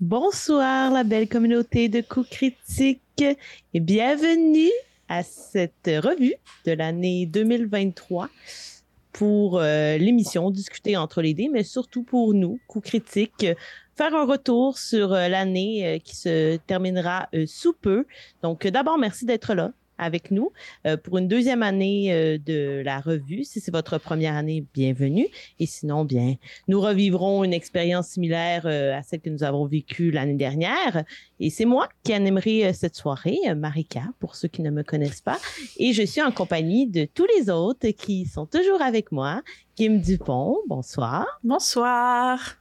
Bonsoir la belle communauté de coups critiques et bienvenue à cette revue de l'année 2023 pour euh, l'émission Discuter entre les dés, mais surtout pour nous, coups critiques, faire un retour sur euh, l'année euh, qui se terminera sous peu. Donc d'abord, merci d'être là avec nous euh, pour une deuxième année euh, de la revue. Si c'est votre première année, bienvenue. Et sinon, bien, nous revivrons une expérience similaire euh, à celle que nous avons vécue l'année dernière. Et c'est moi qui animerai cette soirée, Marika, pour ceux qui ne me connaissent pas. Et je suis en compagnie de tous les autres qui sont toujours avec moi. Kim Dupont, bonsoir. Bonsoir.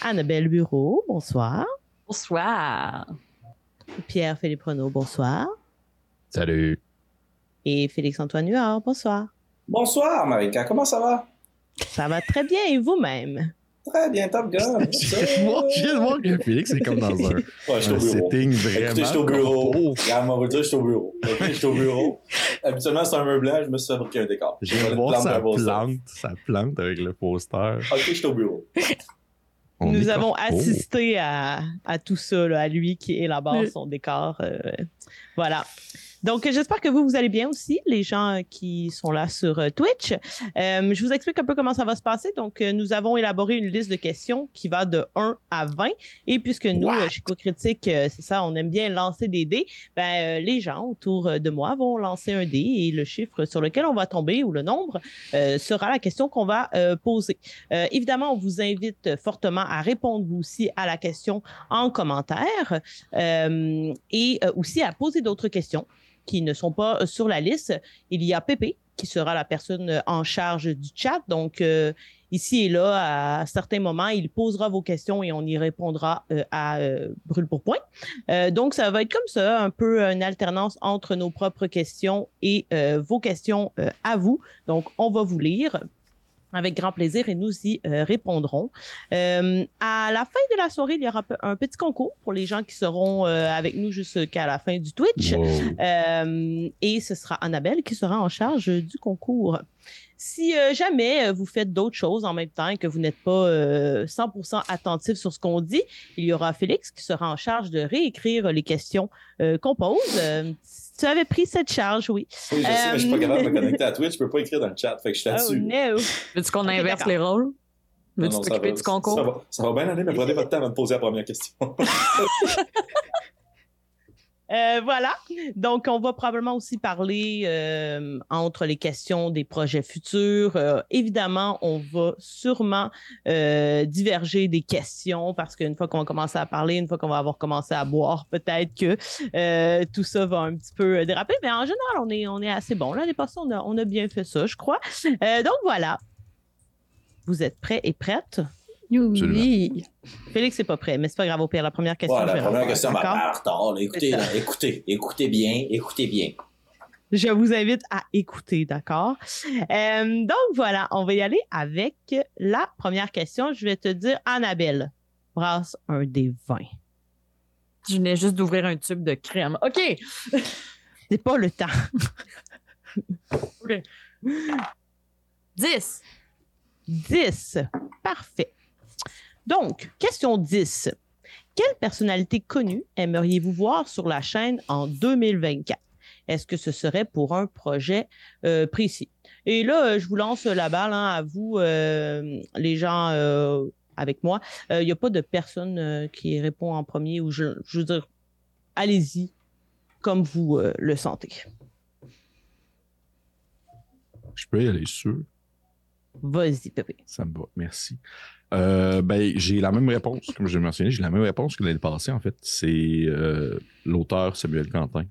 Annabelle Bureau, bonsoir. Bonsoir. Pierre-Philippe Renaud, bonsoir. Salut. Et Félix-Antoine Huard, bonsoir. Bonsoir, Marika. Comment ça va? Ça va très bien, et vous-même? Très bien, Top Gun. je viens de voir que Félix est comme dans un, ouais, un setting vraiment. Écoutez, je suis au bureau. Regarde, on va dire, je suis au bureau. je suis au bureau. Habituellement, c'est un meuble blanc, je me suis fabriqué un décor. Je viens de voir sa plante, sa plante avec le poster. Ok, je suis au bureau. Nous avons assisté à, à, tout ça, là, à lui qui élabore son décor. Euh, voilà. Donc, j'espère que vous, vous allez bien aussi, les gens qui sont là sur euh, Twitch. Euh, je vous explique un peu comment ça va se passer. Donc, euh, nous avons élaboré une liste de questions qui va de 1 à 20. Et puisque nous, chez Co-Critique, c'est ça, on aime bien lancer des dés, ben, les gens autour de moi vont lancer un dé et le chiffre sur lequel on va tomber ou le nombre sera la question qu'on va poser. évidemment, on vous invite fortement à répondre vous aussi à la question en commentaire et aussi à poser d'autres questions qui ne sont pas euh, sur la liste. Il y a Pépé, qui sera la personne euh, en charge du chat. Donc, euh, ici et là, à certains moments, il posera vos questions et on y répondra à brûle pour point. donc, ça va être comme ça, un peu une alternance entre nos propres questions et vos questions à vous. Donc, on va vous lire avec grand plaisir et nous y euh, répondrons. Euh, à la fin de la soirée, il y aura un petit concours pour les gens qui seront euh, avec nous jusqu'à la fin du Twitch. et ce sera Annabelle qui sera en charge du concours. Si jamais vous faites d'autres choses en même temps et que vous n'êtes pas 100% attentif sur ce qu'on dit, il y aura Félix qui sera en charge de réécrire les questions qu'on pose tu avais pris cette charge, oui. Oui, je sais, mais je suis pas capable de me connecter à Twitch. Je peux pas écrire dans le chat. Fait que je suis oh, là-dessus. Oh, no. Veux-tu qu'on inverse les rôles? Veux-tu t'occuper du concours? Ça va, ça va bien aller, mais prenez votre temps avant de poser la première question. Euh, voilà. Donc, on va probablement aussi parler euh, entre les questions des projets futurs. Euh, évidemment, on va sûrement diverger des questions parce qu'une fois qu'on va commencer à parler, une fois qu'on va avoir commencé à boire, peut-être que tout ça va un petit peu déraper. Mais en général, on est, assez bon. L'année passée, on a, on a bien fait ça, je crois. donc, voilà. Vous êtes prêts et prêtes? Oui. Félix n'est pas prêt, mais c'est pas grave. Au pire, la première question. Ouais, la première question va en retard. Écoutez, écoutez, écoutez bien, écoutez bien. Je vous invite à écouter, d'accord? Euh, donc voilà, on va y aller avec la première question. Je vais te dire, Annabelle, brasse un des 20. Je venais juste d'ouvrir un tube de crème. OK! c'est pas le temps. OK. 10. 10. Parfait. Donc, question 10. Quelle personnalité connue aimeriez-vous voir sur la chaîne en 2024? Est-ce que ce serait pour un projet euh, précis? Et là, je vous lance la balle hein, à vous, euh, les gens euh, avec moi. Il n'y a pas de personne qui répond en premier ou je, je veux dire, allez-y comme vous le sentez. Je peux y aller sûr. Vas-y, Pépé. Ça me va, merci. Euh, ben, j'ai la même réponse, comme je l'ai mentionné, j'ai la même réponse que l'année passée, en fait. C'est euh, l'auteur Samuel Quentin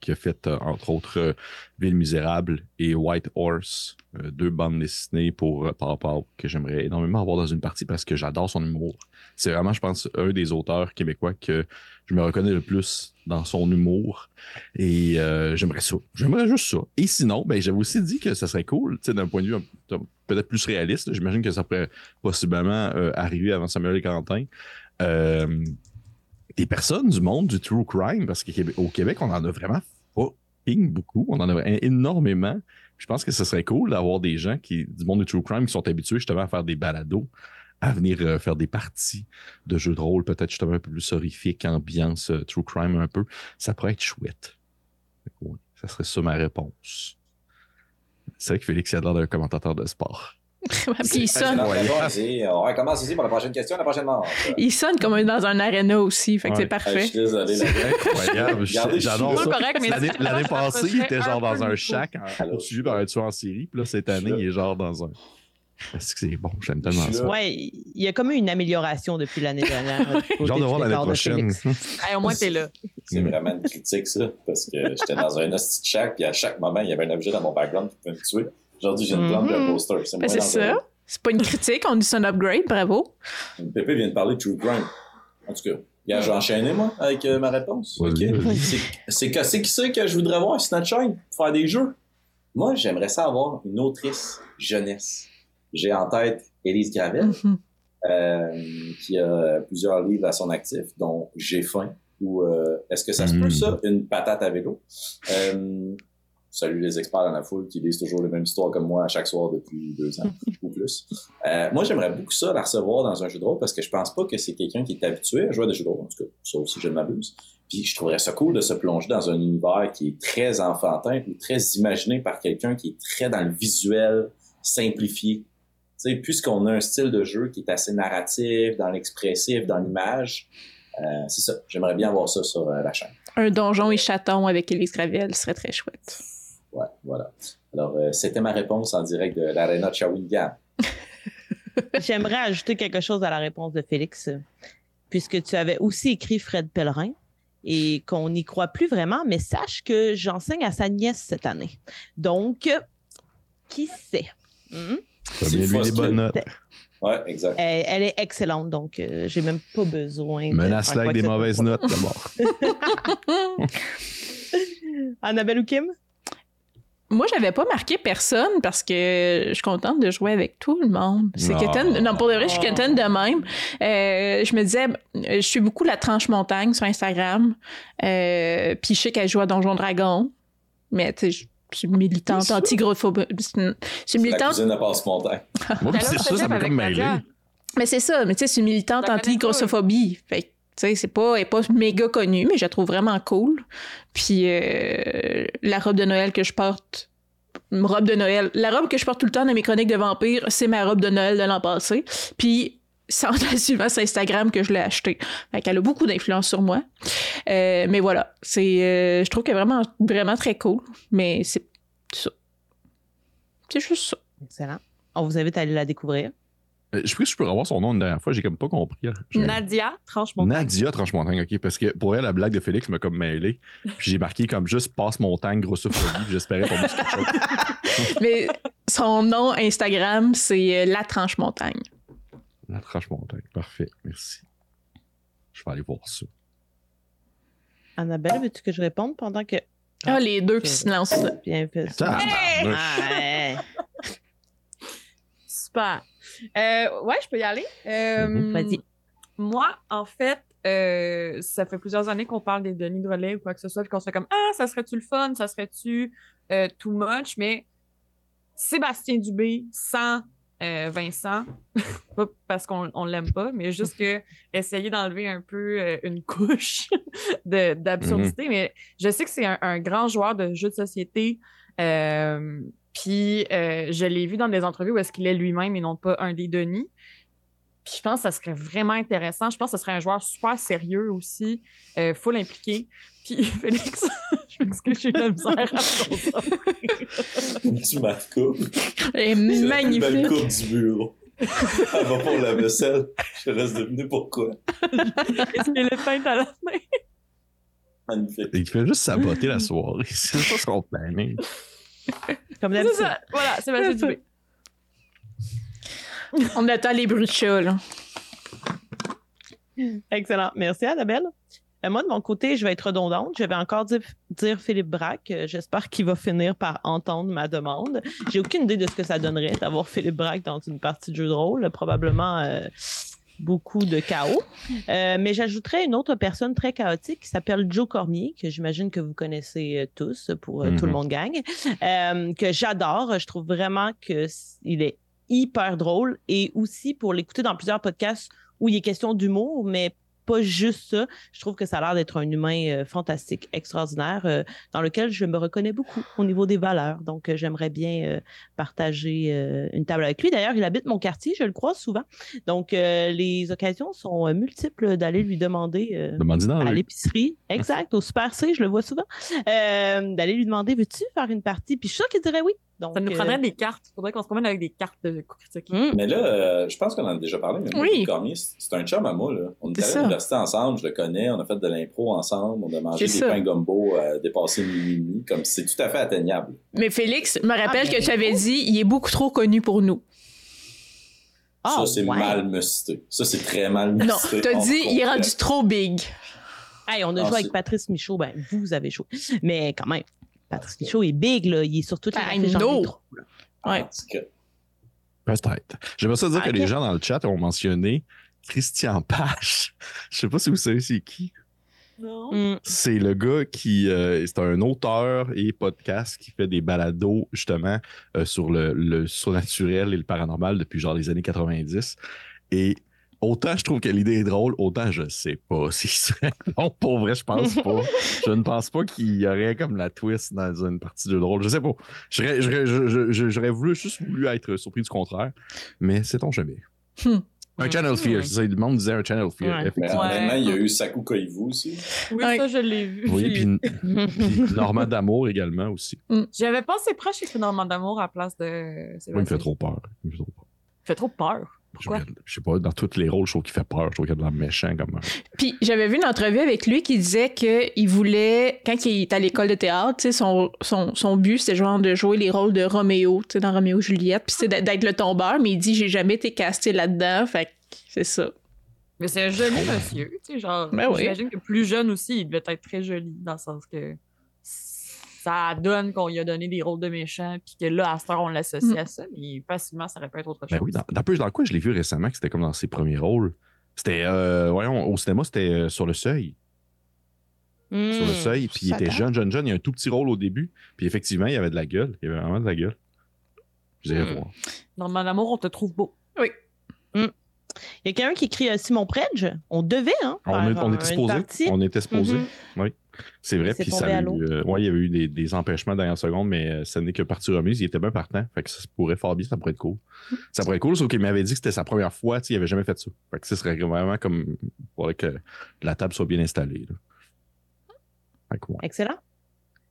qui a fait, euh, entre autres, Ville Misérable et White Horse, deux bandes dessinées pour Papa que j'aimerais énormément avoir dans une partie parce que j'adore son humour. C'est vraiment, je pense, un des auteurs québécois que je me reconnais le plus dans son humour. Et j'aimerais ça. J'aimerais juste ça. Et sinon, ben, j'avais aussi dit que ça serait cool, d'un point de vue peut-être plus réaliste. J'imagine que ça pourrait possiblement euh, arriver avant Samuel et Quentin. Euh, des personnes du monde du true crime, parce qu'au Québec, on en a vraiment fucking beaucoup. On en a énormément. Je pense que ce serait cool d'avoir des gens qui, du monde du true crime qui sont habitués justement à faire des balados à venir euh, faire des parties de jeux de rôle, peut-être justement un peu plus horrifique, ambiance euh, true crime un peu, ça pourrait être chouette. ça serait ça ma réponse. C'est vrai que Félix a l'air d'un commentateur de sport. il sonne. On recommence ici pour la prochaine question, la prochaine manche. Il sonne comme dans un arena aussi, fait que c'est parfait. je désolé. incroyable. J'adore ça. L'année passée, il était genre dans un shack poursuivi par un tueur en série. Puis là, cette année, il est genre dans un. Est-ce que c'est bon? J'aime tellement ça. Ouais, il y a comme eu une amélioration depuis l'année dernière. genre de voir l'année prochaine. au moins, t'es là. C'est vraiment une critique, ça. Parce que j'étais dans un hostie shack, puis à chaque moment, il y avait un objet dans mon background qui pouvait me tuer. Aujourd'hui, j'ai une plante un mhm. poster. C'est ben, ça. C'est pas une critique, on dit c'est un upgrade, bravo. Pépé vient de parler de True Crime. En tout cas, je vais enchaîner, moi, avec euh, ma réponse. C'est qui c'est que je voudrais voir sur notre chaîne pour faire des jeux? Moi, j'aimerais ça avoir une autrice jeunesse. J'ai en tête Élise Gravel, mhm. euh, qui a plusieurs livres à son actif, dont J'ai faim ou euh, Est-ce que ça se peut, mhm. ça? Une patate à vélo. Salut les experts dans la foule qui lisent toujours les mêmes histoires comme moi à chaque soir depuis deux ans ou plus. Euh, moi, j'aimerais beaucoup ça, la recevoir dans un jeu de rôle parce que je pense pas que c'est quelqu'un qui est habitué à jouer à des jeux de rôle. En tout cas, sauf si je ne m'abuse. Puis je trouverais ça cool de se plonger dans un univers qui est très enfantin ou très imaginé par quelqu'un qui est très dans le visuel, simplifié. Tu sais, puisqu'on a un style de jeu qui est assez narratif, dans l'expressif, dans l'image, euh, c'est ça. J'aimerais bien voir ça sur euh, la chaîne. Un donjon et chaton avec Elise Gravel serait très chouette. Ouais, voilà. Alors, euh, c'était ma réponse en direct de l'Arena de Shawinigan. J'aimerais ajouter quelque chose à la réponse de Félix, puisque tu avais aussi écrit Fred Pellerin et qu'on n'y croit plus vraiment, mais sache que j'enseigne à sa nièce cette année. Donc, qui sait? Hmm? Bien lui les bonnes notes. Ouais, exact. Elle, est excellente, donc euh, j'ai même pas besoin. Menace-la avec des mauvaises notes d'abord. Annabelle ou Kim? Moi, j'avais pas marqué personne parce que je suis contente de jouer avec tout le monde. C'est que non, pour de vrai, je suis quétaine de même. Euh, je me disais, je suis beaucoup la tranche montagne sur Instagram. Euh, puis je sais qu'elle joue à Donjon Dragon. Mais tu sais, je suis militante anti-grossophobe. Je suis militante. La passe. Moi, c'est ça, ça m'a comme mêlé. Mais c'est ça, mais tu sais, je suis militante anti-grossophobie. Fait c'est pas, elle est pas méga connue, mais je la trouve vraiment cool. Puis euh, la robe de Noël que je porte, robe de Noël, la robe que je porte tout le temps dans mes chroniques de vampires, c'est ma robe de Noël de l'an passé. Puis c'est en la suivant sur Instagram que je l'ai achetée. Fait qu'elle a beaucoup d'influence sur moi. Euh, mais voilà, c'est, euh, je trouve qu'elle est vraiment, vraiment très cool. Mais c'est ça. C'est juste ça. Excellent. On vous invite à aller la découvrir. Euh, je sais que je peux revoir son nom une dernière fois, j'ai comme pas compris. Nadia Tranche-Montagne. Nadia Tranche-Montagne, ok. Parce que pour elle, la blague de Félix m'a comme mêlé. Puis j'ai marqué comme juste passe-montagne, grossophobie, j'espérais pas quelque chose. Mais son nom Instagram, c'est euh, La Tranche-Montagne. La Tranche-Montagne, parfait, merci. Je vais aller voir ça. Annabelle, veux-tu que je réponde pendant que. Ah, les deux qui se lancent. Bien fait. Ça. Super. Euh, ouais, je peux y aller. Euh, mhm. Moi, en fait, euh, ça fait plusieurs années qu'on parle des Denis de relais ou quoi que ce soit, puis qu'on se fait comme Ah, ça serait-tu le fun, ça serait-tu too much, mais Sébastien Dubé sans Vincent, pas parce qu'on l'aime pas, mais juste que essayer d'enlever un peu une couche d'absurdité. Mhm. Mais je sais que c'est un, un, grand joueur de jeux de société. Puis euh, je l'ai vu dans des entrevues où est-ce qu'il est lui-même et non pas un des Denis. Puis je pense que ça serait vraiment intéressant. Je pense que ce serait un joueur super sérieux aussi, euh, full impliqué. Puis Félix, je que j'ai la misère à ça. tu m'as Elle est magnifique. La coupe du bureau. Elle va pour la vaisselle. Je reste deviner pourquoi. Est-ce qu'il est peint à la main? Magnifique. Il fait juste saboter la soirée. C'est ça son planning. Comme d'habitude. Voilà, c'est ma Dubé. On attend les bruits de chat, là. Excellent. Merci, Annabelle. Euh, moi, de mon côté, je vais être redondante. Je vais encore dire, Philippe Braque. Euh, j'espère qu'il va finir par entendre ma demande. J'ai aucune idée de ce que ça donnerait d'avoir Philippe Braque dans une partie de jeu de rôle. Probablement euh, beaucoup de chaos. Euh, mais j'ajouterais une autre personne très chaotique qui s'appelle Joe Cormier, que j'imagine que vous connaissez tous pour euh, Tout le mhm. monde gagne, que j'adore. Je trouve vraiment qu'il est hyper drôle et aussi pour l'écouter dans plusieurs podcasts où il est question d'humour, mais pas juste ça. Je trouve que ça a l'air d'être un humain euh, fantastique, extraordinaire, euh, dans lequel je me reconnais beaucoup au niveau des valeurs. Donc, euh, j'aimerais bien partager une table avec lui. D'ailleurs, il habite mon quartier, je le crois souvent. Donc, les occasions sont multiples d'aller lui demander à l'épicerie, exact, au Super C, je le vois souvent, d'aller lui demander, veux-tu faire une partie? Puis je suis sûre qu'il dirait oui ça nous prendrait des cartes. Il faudrait qu'on se promène avec des cartes de critique. Mm. Mais là, euh, je pense qu'on en a déjà parlé. Mais oui. c'est un chum à moi. Là. On était à l'université ensemble, je le connais, on a fait de l'impro ensemble, on a mangé des pains gumbo euh, dépassés minuit, comme c'est tout à fait atteignable. Mais Félix, me rappelle ah, que tu avais dit, il est beaucoup trop connu pour nous. ça, ah, c'est mal musté. Ça, c'est très mal musté. Non, t'as dit, il est rendu trop big. Hey, on a ah, joué avec Patrice Michaud. Ben, vous avez joué. Mais quand même. Patrice Michaud est big, là. Il est sur toutes les affiches Ouais. Peut-être. J'aimerais ça dire que les gens dans le chat ont mentionné Christian Pache. Je sais pas si vous savez c'est qui. Non. Mm. C'est le gars qui euh, c'est un auteur et podcast qui fait des balados justement euh, sur le, le, surnaturel et le paranormal depuis genre les années 90. Et autant je trouve que l'idée est drôle, autant je sais pas si c'est bon. Pour vrai, je pense pas. je ne pense pas qu'il y aurait comme la twist dans une partie de drôle. Je sais pas. J'aurais voulu juste voulu être surpris du contraire, mais c'est ton jamais. Hmm. Un Channel Fear, c'est ça. Le monde disait un Channel Fear. Ouais. Effectivement. Mais il y a eu Saku Koivu aussi. Oui, ça, je l'ai vu. Oui, puis, Normand d'Amour également aussi. Hmm. J'avais pensé proche écrit Normand d'Amour à la place de. Oui, il me fait trop peur. Il me fait trop peur. Il fait trop peur. Pourquoi? Je, sais pas, dans tous les rôles, je trouve qu'il fait peur. Je trouve qu'il y a de l'air méchant comme. Puis j'avais vu une entrevue avec lui qui disait qu'il voulait, quand il est à l'école de théâtre, son, son, son but, c'était genre de jouer les rôles de Roméo, dans Roméo Juliette, puis c'est d'être le tombeur, mais il dit j'ai jamais été casté là-dedans, fait c'est ça. Mais c'est un joli monsieur, tu sais, genre. Ben j'imagine que plus jeune aussi, il devait être très joli, dans le sens que ça donne qu'on lui a donné des rôles de méchants, puis que là, à ce temps, on l'associe mm. à ça, mais facilement, ça aurait pu être autre ben chose. oui, dans, dans, dans quoi je l'ai vu récemment, que c'était comme dans ses premiers rôles? C'était, euh, voyons, au cinéma, c'était euh, Sur le seuil. sur le seuil, puis il était jeune, jeune, jeune. Il y a un tout petit rôle au début, puis effectivement, il y avait de la gueule. Il y avait vraiment de la gueule. Vous allez mm. voir. Dans Amour, on te trouve beau. Oui. Il y a quelqu'un qui écrit Simon Predge. On devait, hein? On, on était supposé. On était supposé. Oui. C'est vrai. Puis ça euh, ouais, il y avait eu des, des empêchements dernière seconde, mais euh, ce n'est que partie remise. Il était bien partant. Fait que ça pourrait fort bien, ça pourrait être cool. ça pourrait être cool, sauf qu'il m'avait dit que c'était sa première fois. Il n'avait jamais fait ça. Fait que ce serait vraiment comme. pour que la table soit bien installée. Excellent.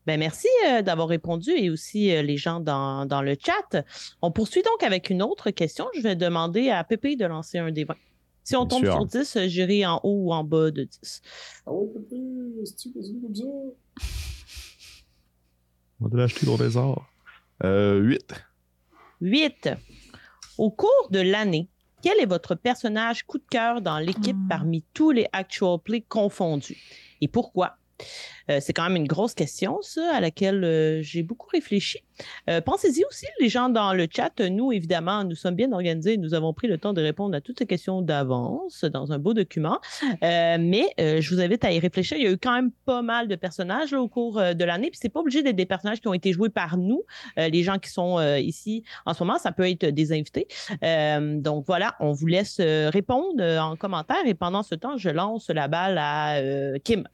Ben merci euh, d'avoir répondu et aussi les gens dans, dans, le chat. On poursuit donc avec une autre question. Je vais demander à Pépé de lancer un des 20. Si on tombe sur 10, euh, j'irai en haut ou en bas de 10. Ah ouais, Pépé, tu comme ça? On va l'acheter dans les arts. Euh, 8. 8. Au cours de l'année, quel est votre personnage coup de cœur dans l'équipe hmm. parmi tous les actual plays confondus? Et pourquoi? Euh, c'est quand même une grosse question, ça, à laquelle euh, j'ai beaucoup réfléchi. Euh, pensez-y aussi, les gens dans le chat. Nous, évidemment, nous sommes bien organisés. Nous avons pris le temps de répondre à toutes ces questions d'avance dans un beau document. mais je vous invite à y réfléchir. Il y a eu quand même pas mal de personnages au cours de l'année. Puis c'est pas obligé d'être des personnages qui ont été joués par nous. les gens qui sont ici en ce moment, ça peut être des invités. donc voilà, on vous laisse répondre en commentaire. Et pendant ce temps, je lance la balle à Kim.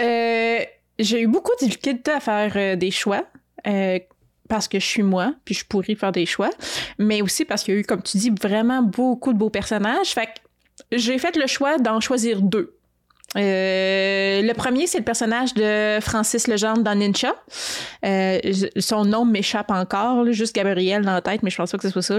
Euh, j'ai eu beaucoup de difficultés à faire euh, des choix. Euh, parce que je suis moi, puis je pourrais faire des choix, mais aussi parce qu'il y a eu, comme tu dis, vraiment beaucoup de beaux personnages. Fait que j'ai fait le choix d'en choisir deux. Le premier, c'est le personnage de Francis Legendre dans Ninja. son nom m'échappe encore, juste Gabriel dans la tête, mais je pense pas que ce soit ça.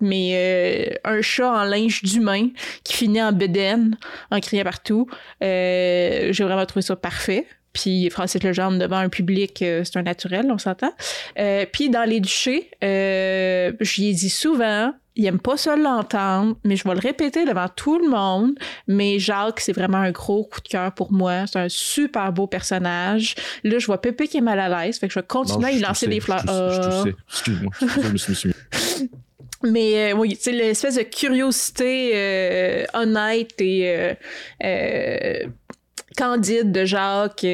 mais un chat en linge d'humain qui finit en bedaine, en criant partout. j'ai vraiment trouvé ça parfait. Puis Francis Legendre devant un public, euh, c'est un naturel, on s'entend. Euh, puis dans Les Duchés, euh, j'y ai dit souvent, il aime pas ça l'entendre, mais je vais le répéter devant tout le monde. Mais Jacques, c'est vraiment un gros coup de cœur pour moi. C'est un super beau personnage. Là, je vois Pépé qui est mal à l'aise, fait que je vais continuer à lui lancer des fleurs. Je, Excuse-moi. Mais euh, oui, c'est l'espèce de curiosité honnête et Candide de Jacques,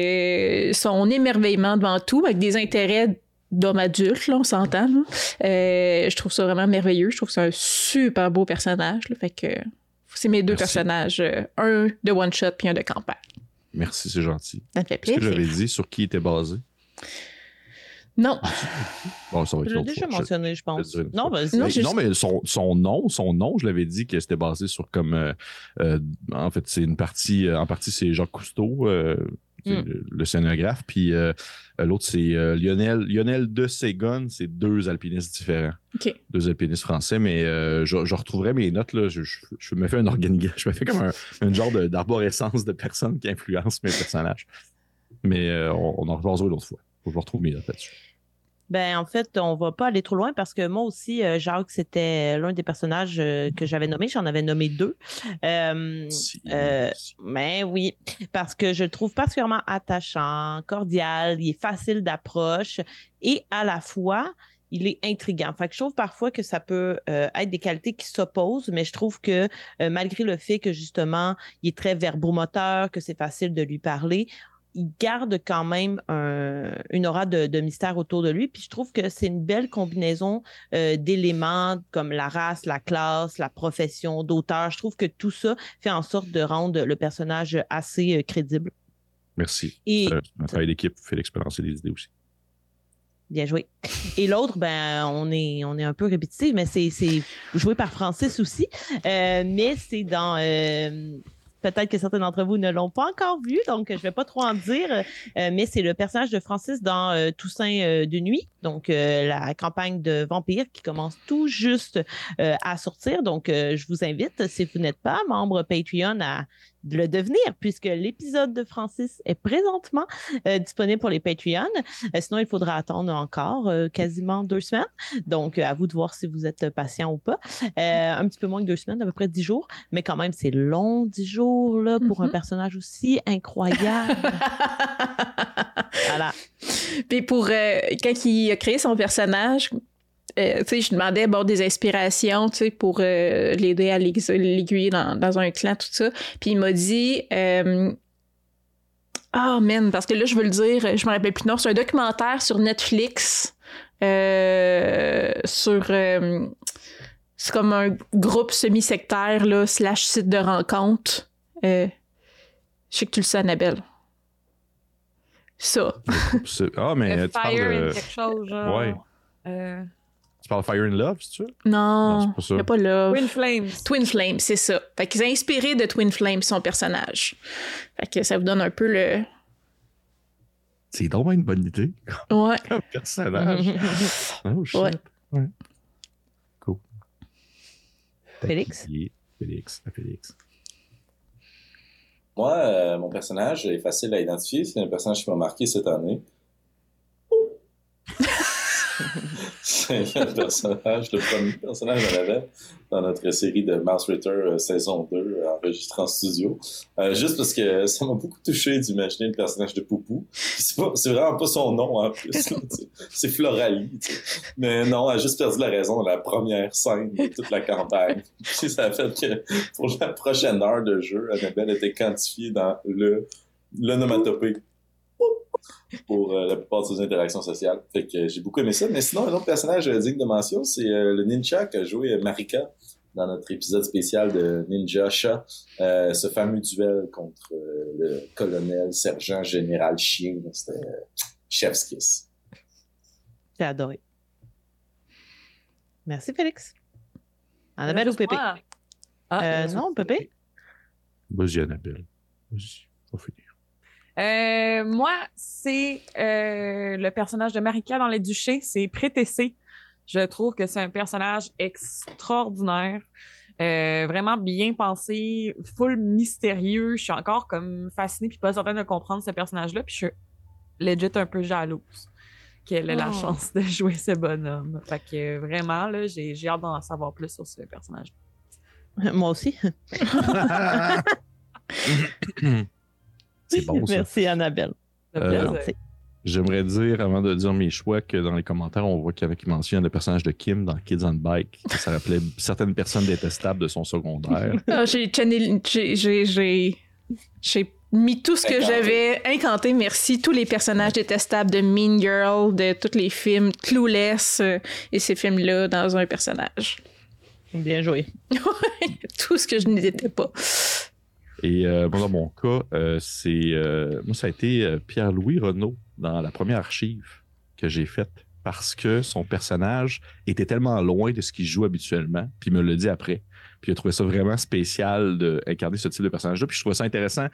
son émerveillement devant tout, avec des intérêts d'homme adulte, là, on s'entend. Euh, je trouve ça vraiment merveilleux. Je trouve que c'est un super beau personnage. fait que c'est mes deux personnages. Euh, un de one shot puis un de campagne. Merci, c'est gentil. Ça fait plaisir. Est-ce que j'avais dit sur qui était basé? Non. Bon, ça va Je l'ai déjà mentionné, je pense. Non, ben, non, non, mais son, son, nom, son nom, je l'avais dit que c'était basé sur comme. Euh, euh, en fait, c'est une partie. En partie, c'est Jacques Cousteau. Euh, hmm. le, scénographe, puis l'autre c'est Lionel, Lionel de Ségon, c'est deux alpinistes différents. Deux alpinistes français, mais je, retrouverai mes notes, là, je, je, me fais un organigramme, je me fais comme un, genre d'arborescence de, personnes qui influencent mes personnages. Mais on, on en reparlera l'autre fois. Faut que je retrouve mes notes là-dessus. Ben, en fait, on va pas aller trop loin parce que moi aussi, euh, Jacques, c'était l'un des personnages euh, que j'avais nommé. J'en avais nommé deux. Euh, mais oui, parce que je le trouve particulièrement attachant, cordial, il est facile d'approche et à la fois, il est intriguant. Fait que je trouve parfois que ça peut être des qualités qui s'opposent, mais je trouve que malgré le fait que justement, il est très verbomoteur, que c'est facile de lui parler, il garde quand même une aura de, mystère autour de lui. Puis je trouve que c'est une belle combinaison euh, d'éléments comme la race, la classe, la profession d'auteur. Je trouve que tout ça fait en sorte de rendre le personnage assez euh, crédible. Merci. Et un travail d'équipe fait l'expérience des idées aussi. Bien joué. Et l'autre, ben, on est, on est un peu répétitif, mais c'est joué par Francis aussi. Euh, mais c'est dans Peut-être que certains d'entre vous ne l'ont pas encore vu, donc je ne vais pas trop en dire, euh, mais c'est le personnage de Francis dans euh, Toussaint euh, de nuit, donc la campagne de vampire qui commence tout juste à sortir. Donc, je vous invite, si vous n'êtes pas membre Patreon, à de le devenir, puisque l'épisode de Francis est présentement euh, disponible pour les Patreons. Euh, sinon, il faudra attendre encore euh, quasiment deux semaines. Donc, à vous de voir si vous êtes patient ou pas. un petit peu moins que deux semaines, à peu près dix jours, mais quand même, c'est long, dix jours là, pour un mm-hmm. personnage aussi incroyable. voilà. Puis pour quand il a créé son personnage, euh, je demandais bon, des inspirations pour euh, l'aider à l'aiguiller dans, dans, un clan, tout ça. Puis il m'a dit euh, Ah, oh, man, parce que là, je veux le dire, je me rappelle plus. Non, c'est un documentaire sur Netflix. sur. c'est comme un groupe semi-sectaire, là, slash site de rencontre. je sais que tu le sais, Annabelle. Ça. ah, mais tu parles de... quelque chose, genre. Ouais. Parles Fire and Love, c'est ça? Non, il n'y a pas Love. Twin Flames. Twin Flames, c'est ça. Fait qu'ils ont inspiré de Twin Flames, son personnage. Fait que ça vous donne un peu le... C'est vraiment une bonne idée. Ouais. Comme personnage. oh, shit. Ouais. ouais. Cool. Félix? Félix. Félix. Moi, euh, mon personnage est facile à identifier. C'est un personnage qui m'a marqué cette année. c'est le personnage, le premier personnage qu'on avait dans notre série de Mouse Ritter euh, saison 2 euh, enregistré en studio. Euh, juste parce que ça m'a beaucoup touché d'imaginer le personnage de Poupou. C'est vraiment pas son nom en plus. c'est Floralie. Mais non, elle a juste perdu la raison dans la première scène de toute la campagne. Puis ça a fait que pour la prochaine heure de jeu, Annabelle était quantifiée dans le l'onomatopée pour euh, la plupart de ses interactions sociales. Fait que j'ai beaucoup aimé ça. Mais sinon, un autre personnage euh, digne de mention, c'est euh, le ninja qui a joué Marika dans notre épisode spécial de Ninja Shot, ce fameux duel contre le colonel, sergent, général chien. C'était chef's kiss. J'ai adoré. Merci, Félix. Annabelle ou Pépé? Ah, non, Pépé? Vas-y, Annabelle. Vas-y, on finir. Euh, moi, c'est euh, le personnage de Marika dans Les Duchés, c'est Prétessé. Je trouve que c'est un personnage extraordinaire, euh, vraiment bien pensé, full mystérieux. Je suis encore comme fascinée puis pas certaine de comprendre ce personnage-là, puis je suis legit un peu jalouse qu'elle ait la oh. chance de jouer ce bonhomme. Fait que vraiment, là, j'ai, j'ai hâte d'en savoir plus sur ce personnage. Moi aussi. C'est bon, ça. Merci, Annabelle. Euh, j'aimerais dire, avant de dire mes choix, que dans les commentaires, on voit qu'il y avait qui mentionne le personnage de Kim dans Kids on Bike. Ça rappelait certaines personnes détestables de son secondaire. Ah, j'ai, j'ai, j'ai, j'ai mis tout ce que j'avais incanté, merci, tous les personnages détestables de Mean Girl, de tous les films, Clueless euh, et ces films-là dans un personnage. Bien joué. tout ce que je n'étais pas. Et euh, dans mon cas, euh, c'est moi ça a été Pierre-Louis Renault dans la première archive que j'ai faite parce que son personnage était tellement loin de ce qu'il joue habituellement, puis il me l'a dit après. Puis il a trouvé ça vraiment spécial d'incarner ce type de personnage-là. Puis je trouvais ça intéressant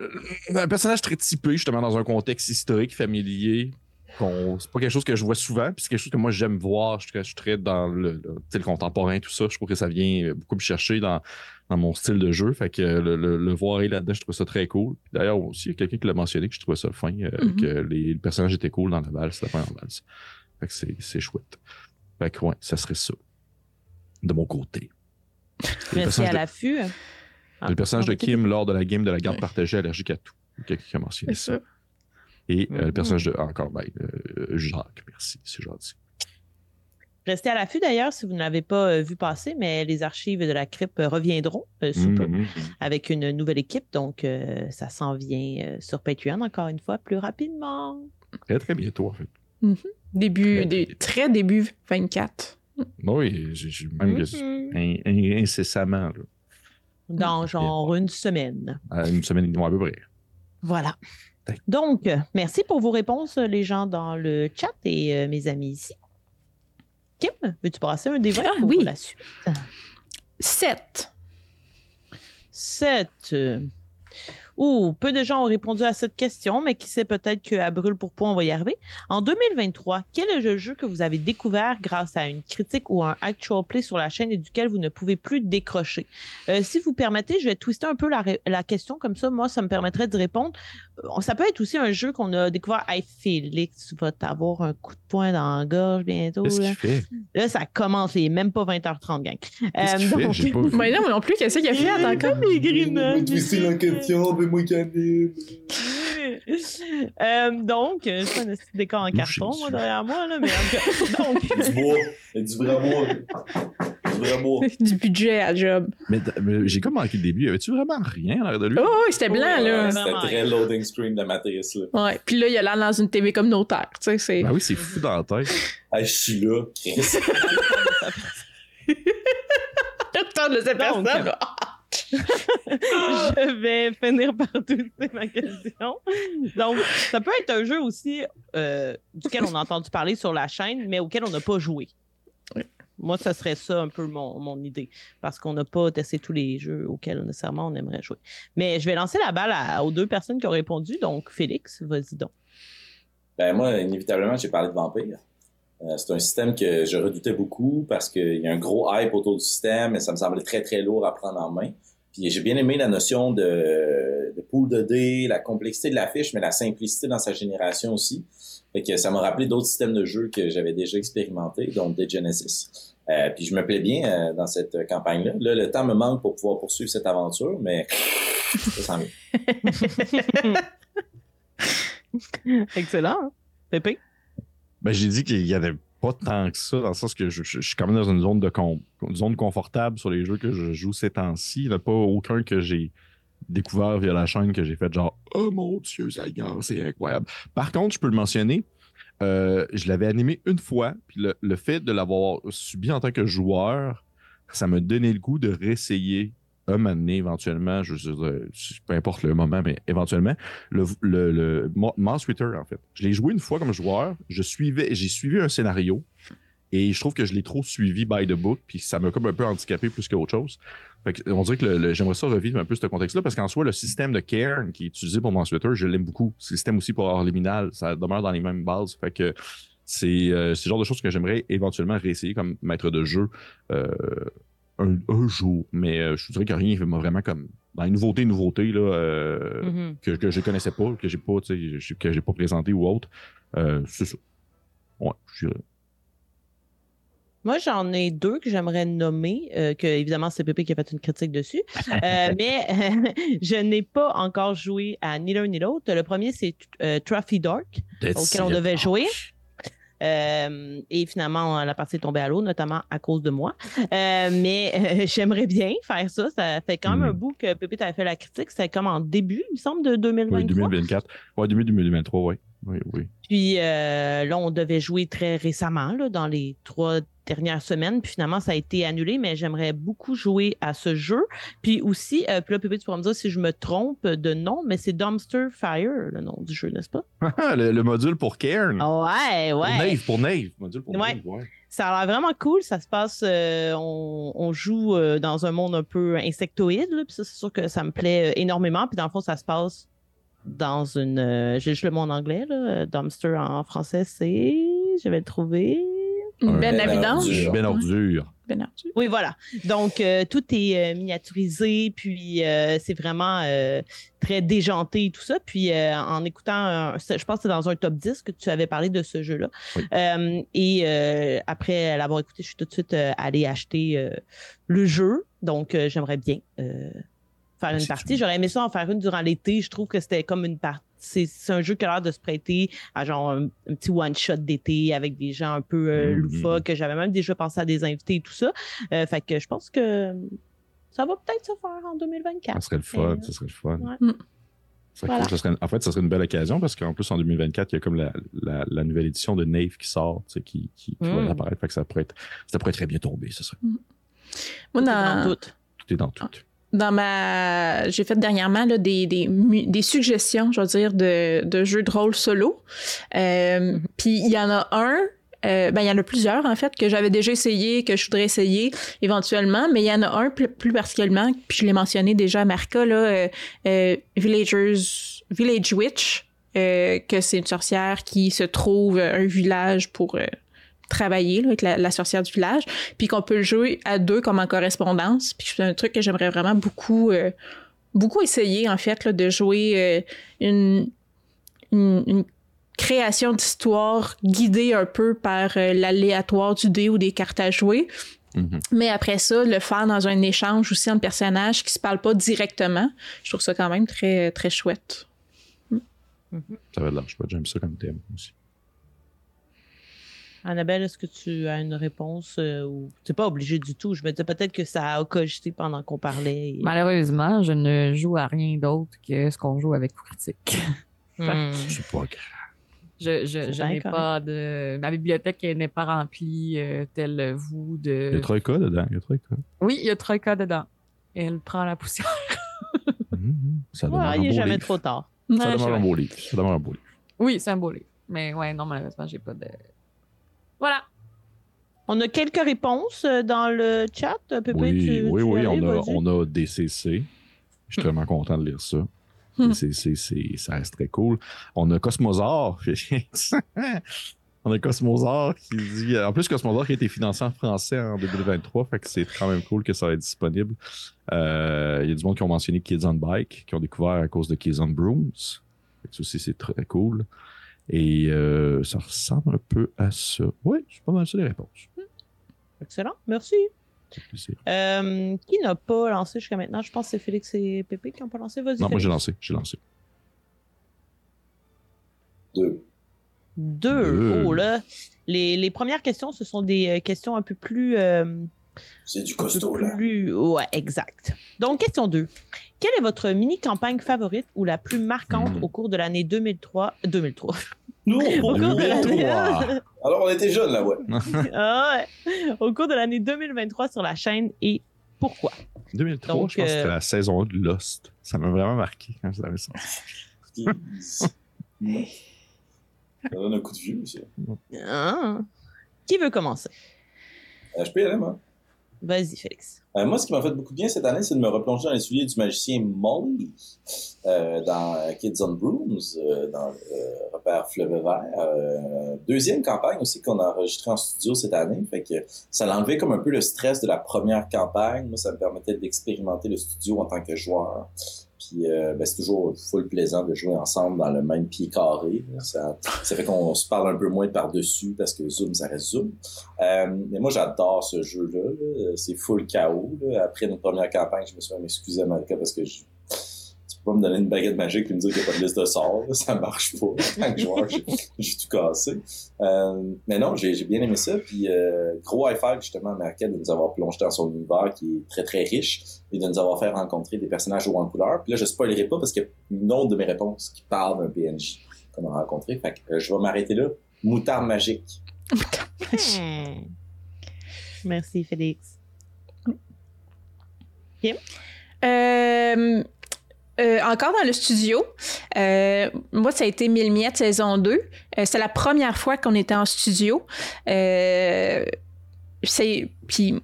euh, un personnage très typé, justement, dans un contexte historique, familier. C'est pas quelque chose que je vois souvent, puis c'est quelque chose que moi j'aime voir. Je, suis très dans le, le, contemporain, tout ça. Je trouve que ça vient beaucoup me chercher dans, mon style de jeu. Fait que le, voir là-dedans, je trouve ça très cool. D'ailleurs, aussi, il y a quelqu'un qui l'a mentionné que je trouvais ça fin, euh, mm-hmm. que les, le personnage était cool dans la valse, la première valse. Fait que c'est chouette. Fait que ouais, ça serait ça. De mon côté. Merci à l'affût. Ah, le personnage de Kim lors de la game de la garde partagée allergique à tout. Quelqu'un qui a mentionné ça. Et euh, le mm-hmm. personnage de. encore, ben, euh, Jacques, merci, c'est gentil. Restez à l'affût d'ailleurs si vous ne l'avez pas euh, vu passer, mais les archives de la crypte reviendront sous peu mm-hmm. avec une nouvelle équipe. Donc, ça s'en vient sur Patreon encore une fois plus rapidement. Très, très bientôt, en fait. Début, très, début 24. Oui, j'ai même incessamment. Là. Dans genre une semaine. une semaine et demie à peu près. Voilà. Donc, merci pour vos réponses, les gens dans le chat et euh, mes amis ici. Kim, veux-tu passer un débat ah, oui. la suite? Sept. Sept. Ouh, peu de gens ont répondu à cette question, mais qui sait peut-être qu'à brûle pour point, on va y arriver. En 2023, quel est le jeu que vous avez découvert grâce à une critique ou un actual play sur la chaîne et duquel vous ne pouvez plus décrocher? Euh, si vous permettez, je vais twister un peu la, question, comme ça, moi, ça me permettrait de répondre. Ça peut être aussi un jeu qu'on a découvert. Hey, Félix, tu vas t'avoir un coup de poing dans la gorge bientôt. Là. là, ça commence, il même pas 20h30, gang. Euh, donc... Mais non, non plus, qu'est-ce qu'il a fait? Encore? Les grimaces. twister la question, moi euh, donc, c'est un décor en carton, moi, derrière moi, là, mais donc... du bois, du vrai bois. Du vrai bois. du budget à job. Mais, j'ai comme manqué le début. Y avait-tu vraiment rien à l'air de lui? Oh, oui, c'était blanc, là. C'était très loading screen de matrice, là. Ouais, puis là, il a l'air dans une TV communautaire, tu sais, c'est... Ben oui, c'est fou dans la tête. hey, je suis là, Chris. de cette personne. je vais finir par twister ma question. Donc, ça peut être un jeu aussi euh, duquel on a entendu parler sur la chaîne, mais auquel on n'a pas joué. Moi, ce serait ça un peu mon, idée, parce qu'on n'a pas testé tous les jeux auxquels nécessairement on aimerait jouer. Mais je vais lancer la balle aux deux personnes qui ont répondu. Donc, Félix, vas-y donc. Ben, moi, inévitablement, j'ai parlé de Vampire. Euh, c'est un système que je redoutais beaucoup parce qu'il y a un gros hype autour du système et ça me semblait très, très lourd à prendre en main. Puis j'ai bien aimé la notion de, de pool de dés, la complexité de la fiche, mais la simplicité dans sa génération aussi. Fait ça m'a rappelé d'autres systèmes de jeu que j'avais déjà expérimentés, donc des Genesis. Euh, puis je me plais bien euh, dans cette campagne-là. Là, le temps me manque pour pouvoir poursuivre cette aventure, mais ça sent bien. Excellent. Hein? Pépé? Ben, j'ai dit qu'il y avait pas tant que ça, dans le sens que je, suis quand même dans une zone de zone confortable sur les jeux que je joue ces temps-ci. Il n'y en a pas aucun que j'ai découvert via la chaîne que j'ai fait genre Oh mon Dieu, c'est incroyable. Par contre, je peux le mentionner, euh, je l'avais animé une fois, puis le, fait de l'avoir subi en tant que joueur, ça m'a donné le goût de réessayer un moment donné, éventuellement, je, peu importe le moment, mais éventuellement, le, le, le Mouse en fait. Je l'ai joué une fois comme joueur, je suivais, j'ai suivi un scénario, et je trouve que je l'ai trop suivi by the book, puis ça m'a comme un peu handicapé plus qu'autre chose. on dirait que j'aimerais ça revivre un peu ce contexte-là, parce qu'en soi, le système de Cairn qui est utilisé pour Mouse je l'aime beaucoup. Le système aussi pour Liminal, ça demeure dans les mêmes bases. Fait que c'est euh, le genre de choses que j'aimerais éventuellement réessayer comme maître de jeu. Euh, un, jour. Mais euh, je dirais que rien m'a vraiment comme. Dans les nouveautés, nouveautés là, euh, mm-hmm. que, que je connaissais pas, que j'ai pas, que j'ai pas présenté ou autre. Euh, c'est ça. Ouais, je dirais. Moi, j'en ai deux que j'aimerais nommer, que évidemment, c'est Pépé qui a fait une critique dessus. mais je n'ai pas encore joué à ni l'un ni l'autre. Le premier, c'est Trophy Dark, auquel on devait jouer. Et finalement, la partie est tombée à l'eau, notamment à cause de moi. mais j'aimerais bien faire ça. Ça fait quand même un hmm. bout que Pépé t'avait fait la critique. C'était comme en début, il me semble, de 2023. Oui, 2024. Oui, début 2023, oui. Oui, oui. Puis là, on devait jouer très récemment, là, dans les trois dernières semaines. Puis finalement, ça a été annulé, mais j'aimerais beaucoup jouer à ce jeu. Puis aussi, euh, puis là, Pépé, tu pourras me dire si je me trompe de nom, mais c'est Dumpster Fire, le nom du jeu, n'est-ce pas? le, module pour Cairn. Ouais, ouais. Pour Nave, pour Nave. Module pour Nave, ouais. Ça a l'air vraiment cool. Ça se passe, euh, on, joue euh, dans un monde un peu insectoïde, puis ça, c'est sûr que ça me plaît énormément. Puis dans le fond, ça se passe dans une. J'ai juste le mot en anglais, là. Dumpster en français, c'est. Je vais le trouver. Une benne à vidange. Ben ordure. Ben oui, voilà. Donc, euh, tout est euh, miniaturisé, puis euh, c'est vraiment très déjanté et tout ça. Puis, en écoutant, je pense que c'est dans un top 10 que tu avais parlé de ce jeu-là. et après l'avoir écouté, je suis tout de suite allé acheter le jeu. Donc, j'aimerais bien faire une partie. J'aurais aimé ça en faire une durant l'été. Je trouve que c'était comme une partie c'est un jeu qui a l'air de se prêter à genre un, petit one-shot d'été avec des gens un peu euh, mm-hmm. que J'avais même déjà pensé à des invités et tout ça. Euh, fait que je pense que ça va peut-être se faire en 2024. Ça serait le fun, ça serait le fun. Mm. en fait, ça serait une belle occasion parce qu'en plus, en 2024, il y a comme la, nouvelle édition de Nave qui sort, qui, qui, va mm. apparaître. Fait que ça pourrait, être, ça pourrait très bien tomber, c'est ça. Mm. Moi, dans... tout. Tout est dans tout dans ma j'ai fait dernièrement là, des, des, des, suggestions je veux dire de, de jeux de rôle solo euh, mm-hmm. puis il y en a un euh, ben il y en a plusieurs en fait que j'avais déjà essayé que je voudrais essayer éventuellement mais il y en a un plus, plus particulièrement puis je l'ai mentionné déjà à Marca là euh, euh Villagers Village Witch euh, que c'est une sorcière qui se trouve un village pour travailler avec la, sorcière du village, puis qu'on peut le jouer à deux comme en correspondance. Puis c'est un truc que j'aimerais vraiment beaucoup, euh, beaucoup essayer, en fait, là, de jouer euh, une, une, création d'histoire guidée un peu par euh, l'aléatoire du dé ou des cartes à jouer. Mm-hmm. Mais après ça, le faire dans un échange aussi entre personnages qui se parlent pas directement, je trouve ça quand même très, très chouette. Ça va de l'âge, j'aime ça comme thème aussi. Annabelle, est-ce que tu as une réponse euh, ou tu n'es pas obligé du tout? Je me disais peut-être que ça a cogité pendant qu'on parlait. Malheureusement, je ne joue à rien d'autre que ce qu'on joue avec Critique. Hmm. C'est pas grave. Je, je, n'ai pas de. Ma bibliothèque n'est pas remplie euh, telle vous de. Il y a Troika dedans. Il y a Troika. Oui, il y a Troika dedans. Et elle prend la poussière. Mhm. Ça il n'est jamais trop tard. Ça demande un beau livre. Ça demande un beau livre. Oui, c'est un beau livre. Mais ouais, non, malheureusement, j'ai pas de. Voilà. On a quelques réponses euh, dans le chat. Pépé, oui, oui, oui, on, a, on a DCC. Je suis vraiment content de lire ça. DCC, ça reste très cool. On a Cosmosar. on a Cosmosar qui dit. En plus, Cosmosar qui a été financé en français en 2023, fait que c'est quand même cool que ça va être disponible. Euh, il y a du monde qui ont mentionné Kids on Bike, qui ont découvert à cause de Kids on Brooms. Ça aussi, c'est très cool. Et euh, ça ressemble un peu à ça. Oui, c'est pas mal ça les réponses. Excellent, merci. Euh, qui n'a pas lancé jusqu'à maintenant? Je pense que c'est Félix et Pépé qui n'ont pas lancé. Vas-y. Non, moi j'ai lancé. J'ai lancé. Deux. Deux. Oh là. Les, les, premières questions, ce sont des euh, questions un peu plus. C'est du costaud, là. Ouais, exact. Donc, question 2. Quelle est votre mini-campagne favorite ou la plus marquante hmm. au cours de l'année 2003 2003 Nous, au cours de l'année... Alors, on était jeunes, là, ouais. ah ouais. Au cours de l'année 2023 sur la chaîne et pourquoi? 2003, je pense que c'était euh, la saison 1 de Lost. Ça m'a vraiment marqué quand je l'avais senti. ça donne un coup de vue aussi. Ah. Qui veut commencer? Euh, je Vas-y, Félix. Euh, moi, ce qui m'a fait beaucoup bien cette année, c'est de me replonger dans les souliers du magicien Molly euh, dans Kids on Brooms, euh, dans repère Fleuve Vert. deuxième campagne aussi qu'on a enregistrée en studio cette année. Ça enlevé comme un peu le stress de la première campagne. Moi, ça me permettait d'expérimenter le studio en tant que joueur. Euh, ben, c'est toujours full plaisant de jouer ensemble dans le même pied carré. Ça, fait qu'on se parle un peu moins par-dessus parce que Zoom, ça reste Zoom. Euh, mais moi, j'adore ce jeu-là. C'est full chaos. Après notre première campagne, je me suis excusé à Malika parce que je, pas me donner une baguette magique et me dire qu'il n'y a pas de liste de sorts. Ça marche pas. En tant que joueur, j'ai tout cassé. Euh, mais non, j'ai bien aimé ça. Puis euh, gros high five justement à Marquette de nous avoir plongé dans son univers qui est très très riche et de nous avoir fait rencontrer des personnages au en couleur. Puis là, je spoilerai pas parce qu'il y a une autre de mes réponses qui parle d'un PNJ qu'on a rencontré. Fait que euh, je vais m'arrêter là. Moutarde magique. Hmm. Merci, Félix. Euh, euh, encore dans le studio. Euh, moi, ça a été Mille miettes saison 2. c'est la première fois qu'on était en studio. c'est. Puis.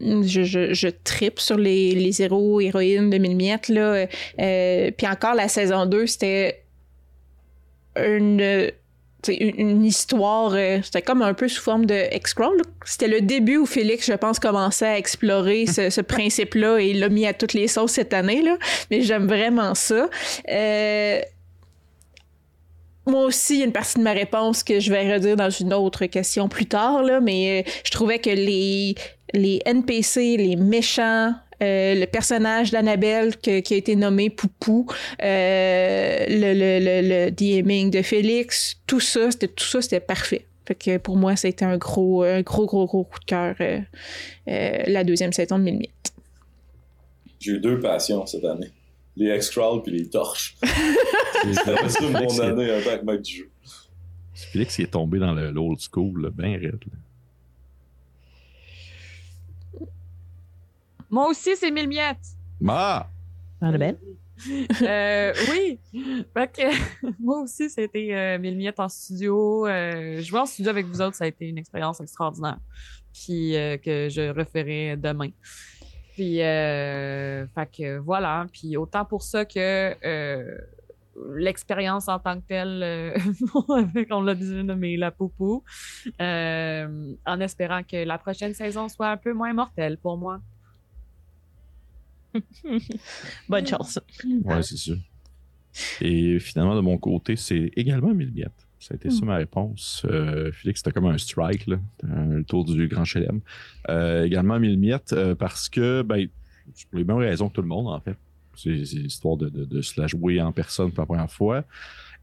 Je, je, je tripe sur les, les héros, héroïnes de Mille miettes. Là. puis encore, la saison 2, c'était une une, histoire, euh, c'était comme un peu sous forme de X-Crawl. C'était le début où Félix, je pense, commençait à explorer ce, principe-là et il l'a mis à toutes les sauces cette année. Là. Mais j'aime vraiment ça. Euh, moi aussi, il y a une partie de ma réponse que je vais redire dans une autre question plus tard, là, mais euh, je trouvais que les, les NPC, les méchants, euh, le personnage d'Annabelle qui a été nommé Poupou, euh, le, le, le, DMing de Félix, tout ça, c'était tout ça, c'était parfait. Fait que pour moi, ça a été un gros, un gros, gros, gros coup de cœur euh, la deuxième saison de Mille J'ai eu deux passions cette année. Les X-Crawl puis les torches. C'était une bonne année en tant que mec du jeu. Félix est tombé dans l'old school, bien raide. Moi aussi, c'est mille miettes. Ah! Annabelle? euh, oui. Fait que, moi aussi, c'était euh, mille miettes en studio. Euh, jouer en studio avec vous autres, ça a été une expérience extraordinaire. Puis euh, que je referai demain. Puis, euh, fait que voilà. Puis autant pour ça que l'expérience en tant que telle, on l'a déjà nommé la poupou, en espérant que la prochaine saison soit un peu moins mortelle pour moi. Bonne chance. Ouais, c'est sûr. Et finalement, de mon côté, c'est également mille Ça a été ça hmm. ma réponse. Euh, Félix, c'était comme un strike, là, le tour du Grand Chelem. Euh, également mille miettes euh, parce que, ben, pour les mêmes raisons que tout le monde, en fait. C'est l'histoire de, de, se la jouer en personne pour la première fois.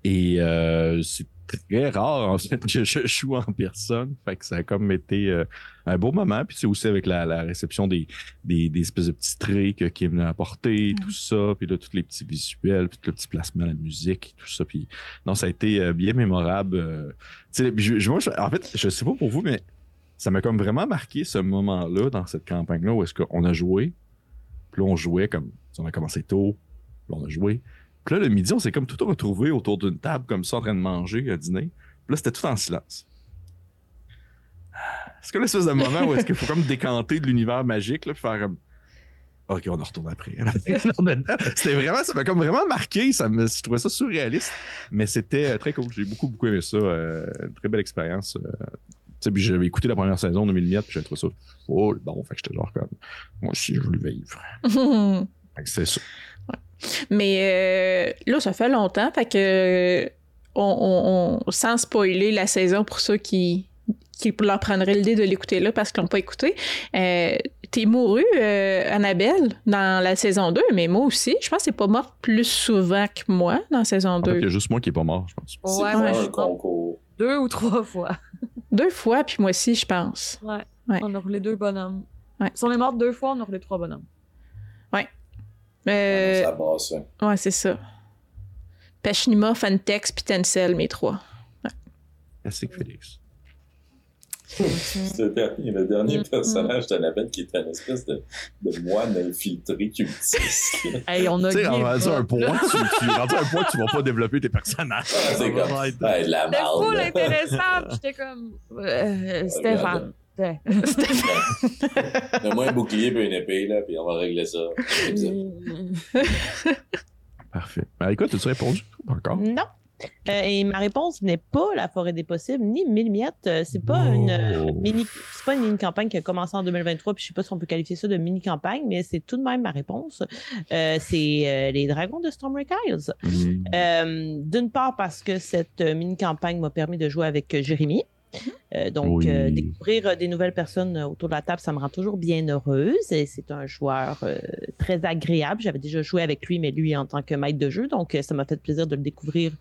Et euh, c'est très rare, en fait, que je joue en personne. Fait que ça a comme été euh, un beau moment. Puis c'est aussi avec la, réception des, des, espèces de petits traits que Kim a apporté, tout ça. Puis là, tous les petits visuels, puis tout le petit placement, la musique, tout ça. Puis non, ça a été euh, bien mémorable. Euh, je, moi, en fait, je sais pas pour vous, mais ça m'a comme vraiment marqué ce moment-là dans cette campagne-là où est-ce qu'on a joué. Puis là, on jouait comme, on a commencé tôt. Puis on a joué. Puis là, le midi, on s'est comme tout retrouvé autour d'une table comme ça en train de manger à dîner. Puis là, c'était tout en silence. Est-ce que l'espèce de moment où est-ce qu'il faut comme décanter de l'univers magique, là, puis faire comme. Ok, on en retourne après. c'était vraiment, ça m'a comme vraiment marqué. Ça me, je trouvais ça surréaliste, mais c'était euh, très cool. J'ai beaucoup, beaucoup aimé ça. Euh, une très belle expérience. Euh, puis j'avais écouté la première saison de 2000 puis j'avais trouvé ça full bon. Fait que j'étais genre comme, moi aussi, je voulais vivre. c'est ça. Mais euh, là, ça fait longtemps, fait que on, sans spoiler la saison pour ceux qui, qui leur prendraient l'idée de l'écouter là parce qu'ils l'ont pas écouté. Euh, T'es mouru, euh, Annabelle, dans la saison 2, mais moi aussi. Je pense que c'est pas mort plus souvent que moi dans la saison 2. il y a juste moi qui est pas mort, je pense. Ouais, un concours. Deux ou trois fois. deux fois, puis moi aussi, je pense. Ouais. On a roulé deux bonhommes. Ouais. Si on est mort deux fois, on a roulé trois bonhommes. Ouais. Euh, ça passe. Ouais, c'est ça. Pachinima, Fantex, puis Tencel, mes trois. Ouais. Merci, Félix. le dernier, le dernier personnage de bête qui est une espèce de, de moine infiltré cultiste. hey, on a Tu sais, rendu un point, tu, tu, rendu un point tu vas pas développer tes personnages. Ah, c'est comme, hey, la C'était full intéressant, j'étais comme, euh, Stéphane. Donne-moi un bouclier et une épée, là, puis on va régler ça. Parfait. Ben, écoute, as-tu répondu encore? Non. Euh, et ma réponse n'est pas la forêt des possibles, ni mille miettes. Euh, c'est pas une euh, mini, c'est pas une mini campagne qui a commencé en 2023. Puis je sais pas si on peut qualifier ça de mini campagne, mais c'est tout de même ma réponse. c'est les dragons de Stormwreak Isles. Mm. D'une part parce que cette mini campagne m'a permis de jouer avec Jérémy. Donc, découvrir des nouvelles personnes autour de la table, ça me rend toujours bien heureuse. Et c'est un joueur très agréable. J'avais déjà joué avec lui, mais lui en tant que maître de jeu. Donc, ça m'a fait plaisir de le découvrir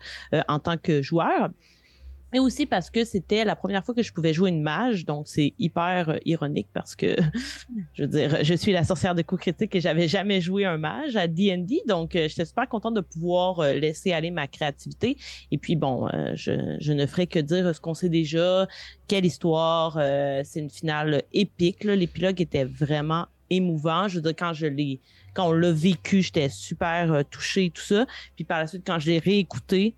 en tant que joueur mais aussi parce que c'était la première fois que je pouvais jouer une mage, donc c'est hyper euh, ironique parce que, je veux dire, je suis la sorcière de coups critiques et j'avais jamais joué un mage à D&D, donc euh, j'étais super contente de pouvoir euh, laisser aller ma créativité. Et puis bon, je, je, ne ferai que dire ce qu'on sait déjà, quelle histoire, c'est une finale épique, l'épilogue était vraiment émouvant. Je veux dire, quand je l'ai, quand on l'a vécu, j'étais super touchée, tout ça. Puis par la suite, quand je l'ai réécouté,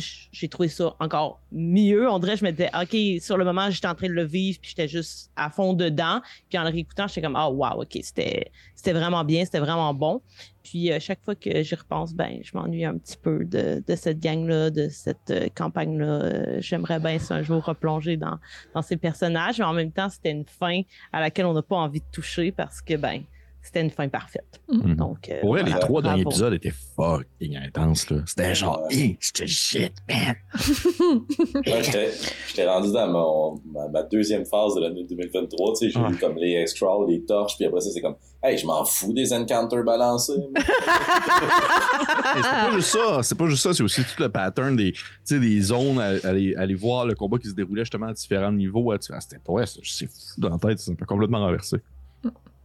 j'ai trouvé ça encore mieux. On dirait, je me disais, OK, sur le moment, j'étais en train de le vivre, puis j'étais juste à fond dedans. Puis en le réécoutant, j'étais comme, oh, wow, OK, c'était, c'était vraiment bien, c'était vraiment bon. Puis euh, chaque fois que j'y repense, ben, je m'ennuie un petit peu de, de cette gang-là, de cette euh, campagne-là. Euh, j'aimerais bien, un jour, replonger dans, dans ces personnages, mais en même temps, c'était une fin à laquelle on n'a pas envie de toucher parce que, ben, c'était une fin parfaite. Mm. Donc, euh, ouais, les trois derniers épisodes étaient fucking intenses. Là. C'était genre, hey, c'était shit, man. j'étais rendu dans mon, ma, deuxième phase de l'année 2023. Tu sais, j'ai vu comme les scrolls, les torches, puis après ça, c'est comme, hey, je m'en fous des encounters balancés. c'est pas juste ça. C'est pas juste ça. C'est aussi tout le pattern des, des zones à, aller, aller, voir le combat qui se déroulait justement à différents niveaux. Ah, c'était ouais, c'est fou dans la tête. C'est complètement renversé.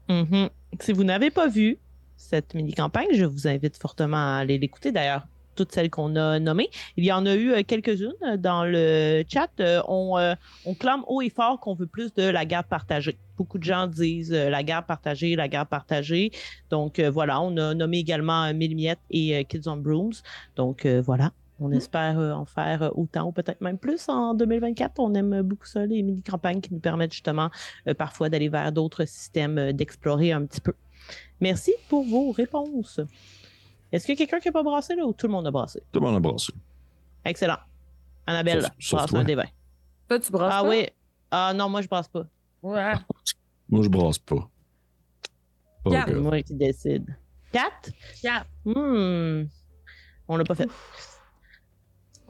Mm-hmm. Si vous n'avez pas vu cette mini-campagne, je vous invite fortement à aller l'écouter. D'ailleurs, toutes celles qu'on a nommées. Il y en a eu euh, quelques-unes euh, dans le chat. Euh, on, on, clame haut et fort qu'on veut plus de la garde partagée. Beaucoup de gens disent la garde partagée, la garde partagée. Donc voilà, on a nommé également Mille et Kids on Brooms. Donc voilà, on mm. espère euh, en faire euh, autant ou peut-être même plus en 2024. On aime beaucoup ça, les mini-campagnes qui nous permettent justement euh, parfois d'aller vers d'autres systèmes, d'explorer un petit peu. Merci pour vos réponses. Est-ce qu'il y a quelqu'un qui n'a pas brassé là ou tout le monde a brassé? Tout le monde a brassé. Excellent. Annabelle, brasse un des vins. Toi, tu brasses ah, pas? Ah oui. Ah non, moi, je brasse pas. Ouais. Moi, je brasse pas. Quatre. Moi qui décide. Quatre? Quatre. Hmm. On l'a pas fait.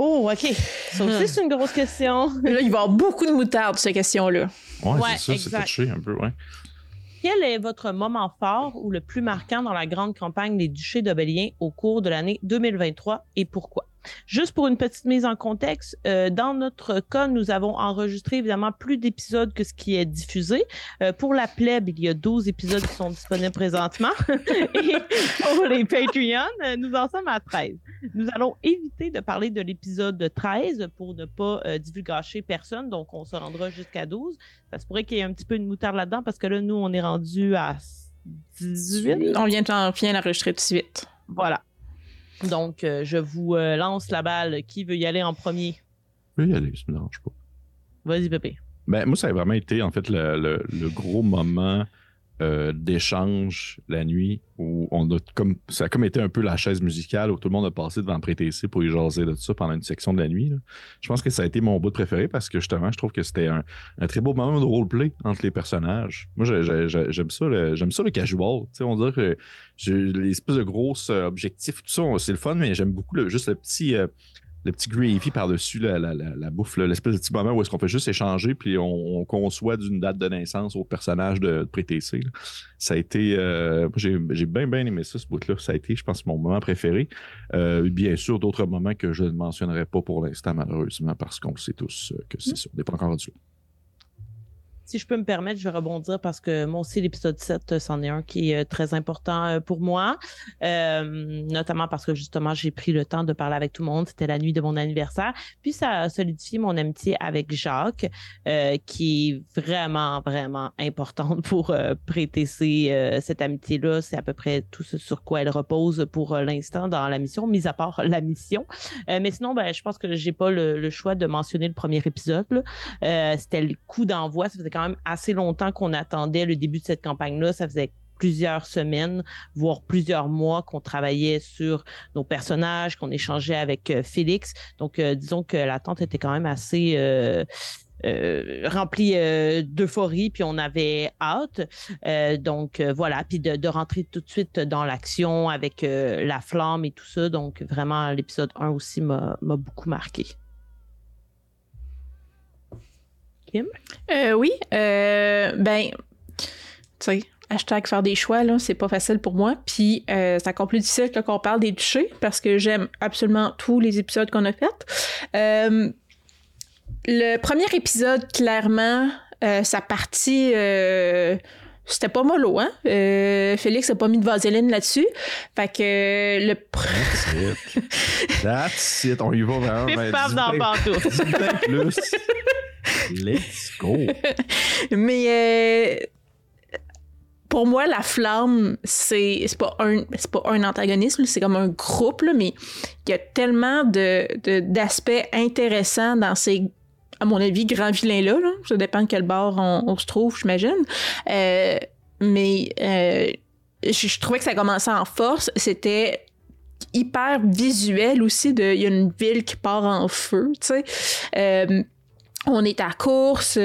Oh, OK. Ça aussi, c'est une grosse question. Là, il va y avoir beaucoup de moutarde, cette question-là. Ouais, ouais c'est ça, c'est touché un peu, ouais. Quel est votre moment fort ou le plus marquant dans la grande campagne des Duchés d'Obélien au cours de l'année 2023 et pourquoi? Juste pour une petite mise en contexte, euh, dans notre cas, nous avons enregistré évidemment plus d'épisodes que ce qui est diffusé. Euh, pour la plèbe, il y a 12 épisodes qui sont disponibles présentement. Et pour les Patreons, euh, nous en sommes à 13. Nous allons éviter de parler de l'épisode 13 pour ne pas divulgacher personne, donc on se rendra jusqu'à 12. Ça se pourrait qu'il y ait un petit peu de moutarde là-dedans parce que là, nous, on est rendu à 18. On vient de l'enregistrer tout de suite. Voilà. Donc, euh, je vous euh, lance la balle. Qui veut y aller en premier? Je peux y aller, ça me dérange pas. Vas-y, Pépé. Ben, moi, ça a vraiment été, en fait, le gros moment euh, d'échange la nuit où on a comme ça a comme été un peu la chaise musicale où tout le monde a passé devant PréTC pour y jaser de tout ça pendant une section de la nuit. Je pense que ça a été mon bout préféré parce que justement, je trouve que c'était un, très beau moment de roleplay entre les personnages. Moi, j'aime ça, j'aime ça le casual. on dirait que les espèces de gros objectifs, tout ça, c'est le fun, mais j'aime beaucoup le, juste le petit. Euh, le petit gravy par-dessus la, la, bouffe, l'espèce de petit moment où est-ce qu'on fait juste échanger, puis on, conçoit d'une date de naissance au personnage de, de Ça a été. Euh, j'ai, bien, bien aimé ça, ce bout-là. Ça a été, je pense, mon moment préféré. Euh, bien sûr, d'autres moments que je ne mentionnerai pas pour l'instant, malheureusement, parce qu'on sait tous que c'est mm. ça. On n'est pas encore rendu si je peux me permettre, je vais rebondir parce que moi aussi, l'épisode 7, euh, c'en est un qui est euh, très important euh, pour moi, notamment parce que justement, j'ai pris le temps de parler avec tout le monde. C'était la nuit de mon anniversaire. Puis ça a solidifié mon amitié avec Jacques, qui est vraiment, vraiment importante pour prêter cette amitié-là. C'est à peu près tout ce sur quoi elle repose pour l'instant dans la mission, mis à part la mission. mais sinon, ben, je pense que j'ai pas le, choix de mentionner le premier épisode. C'était le coup d'envoi. Ça faisait même assez longtemps qu'on attendait le début de cette campagne-là. Ça faisait plusieurs semaines, voire plusieurs mois qu'on travaillait sur nos personnages, qu'on échangeait avec euh, Félix. Donc, euh, disons que l'attente était quand même assez euh, remplie d'euphorie, puis on avait hâte. donc, voilà, puis de, de, rentrer tout de suite dans l'action avec la flamme et tout ça. Donc, vraiment, l'épisode 1 aussi m'a beaucoup marqué. Euh, oui. Euh, ben, tu sais, hashtag faire des choix, là, c'est pas facile pour moi. Puis euh, c'est encore plus difficile quand on parle des touchés parce que j'aime absolument tous les épisodes qu'on a faits. Euh, le premier épisode, clairement, euh, sa partie. Euh, c'était pas mollo, hein? Euh, Félix a pas mis de vaseline là-dessus. Fait que le. That's it. That's it. On y va vraiment. Ben, dis dans plus. Let's go. Mais euh, pour moi, la flamme, c'est c'est pas un c'est pas un antagonisme, c'est comme un groupe, là, mais il y a tellement de de- d'aspects intéressants dans ces à mon avis, grands vilains-là. Là. Ça dépend de quel bord on, se trouve, j'imagine. Euh, mais euh, je, trouvais que ça commençait en force. C'était hyper visuel aussi. Il y a une ville qui part en feu, tu sais. Euh, on est à course.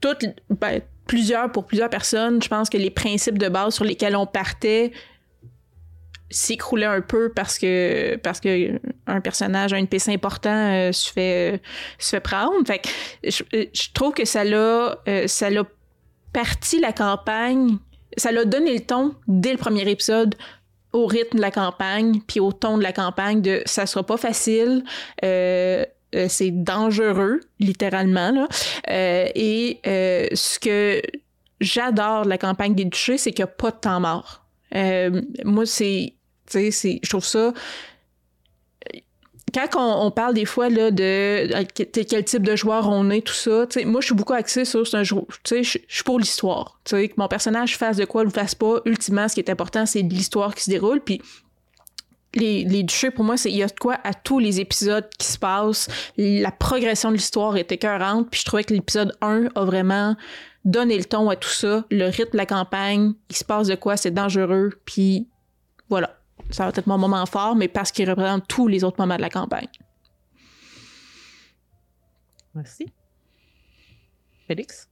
toutes, ben, plusieurs, pour plusieurs personnes, je pense que les principes de base sur lesquels on partait s'écroulaient un peu parce que parce que un personnage, un NPC important euh, se fait se fait prendre. Fait que je, je trouve que ça l'a euh, ça l'a parti la campagne, ça l'a donné le ton dès le premier épisode au rythme de la campagne, puis au ton de la campagne de ça sera pas facile. euh, euh, c'est dangereux, littéralement. Là. Euh, et euh, ce que j'adore de la campagne des duchés, c'est qu'il n'y a pas de temps mort. Euh, moi, c'est. Je trouve ça. Quand on, parle des fois là, de euh, que- quel type de joueur on est, tout ça, moi je suis beaucoup axée sur un sais, je suis pour l'histoire. Que mon personnage fasse de quoi ou fasse pas. Ultimement, ce qui est important, c'est l'histoire qui se déroule. Puis les, les duchés, pour moi, c'est il y a de quoi à tous les épisodes qui se passent. La progression de l'histoire est écœurante. Puis je trouvais que l'épisode 1 a vraiment donné le ton à tout ça. Le rythme de la campagne, il se passe de quoi, c'est dangereux. Puis voilà. Ça va être mon moment fort, mais parce qu'il représente tous les autres moments de la campagne. Merci. Félix?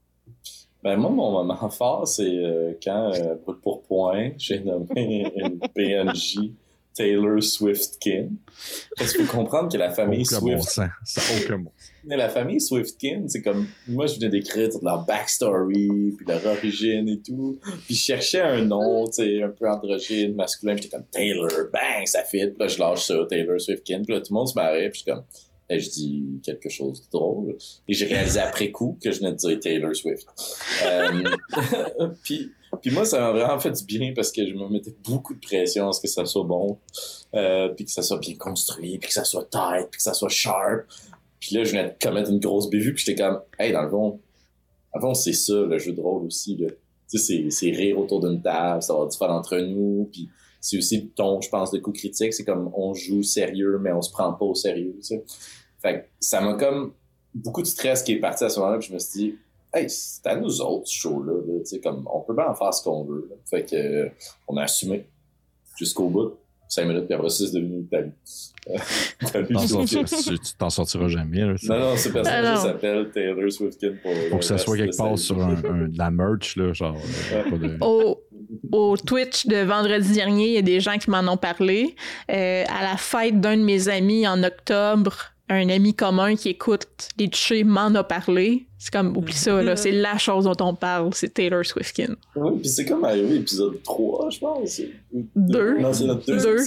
Ben moi, mon moment fort, c'est euh, quand, euh, brûle pour point, j'ai nommé une PNJ Taylor Swiftkin. Parce qu'il faut comprendre que la famille Aucun bon Swift sens. Ça a aucun bon sens. La famille Swiftkin, c'est comme. Moi, je venais d'écrire leur backstory, puis leur origine et tout. Puis je cherchais un nom, tu sais, un peu androgyne, masculin. J'étais comme Taylor, bang, ça fit. Puis là, je lâche ça, Taylor Swiftkin. Puis là, tout le monde se marrait. Puis je suis comme. Je dis quelque chose de drôle. Et j'ai réalisé après coup que je venais de dire Taylor Swift. Euh, puis, puis moi, ça m'a vraiment fait du bien parce que je me mettais beaucoup de pression à ce que ça soit bon. Euh, puis que ça soit bien construit, puis que ça soit tight, puis que ça soit sharp. Puis là, je venais de commettre une grosse bévue, puis j'étais comme, hey, dans le fond, fond, c'est ça, le jeu de rôle aussi, là. Tu sais, c'est- rire autour d'une table, ça va différent entre nous, puis c'est aussi le ton, je pense, de coup critique, c'est comme, on joue sérieux, mais on se prend pas au sérieux, tu sais. Fait que ça m'a comme, beaucoup de stress qui est parti à ce moment-là, puis je me suis dit, hey, c'est à nous autres, ce show-là, là, tu sais, comme, on peut bien en faire ce qu'on veut, là. Fait que, euh, on a assumé jusqu'au bout. Cinq minutes, puis après ça, c'est devenu ta vie. Euh, ta vie. T'en sortiras- tu t'en sortiras jamais. là. Non, non, ce personnage Ah, s'appelle Taylor Swiftkin pour. Faut que ça soit quelque de part sur un, un- de la merch, là, genre. euh, pas de- Au, au Twitch de vendredi dernier, il y a des gens qui m'en ont parlé. Euh, à la fête d'un de mes amis en octobre, un ami commun qui écoute les touchés m'en a parlé. C'est comme, oublie ça, là, c'est la chose dont on parle, c'est Taylor Swiftkin. Oui, puis c'est comme arrivé épisode 3, je pense. Deux. Non, c'est notre Deux.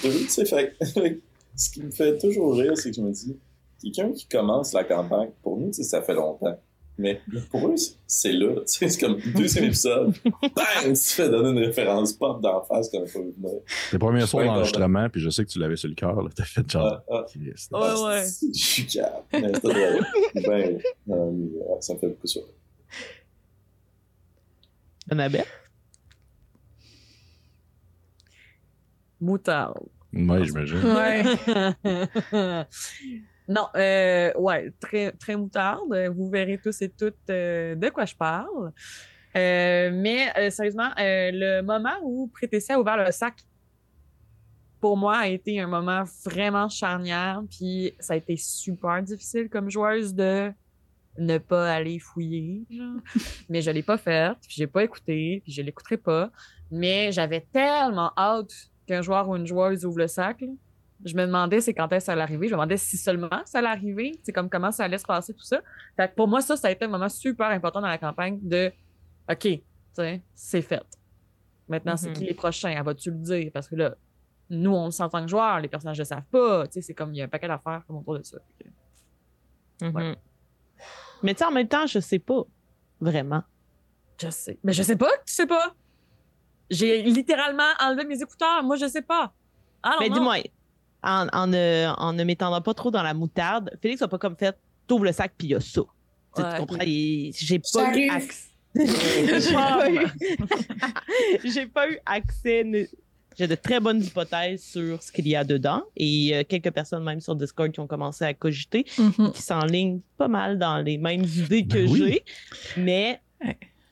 tu sais, fait Ce qui me fait toujours rire, c'est que je me dis, quelqu'un qui commence la campagne, pour nous, ça fait longtemps. Mais pour eux, c'est- là. tu sais, C'est comme deuxième épisode. Bang! Tu fais donner une référence pop d'en face n'a pas vu venir. Tes premiers soirs Ouais, d'enregistrement, puis je sais que tu l'avais sur le cœur, là, t'as fait genre. Ah, ah. Yes. Ouais, Ah, ouais. c'est- Je suis. Mais drôle. Ben, euh, ouais, ça me fait beaucoup sourire. Annabelle? Moutarde. Ouais, j'imagine. Ouais. non, euh, ouais, très, très moutarde. Vous verrez tous et toutes euh, de quoi je parle. Euh, mais sérieusement, le moment où Prétessia a ouvert le sac, pour moi, a été un moment vraiment charnière. Puis ça a été super difficile comme joueuse de ne pas aller fouiller. genre. mais je l'ai pas fait, puis j'ai pas écouté, puis je l'écouterai pas. Mais j'avais tellement hâte qu'un joueur ou une joueuse ouvre le sac. là. Je me demandais c'est quand est-ce que ça allait arriver. Je me demandais si seulement ça allait arriver. C'est comme comment ça allait se passer, tout ça. Fait pour moi, ça, ça a été un moment super important dans la campagne de OK, c'est fait. Maintenant, c'est qui mm-hmm. les prochains? Vas-tu le dire? Parce que là, nous, on le sent en tant que joueur, les personnages ne le savent pas. C'est comme il y a un paquet d'affaires comme autour de ça. Mm-hmm. Mais tu en même temps, je sais pas. Vraiment. Je sais. Mais je sais pas tu sais pas. J'ai littéralement enlevé mes écouteurs. Moi, je sais pas. Mais dis-moi, en, en, ne, en ne m'étendant pas trop dans la moutarde, Félix n'a pas comme fait t'ouvres le sac puis il y a ça. Tu comprends? J'ai pas eu accès. J'ai pas, eu... pas eu accès. J'ai de très bonnes hypothèses sur ce qu'il y a dedans et euh, quelques personnes même sur Discord qui ont commencé à cogiter, mm-hmm. qui s'enlignent pas mal dans les mêmes idées que ben j'ai, mais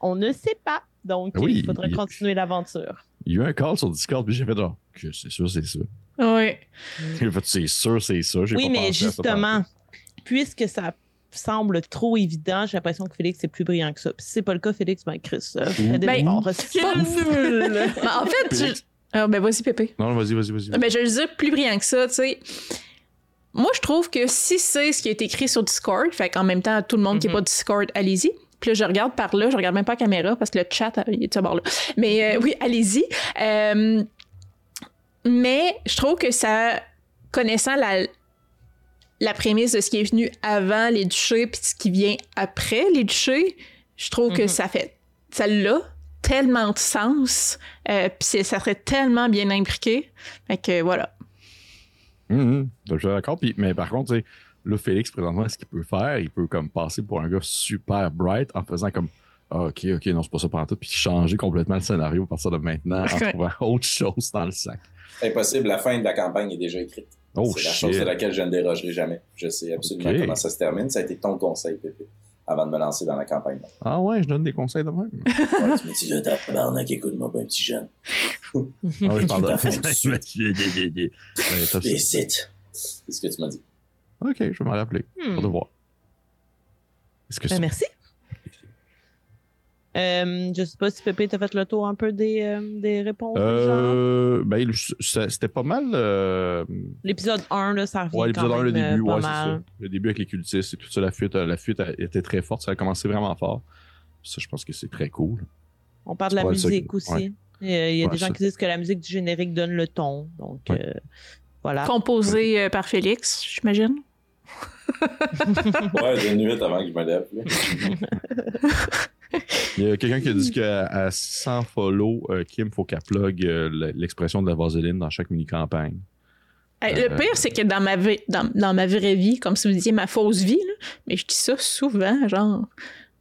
on ne sait pas. Donc, ben il faudrait continuer l'aventure. Il y a eu un call sur Discord, puis j'ai fait, oh, c'est sûr, c'est ça. Oui. c'est sûr, c'est ça. Oui, mais justement, puisque ça semble trop évident, j'ai l'impression que Félix est plus brillant que ça. Puis si c'est pas le cas, Félix, ben Chris, euh, ben, ben, en fait, je... Ah, ben vas-y, Pépé. Non, vas-y, vas-y, vas-y. Ben, je veux dire plus brillant que ça, tu sais. Moi, je trouve que si c'est ce qui est écrit sur Discord, fait qu'en même temps, tout le monde qui n'est pas mhm. Discord, allez-y. Puis là, je regarde par là, je regarde même pas la caméra parce que le chat, il est bord là. Mais euh, oui, allez-y. Euh, mais je trouve que ça, connaissant la, la prémisse de ce qui est venu avant les duchés puis ce qui vient après les duchés, je trouve que mhm. ça fait ça l'a tellement de sens euh, puis ça serait tellement bien imbriqué. Fait que voilà. Mhm. je suis d'accord. Mais par contre, là, Félix, présentement, ce qu'il peut faire, il peut comme passer pour un gars super bright en faisant comme ah, ok, ok, non, c'est pas ça tout, puis changer complètement le scénario à partir de maintenant en trouvant autre chose dans le sac. Impossible, la fin de la campagne est déjà écrite. Oh, c'est la chose de laquelle je ne dérogerai jamais. Je sais absolument comment ça se termine. Ça a été ton conseil, Pépé, avant de me lancer dans la campagne. Ah ouais, je donne des conseils de même. ouais, tu me dis, là, tabarnak, écoute-moi pas un petit jeune. ah oui, je parle de... Les sites. C'est ce que tu m'as dit. Ok, je vais m'en rappeler. Hmm. Pour de voir. Que ben, merci. Euh, je sais pas si Pépé t'a fait le tour un peu des, euh, des réponses. Euh, ben, c'était pas mal. Euh, l'épisode 1, là, ça revient. Ouais, l'épisode 1, le début, ouais, c'est ça. Le début avec les cultistes et tout ça, la fuite, la fuite était très forte. Ça a commencé vraiment fort. Ça, je pense que c'est très cool. On parle de la musique aussi. Il y a des gens qui disent que la musique du générique donne le ton. Donc, voilà. Composé par Félix, j'imagine. ouais, une nuit avant que je me lève. Il y a quelqu'un qui a dit qu'à 100 follow, euh, Kim, faut qu'elle plug euh, l'expression de la vaseline dans chaque mini-campagne. le pire, c'est que dans ma, vie, dans, ma vraie vie, comme si vous disiez ma fausse vie, mais je dis ça souvent, genre.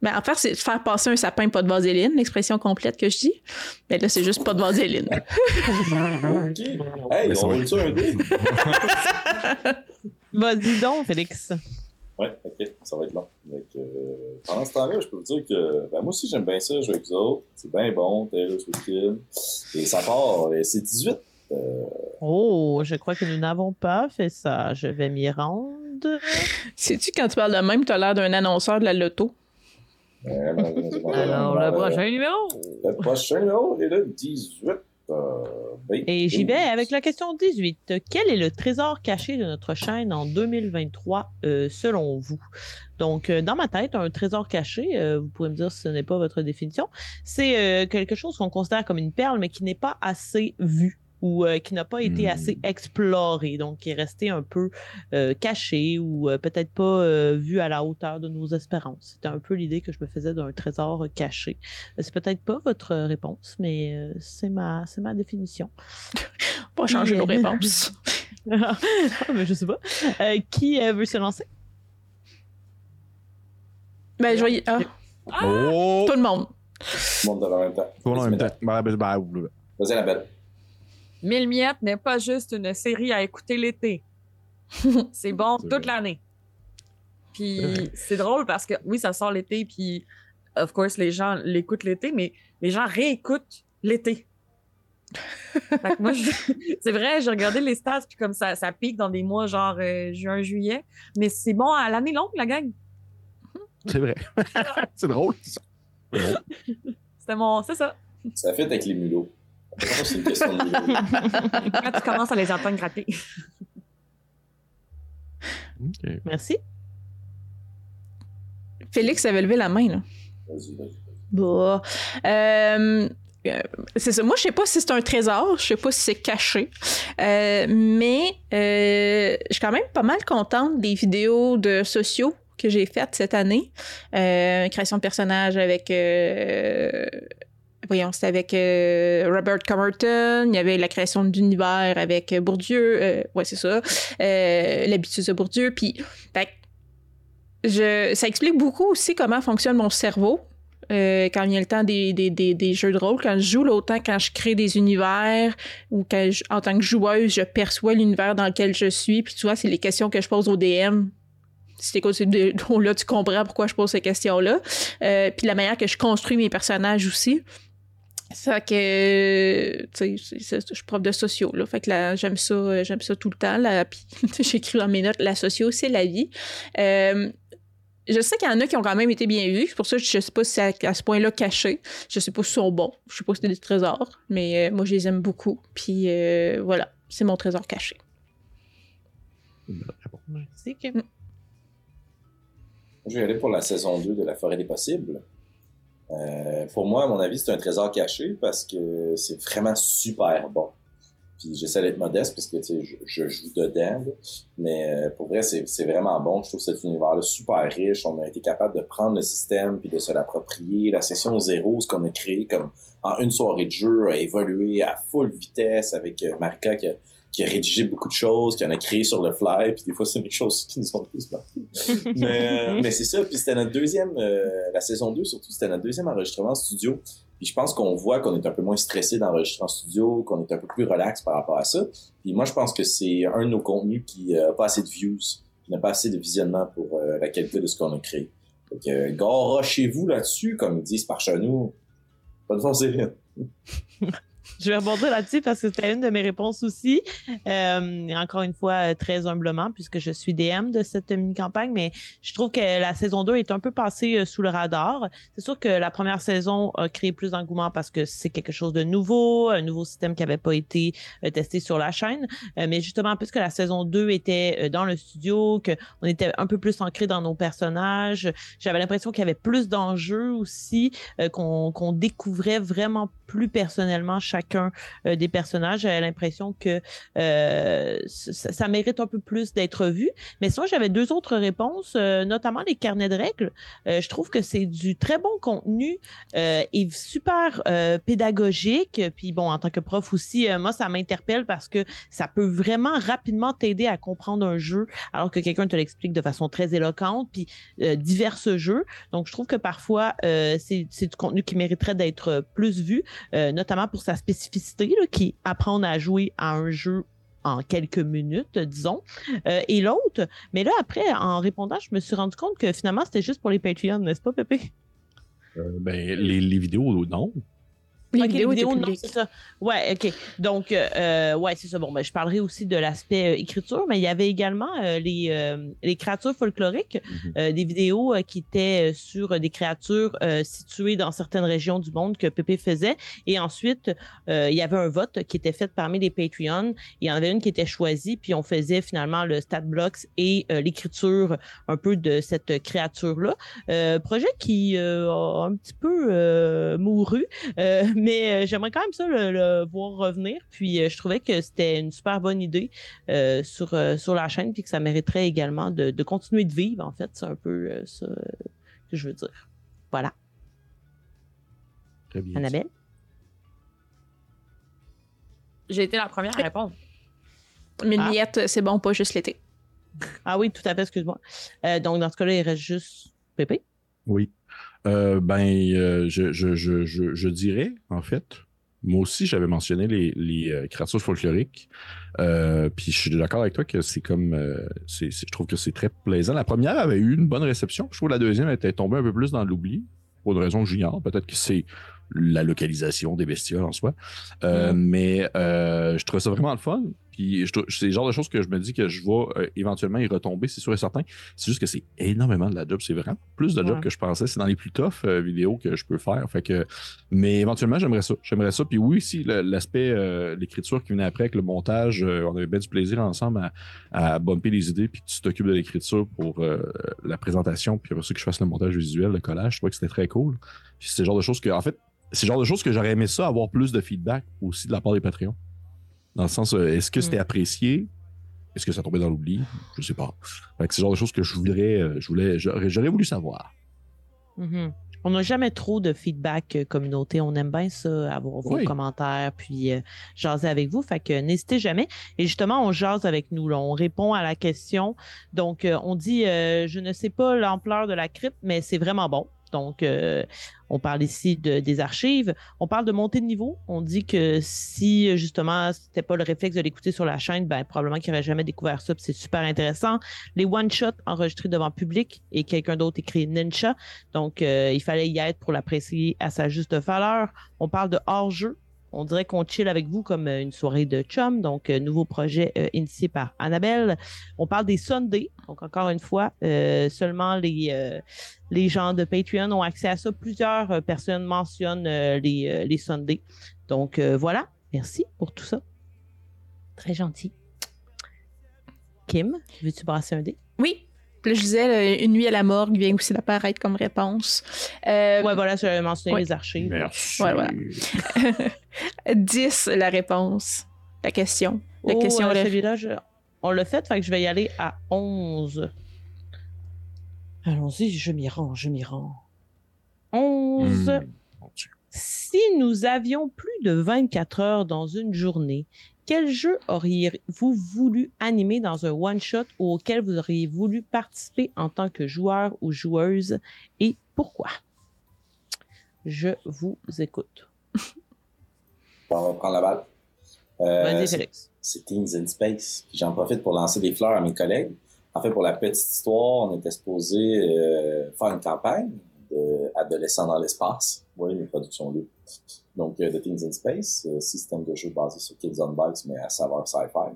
Mais en fait, c'est de faire passer un sapin pas de vaseline, l'expression complète que je dis. Mais là, c'est juste pas de vaseline. OK. Hey, on roule ça un dé? Vas-y donc, Félix. Ouais, ok, ça va être long. Donc, euh, pendant ce temps-là, je peux vous dire que ben, moi aussi j'aime bien ça, jouer avec vous autres. C'est bien bon, Taylor Swift. Et ça part, euh, c'est 18. Euh... Oh, je crois que nous n'avons pas fait ça. Je vais m'y rendre. Sais-tu, quand tu parles de même, tu as l'air d'un annonceur de la loto? Alors, le prochain numéro? Le prochain numéro est le 18. Et j'y vais avec la question 18. Quel est le trésor caché de notre chaîne en 2023 euh, selon vous? Donc, euh, dans ma tête, un trésor caché, euh, vous pouvez me dire si ce n'est pas votre définition, c'est quelque chose qu'on considère comme une perle, mais qui n'est pas assez vu ou euh, qui n'a pas été hmm. assez exploré, donc qui est resté un peu euh, caché ou euh, peut-être pas vu à la hauteur de nos espérances. C'était un peu l'idée que je me faisais d'un trésor caché. c'est peut-être pas votre réponse, mais c'est ma, c'est ma définition. pas changer nos réponses. ah, mais je sais pas. qui veut se lancer? Ben, je voyais. Ah. Oh! Tout le monde. Tout le monde dans le même temps. Tout le monde en même temps. Ben, ben, ben, Vas-y, la belle. Mille miettes n'est pas juste une série à écouter l'été. c'est bon toute l'année. Puis c'est drôle parce que oui, ça sort l'été, puis of course, les gens l'écoutent l'été, mais les gens réécoutent l'été. moi, c'est vrai, j'ai regardé les stats, puis comme ça, ça pique dans des mois genre euh, juin, juillet, mais c'est bon à l'année longue, la gang. C'est vrai. c'est drôle. C'était mon. C'est ça. Ça fait avec les mulots. C'est une question de Quand tu commences à les entendre gratter. Merci. Félix avait levé la main, là. Vas-y, vas-y. Bah. Euh, euh, c'est ça. Moi, je sais pas si c'est un trésor, je sais pas si c'est caché, euh, mais euh, je suis quand même pas mal contente des vidéos de sociaux que j'ai faites cette année. Euh, création de personnages avec. Euh, voyons, c'était avec euh, Robert Comerton. Il y avait la création d'univers avec Bourdieu. Euh, ouais, c'est ça. Euh, L'habitude de Bourdieu. Puis, je, ça explique beaucoup aussi comment fonctionne mon cerveau. euh, quand il y a le temps des, des, des, des jeux de rôle, quand je joue, l'autant quand je crée des univers ou quand je- en tant que joueuse, je perçois l'univers dans lequel je suis. Puis tu vois, c'est les questions que je pose au DM. Si t'écoutes ces vidéos-là, tu comprends pourquoi je pose ces questions-là. Euh, puis la manière que je construis mes personnages aussi. Ça que, tu sais, je suis prof de sociaux, là. Fait que là, j'aime ça, euh, j'aime ça tout le temps, là. Puis j'écris dans mes notes, la socio, c'est la vie. Euh, je sais qu'il y en a qui ont quand même été bien vus. C'est pour ça que je sais pas si c'est à, à ce point-là caché. Je sais pas s'ils sont bons. Je sais pas si c'est des trésors. Mais euh, moi, je les aime beaucoup. Puis euh, voilà, c'est mon trésor caché. Merci, Kim. Moi, Je vais aller pour la saison 2 de La Forêt des Possibles. Euh, pour moi, à mon avis, c'est un trésor caché parce que c'est vraiment super bon. Puis j'essaie d'être modeste parce que je, joue dedans. là. Mais euh, pour vrai, c'est c'est vraiment bon. Je trouve cet univers-là super riche. On a été capable de prendre le système puis de se l'approprier. La session zéro, ce qu'on a créé comme en une soirée de jeu, a évolué à full vitesse avec euh, Marika qui a, qui a rédigé beaucoup de choses, qui en a créé sur le fly. Puis des fois, c'est des choses qui nous ont plus marqué mais, euh, mais c'est ça. Puis c'était notre deuxième, euh, la saison 2 surtout, c'était notre deuxième enregistrement en studio. Puis je pense qu'on voit qu'on est un peu moins stressé d'enregistrer en studio, qu'on est un peu plus relax par rapport à ça. Puis moi, je pense que c'est un de nos contenus qui n'a pas assez de views, qui n'a pas assez de visionnement pour euh, la qualité de ce qu'on a créé. Donc, euh, gare chez vous là-dessus, comme ils disent par chez nous. Bonne Céline. Je vais rebondir là-dessus parce que c'était une de mes réponses aussi. Euh, encore une fois, euh, très humblement, puisque je suis DM de cette mini-campagne, mais je trouve que la saison 2 est un peu passée euh, sous le radar. C'est sûr que la première saison a créé plus d'engouement parce que c'est quelque chose de nouveau, un nouveau système qui n'avait pas été euh, testé sur la chaîne. Mais justement, puisque la saison 2 était dans le studio, qu'on était un peu plus ancré dans nos personnages, j'avais l'impression qu'il y avait plus d'enjeux aussi, qu'on qu'on découvrait vraiment plus personnellement chacun euh, des personnages. J'avais l'impression que euh, ça, mérite un peu plus d'être vu. Mais sinon, j'avais deux autres réponses, euh, notamment les carnets de règles. Je trouve que c'est du très bon contenu et super pédagogique. Puis bon, en tant que prof aussi, moi, ça m'interpelle parce que ça peut vraiment rapidement t'aider à comprendre un jeu alors que quelqu'un te l'explique de façon très éloquente, puis divers jeux. Donc, je trouve que parfois, c'est du contenu qui mériterait d'être plus vu, euh, notamment pour sa spécificité, qui est apprendre à jouer à un jeu en quelques minutes, disons. Euh, et l'autre, mais là, après, en répondant, je me suis rendu compte que finalement, c'était juste pour les Patreons, n'est-ce pas, Pépé? Euh, ben, les, les vidéos, non. Les Ok, vidéos étaient non, publiques. c'est ça. Ouais, ok. Donc, euh, euh, ouais, c'est ça. Bon, ben, je parlerai aussi de l'aspect euh, écriture, mais il y avait également euh, les, euh, les créatures folkloriques, Mhm. euh, des vidéos euh, qui étaient sur des créatures euh, situées dans certaines régions du monde que Pépé faisait. Et ensuite, euh, il y avait un vote qui était fait parmi les Patreons. Il y en avait une qui était choisie, puis on faisait finalement le stat blocks et euh, l'écriture un peu de cette créature-là. Euh, projet qui euh, a un petit peu euh, mouru. Mais euh, j'aimerais quand même ça le, le voir revenir. Puis euh, je trouvais que c'était une super bonne idée euh, sur, euh, sur la chaîne, puis que ça mériterait également de, de continuer de vivre, en fait. C'est un peu euh, ça que je veux dire. Voilà. Très bien. Annabelle? J'ai été la première à répondre. Mais une Ah. miette, c'est bon, pas juste l'été. Ah oui, tout à fait, excuse-moi. Euh, donc, dans ce cas-là, il reste juste Pépé? Oui. Euh, ben, euh, je, je, je, je, je dirais, en fait, moi aussi, j'avais mentionné les, les euh, créatures folkloriques. Euh, puis je suis d'accord avec toi que c'est comme. euh, je trouve que c'est très plaisant. La première avait eu une bonne réception. Je trouve que la deuxième était tombée un peu plus dans l'oubli. Pour une raison que j'ignore. Peut-être que c'est la localisation des bestioles en soi. Euh, Mais je trouvais ça vraiment le fun. Puis c'est le genre de choses que je me dis que je vais euh, éventuellement y retomber, c'est sûr et certain. C'est juste que c'est énormément de la job. C'est vraiment plus de job que je pensais. C'est dans les plus tough euh, vidéos que je peux faire. Fait que, mais éventuellement, j'aimerais ça. J'aimerais ça. Puis oui, si l'aspect, euh, l'écriture qui venait après avec le montage, on avait bien du plaisir ensemble à, à bumper les idées, puis tu t'occupes de l'écriture pour la présentation, puis après ça que je fasse le montage visuel, le collage. Je trouvais que c'était très cool. Puis c'est le genre de choses que, en fait, c'est le genre de choses que j'aurais aimé ça, avoir plus de feedback aussi de la part des Patreons. Dans le sens, euh, est-ce que c'était mm. apprécié? Est-ce que ça tombait dans l'oubli? Je sais pas. c'est le genre de choses que je voudrais, euh, je voulais, j'aurais voulu savoir. Mm-hmm. On n'a jamais trop de feedback euh, communauté. On aime bien ça, avoir vos commentaires, puis jaser avec vous. Fait que n'hésitez jamais. Et justement, on jase avec nous. On répond à la question. Donc, on dit, je ne sais pas l'ampleur de la crypte, mais c'est vraiment bon. Donc, euh, on parle ici de, des archives. On parle de montée de niveau. On dit que si justement c'était pas le réflexe de l'écouter sur la chaîne, ben probablement qu'il n'aurait jamais découvert ça. C'est super intéressant. Les one shots enregistrés devant public et quelqu'un d'autre écrit Ninja. Donc, euh, il fallait y être pour l'apprécier à sa juste valeur. On parle de hors jeu on dirait qu'on chill avec vous comme euh, une soirée de chum. Donc, euh, nouveau projet euh, initié par Annabelle. On parle des Sundays. Donc, encore une fois, seulement les, les gens de Patreon ont accès à ça. Plusieurs personnes mentionnent les, les Sundays. Donc, voilà. Merci pour tout ça. Très gentil. Kim, veux-tu brasser un dé? Oui. Là, je disais, Une nuit à la morgue vient aussi d'apparaître comme réponse. Euh, ouais, voilà, j'avais mentionné les archives. Merci. Ouais, voilà. 10, la réponse. La question. La oh, question. on l'a fait, fait que je vais y aller à 11. Allons-y, je m'y rends, je m'y rends. 11. Hmm. Si nous avions plus de 24 heures dans une journée, quel jeu auriez-vous voulu animer dans un one-shot ou auquel vous auriez voulu participer en tant que joueur ou joueuse et pourquoi? Je vous écoute. On va prendre la balle. Euh, Félix. C'est Teens in Space. J'en profite pour lancer des fleurs à mes collègues. En fait, pour la petite histoire, on était supposé euh, faire une campagne d'adolescents dans l'espace. Oui, mes productions lues. Donc, euh, The Teens in Space, euh, système de jeu basé sur Kids on Bikes, mais à savoir sci-fi.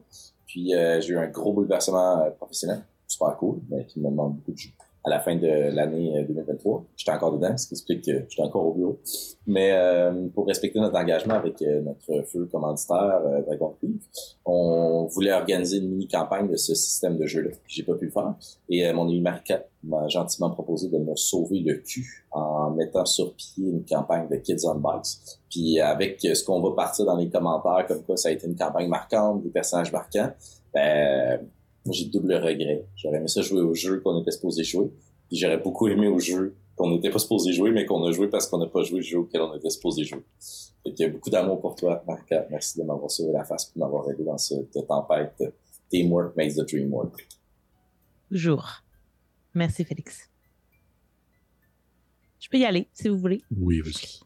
Puis, euh, j'ai eu un gros bouleversement professionnel, super cool, mais qui me demande beaucoup de jeu à la fin de l'année 2023. Euh, j'étais encore dedans, ce qui explique que j'étais encore au bureau. Mais euh, pour respecter notre engagement avec euh, notre feu commanditaire Dragon Cleave, on voulait organiser une mini-campagne de ce système de jeu-là. J'ai pas pu le faire. Et mon ami Marika m'a gentiment proposé de me sauver le cul en mettant sur pied une campagne de Kids on Bikes. Puis avec ce qu'on va partir dans les commentaires, comme quoi ça a été une campagne marquante, des personnages marquants, ben moi, j'ai double regret. J'aurais aimé ça jouer au jeu qu'on était supposé jouer. Puis j'aurais beaucoup aimé au jeu qu'on n'était pas supposé jouer, mais qu'on a joué parce qu'on n'a pas joué le jeu auquel on était supposé jouer. Fait qu'il y a beaucoup d'amour pour toi, Marc. Merci de m'avoir sauvé la face pour m'avoir aidé dans cette tempête. Teamwork makes the dream work. Toujours. Merci, Félix. Je peux y aller, si vous voulez. Oui, vas-y.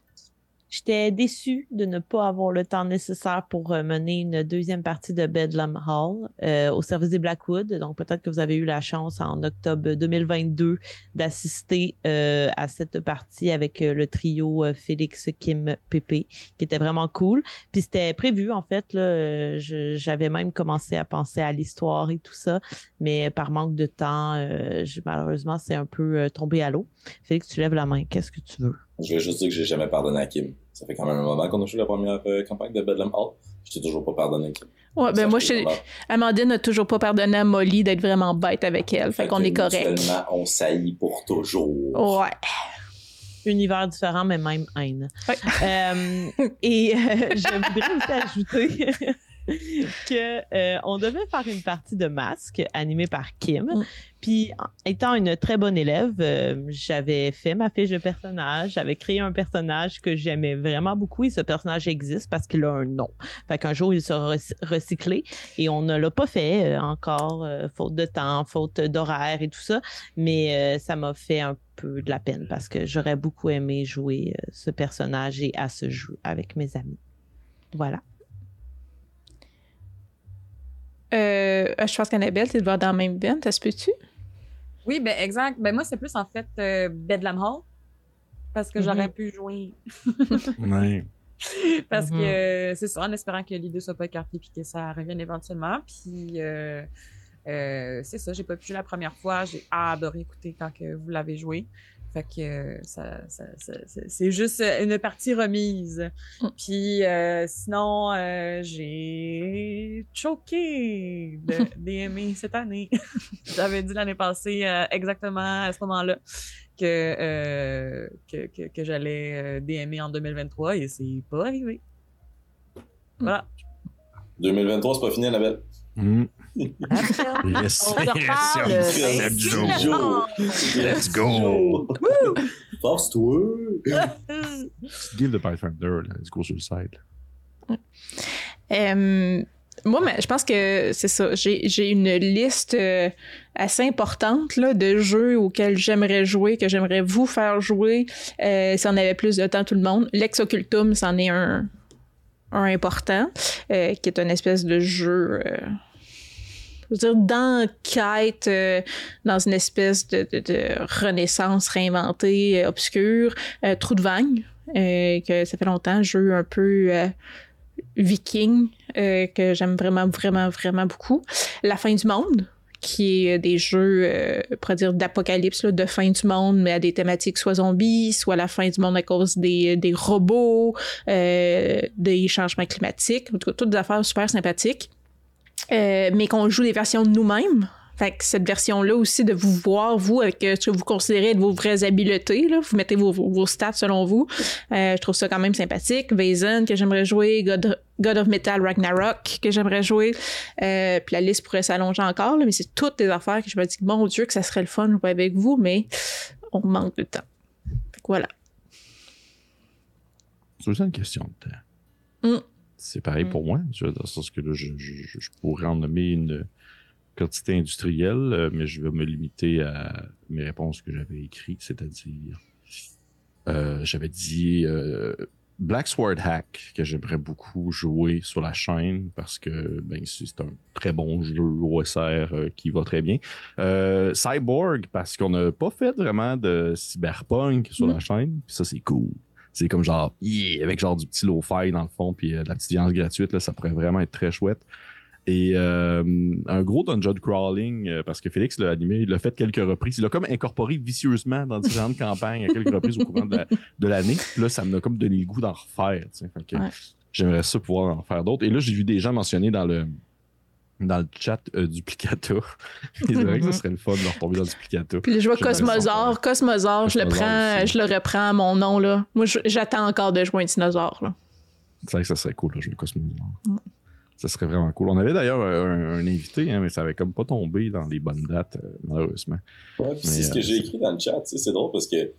J'étais déçue de ne pas avoir le temps nécessaire pour euh, mener une deuxième partie de Bedlam Hall euh, au service des Blackwood. Donc, peut-être que vous avez eu la chance en octobre 2022 d'assister euh, à cette partie avec le trio Félix, Kim, Pépé, qui était vraiment cool. Puis c'était prévu, en fait. J'avais même commencé à penser à l'histoire et tout ça, mais par manque de temps, malheureusement, c'est un peu tombé à l'eau. Félix, tu lèves la main. Qu'est-ce que tu veux? Je vais juste dire que j'ai jamais pardonné à Kim. Ça fait quand même un moment qu'on a joué la première euh, campagne de Bedlam Hall. Je t'ai toujours pas pardonné. Kim. Ouais, ben moi, je... Amandine n'a toujours pas pardonné à Molly d'être vraiment bête avec elle. Fait, qu'on est correct. on saillit pour toujours. Ouais. Univers différent, mais même haine. Euh, et euh, je voudrais aussi ajouter que euh, on devait faire une partie de masque animée par Kim. Mm. Puis, étant une très bonne élève, euh, j'avais fait ma fiche de personnage, j'avais créé un personnage que j'aimais vraiment beaucoup et ce personnage existe parce qu'il a un nom. Fait qu'un jour, il sera recyclé et on ne l'a pas fait euh, encore, faute de temps, faute d'horaire et tout ça. Mais ça m'a fait un peu de la peine parce que j'aurais beaucoup aimé jouer ce personnage et à ce jeu avec mes amis. Voilà. Euh, je pense qu'Annabelle, tu vas dans la même band, ça se peut-tu? Oui, ben exact. Ben moi, c'est plus en fait euh, Bedlam Hall. Parce que j'aurais mhm. pu jouer. ouais. Parce que c'est ça, en espérant que l'idée soit pas écartée puis que ça revienne éventuellement. Puis c'est ça, j'ai pas pu jouer la première fois. J'ai adoré écouter quand que vous l'avez joué. Fait que euh, ça, ça, c'est juste une partie remise. Mm. Puis euh, sinon, euh, j'ai choqué de DME cette année. J'avais dit l'année passée exactement à ce moment-là que, que, que, j'allais DME en 2023 et c'est pas arrivé. Voilà. 2023, c'est pas fini, Annabelle. Mm. Yes, Let's go. Let's go. Force-toi. Give the Pathfinder, let's go sur le site. Euh, moi, je pense que c'est ça. J'ai une liste euh, assez importante là, de jeux auxquels j'aimerais jouer, que j'aimerais vous faire jouer euh, si on avait plus de temps tout le monde. Lex Occultum, c'en est un, un important, euh, qui est une espèce de jeu veux dire, d'enquête euh, dans une espèce de, renaissance réinventée, euh, obscure. Euh, Trou de Vagne, que ça fait longtemps, jeu un peu viking, que j'aime vraiment, vraiment, vraiment beaucoup. La fin du monde, qui est des jeux, pour dire, d'apocalypse, de fin du monde, mais à des thématiques soit zombies, soit la fin du monde à cause des, des robots, des changements climatiques, en tout cas, toutes des affaires super sympathiques. Euh, mais qu'on joue des versions de nous-mêmes. Fait que cette version-là aussi, de vous voir, vous, avec euh, ce que vous considérez être vos vraies habiletés, là, vous mettez vos, vos stats selon vous. Euh, je trouve ça quand même sympathique. Vazen, que j'aimerais jouer. God, God, of Metal Ragnarok, que j'aimerais jouer. Euh, puis la liste pourrait s'allonger encore, là, mais c'est toutes des affaires que je me dis, mon Dieu, que ça serait le fun de jouer avec vous, mais on manque de temps. Fait que voilà. C'est une question de temps. Mm. C'est pareil pour mm. moi. Dans le sens que je, pourrais en nommer une quantité industrielle, euh, mais je vais me limiter à mes réponses que j'avais écrites, c'est-à-dire euh, j'avais dit euh, Black Sword Hack que j'aimerais beaucoup jouer sur la chaîne parce que ben, c'est un très bon jeu OSR qui va très bien. Cyborg parce qu'on n'a pas fait vraiment de cyberpunk sur la mm. chaîne, puis ça c'est cool c'est comme genre, avec genre du petit low-fi dans le fond, puis euh, de la petite viande gratuite, là, ça pourrait vraiment être très chouette. Et euh, un gros dungeon crawling, euh, parce que Félix l'a animé, il l'a fait quelques reprises. Il l'a comme incorporé vicieusement dans différentes campagnes à quelques reprises au courant de l'année. là, ça m'a comme donné le goût d'en refaire. J'aimerais ça pouvoir en faire d'autres. Et là, j'ai vu des gens mentionner dans le dans le chat euh, Duplicata. c'est vrai que ce serait le fun de retomber dans Duplicata. Puis je vois Cosmosaur. Cosmosaur, je le prends, je le reprends à mon nom. Là. Moi, j'attends encore de jouer un dinosaure. C'est vrai que ça serait cool de jouer Cosmosaur. Mm. Ça serait vraiment cool. On avait d'ailleurs un, invité, hein, mais ça avait comme pas tombé dans les bonnes dates, euh, malheureusement. Ouais, c'est ce que euh, j'ai écrit dans le chat. C'est drôle parce que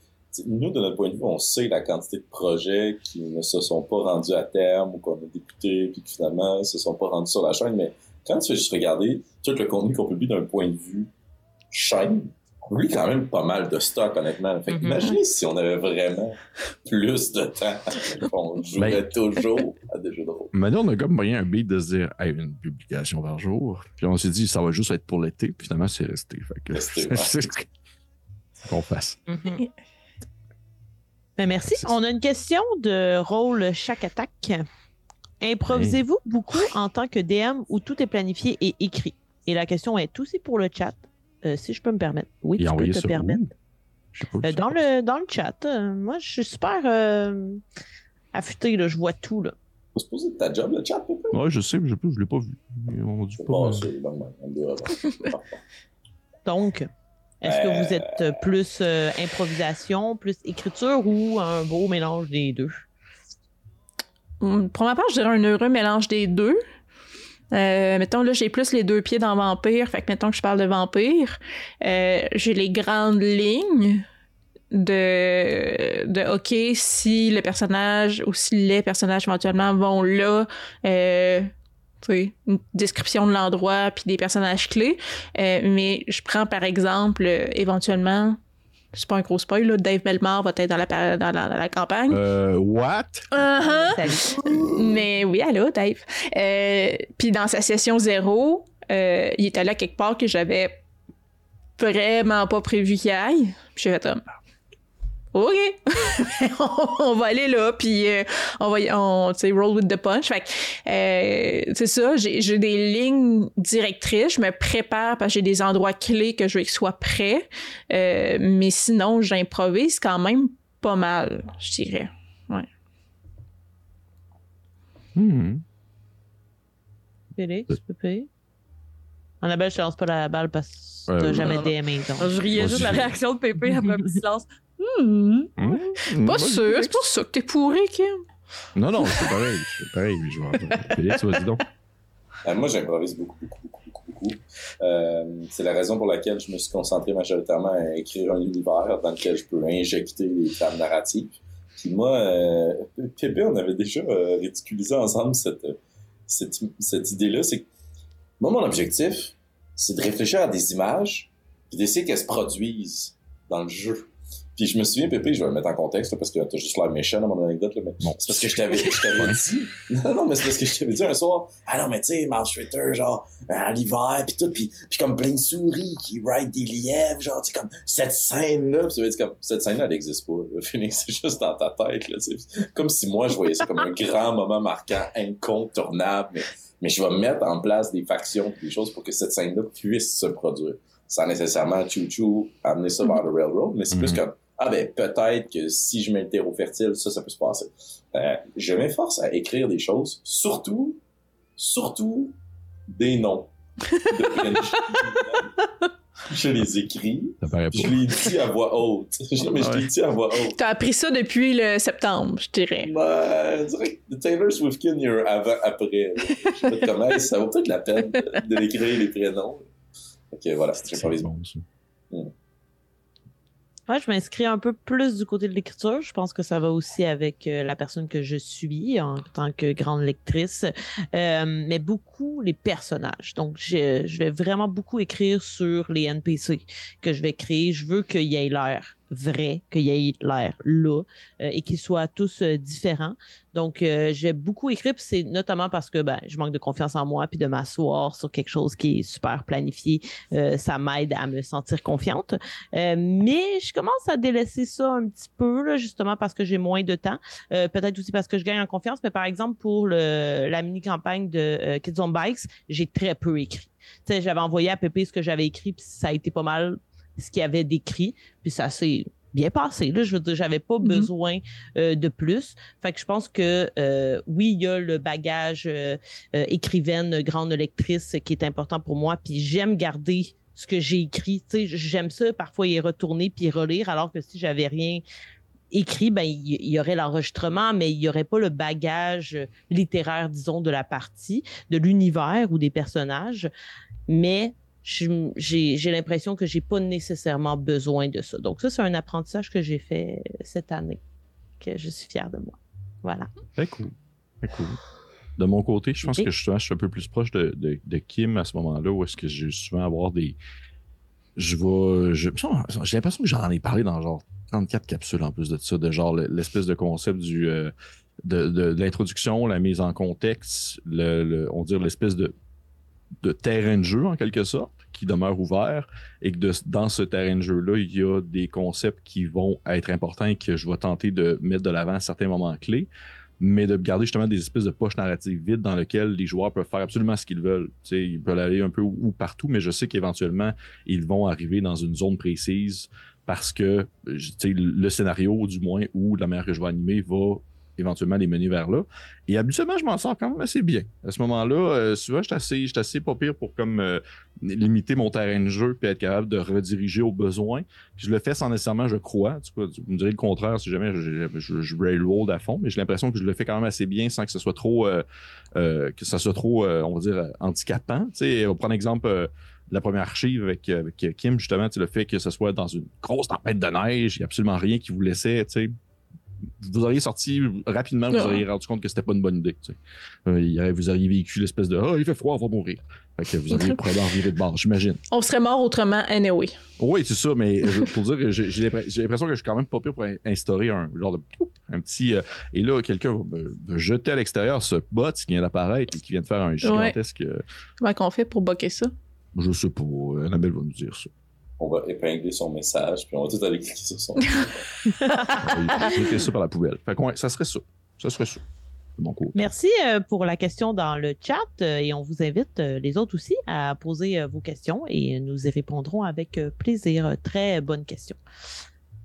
nous, de notre point de vue, on sait la quantité de projets qui ne se sont pas rendus à terme ou qu'on a débuté puis qui finalement ne se sont pas rendus sur la chaîne, mais quand tu fais juste regarder tout le contenu qu'on publie d'un point de vue chaîne, on oublie quand même pas mal de stock, honnêtement. Fait mm-hmm. imaginez si on avait vraiment plus de temps. on jouerait ben, toujours à des jeux de rôle. Maintenant, on a comme moyen un beat de se dire, hey, une publication par jour. Puis on s'est dit, ça va juste être pour l'été. Puis finalement, c'est resté. Fait que, c'est qu'on fasse. Mm-hmm. Ben, merci. On a une question de rôle chaque attaque. Improvisez-vous beaucoup en tant que DM où tout est planifié et écrit? Et la question est aussi pour le chat, euh, si je peux me permettre. Oui, tu peux te permettre. Euh, dans, le, dans le chat. Euh, moi, je suis super affûté, là, je vois tout. Là. C'est supposé ta job, le chat, Oui, je sais, mais je ne l'ai pas vu. Donc, est-ce que vous êtes plus improvisation, plus écriture ou un beau mélange des deux? Hum, pour ma part, je dirais un heureux mélange des deux. Euh, mettons, là, j'ai plus les deux pieds dans Vampire, fait que mettons que je parle de Vampire. Euh, j'ai les grandes lignes de, de OK, si le personnage ou si les personnages éventuellement vont là, euh, une description de l'endroit puis des personnages clés. Euh, mais je prends par exemple éventuellement c'est pas un gros spoil, là. Dave Belmar va être dans la, dans la, campagne. Euh, what? Uh-huh. Mais oui, allô, Dave. Euh, puis dans sa session zéro, euh, il était là quelque part que j'avais vraiment pas prévu qu'il aille. Puis j'ai fait comme, OK, on, va aller là, puis euh, on va, on, roll with the punch. Fait euh, c'est ça, j'ai des lignes directrices, je me prépare parce que j'ai des endroits clés que je veux qu'ils soient prêts. Euh, mais sinon, j'improvise quand même pas mal, je dirais. Ouais. Hmm. Félix, Pépé? Annabelle, je te lance pas la balle parce que t'as jamais DM. Donc. Je riais juste la réaction de Pépé après un petit silence. Hmm. Hmm. Pas sûr, c'est pour ça que t'es pourri, Kim. Non, non, c'est pareil. C'est pareil, je vois. Félix, vas-y donc. Euh, moi, j'improvise beaucoup, beaucoup, beaucoup, beaucoup, beaucoup. Euh, c'est la raison pour laquelle je me suis concentré majoritairement à écrire un univers dans lequel je peux injecter les trames narratives. Puis moi, euh, Pépé, on avait déjà euh, ridiculisé ensemble cette, cette, cette idée-là. C'est que moi, mon objectif, c'est de réfléchir à des images puis d'essayer qu'elles se produisent dans le jeu. Puis je me souviens, Pépé, je vais le mettre en contexte, parce que t'as juste l'air méchant dans mon anecdote, là, mais c'est parce que je t'avais, je t'avais dit. Non, non, mais c'est parce que je t'avais dit un soir, ah non, mais tu sais, Mars Twitter, genre, à l'hiver, pis tout, pis, pis comme plein de souris qui ride des lièvres, genre, tu sais, comme, cette scène-là, pis ça veut dire comme, cette scène-là, elle n'existe pas, le Phoenix, c'est juste dans ta tête, là, c'est comme si moi, je voyais ça comme un grand moment marquant, incontournable, mais, mais je vais mettre en place des factions, des choses pour que cette scène-là puisse se produire. Sans nécessairement chou-chou amener ça vers le railroad, mais c'est plus mm-hmm. comme, ah ben peut-être que si je mets le terreau fertile, ça, ça peut se passer. Euh, je m'efforce à écrire des choses, surtout, surtout des noms. je les écris. Je les dis à voix haute. mais je les dis à voix haute. T'as appris ça depuis le septembre, je dirais. Ben, je dirais que Taylor Swiftkin, il y a un avant-après. Je sais pas comment, ça vaut peut-être la peine de, l'écrire les prénoms. Ok, voilà, c'est très bon. Je m'inscris un peu plus du côté de l'écriture. Je pense que ça va aussi avec euh, la personne que je suis en tant que grande lectrice, euh, mais beaucoup les personnages. Donc, je, je vais vraiment beaucoup écrire sur les NPC que je vais créer. Je veux qu'il y ait l'air vrai, qu'il y ait l'air là euh, et qu'ils soient tous euh, différents. Donc, euh, j'ai beaucoup écrit, c'est notamment parce que ben, je manque de confiance en moi, puis de m'asseoir sur quelque chose qui est super planifié, ça m'aide à me sentir confiante. mais je commence à délaisser ça un petit peu, là, justement parce que j'ai moins de temps. Peut-être aussi parce que je gagne en confiance, mais par exemple, pour la mini-campagne de Kids on Bikes, j'ai très peu écrit. J'avais envoyé à Pépé ce que j'avais écrit, puis ça a été pas mal ce qu'il avait décrit, puis ça s'est bien passé. Là, je veux dire, j'avais pas mhm. besoin euh, de plus. Fait que je pense que euh, oui, il y a le bagage euh, écrivaine, grande lectrice qui est important pour moi. Puis j'aime garder ce que j'ai écrit. Tu sais, j'aime ça parfois y retourner puis relire, alors que si j'avais rien écrit, ben il y, aurait l'enregistrement, mais il y aurait pas le bagage littéraire, disons, de la partie, de l'univers ou des personnages. Mais j'ai l'impression que j'ai pas nécessairement besoin de ça. Donc ça, c'est un apprentissage que j'ai fait cette année, que je suis fière de moi. Voilà. Très cool. Très cool. De mon côté, je pense que je, je, suis un peu plus proche de, de, Kim à ce moment-là, où est-ce que j'ai souvent avoir des... Je vois... J'ai l'impression que j'en ai parlé dans genre 34 capsules en plus de ça, de genre l'espèce de concept du... Euh, de, de, l'introduction, la mise en contexte, le, on dire l'espèce de, de terrain de jeu en quelque sorte qui demeure ouvert et que dans ce terrain de jeu-là, il y a des concepts qui vont être importants et que je vais tenter de mettre de l'avant à certains moments clés, mais de garder justement des espèces de poches narratives vides dans lesquelles les joueurs peuvent faire absolument ce qu'ils veulent. ils peuvent aller un peu où, partout, mais je sais qu'éventuellement, ils vont arriver dans une zone précise parce que le scénario, du moins, ou la manière que je vais animer, va éventuellement les mener vers là. Et habituellement, je m'en sors quand même assez bien. À ce moment-là, euh, souvent, je suis assez, pas pire pour comme euh, limiter mon terrain de jeu puis être capable de rediriger aux besoins. je le fais sans nécessairement, je crois. Tu, peux, me dirais le contraire si jamais je, je, je, railroad à fond, mais j'ai l'impression que je le fais quand même assez bien sans que ce soit trop, euh, que ça soit trop, on va dire, handicapant. Tu sais, on va prendre l'exemple la première archive avec, avec Kim, justement, le fait que ce soit dans une grosse tempête de neige, il n'y a absolument rien qui vous laissait vous auriez sorti rapidement, vous auriez rendu compte que c'était pas une bonne idée. Euh, vous auriez vécu l'espèce de Ah, il fait froid, on va mourir. que vous auriez probablement viré de bord, j'imagine. On serait mort autrement anyway. Oui, c'est ça, mais pour dire que j'ai l'impression que je suis quand même pas pire pour instaurer un genre de un petit. Euh, et là, quelqu'un va jeter à l'extérieur ce bot qui vient d'apparaître et qui vient de faire un gigantesque. Comment qu'on fait pour boquer ça? Je sais pas. Annabelle va nous dire ça. On va épingler son message, puis on va tout aller cliquer sur son Cliquer ça par la poubelle. Fait que ouais, ça serait ça. Ça serait ça. Bon. Merci euh, pour la question dans le chat euh, et on vous invite, euh, les autres aussi, à poser vos questions et nous y répondrons avec plaisir. Très bonne question.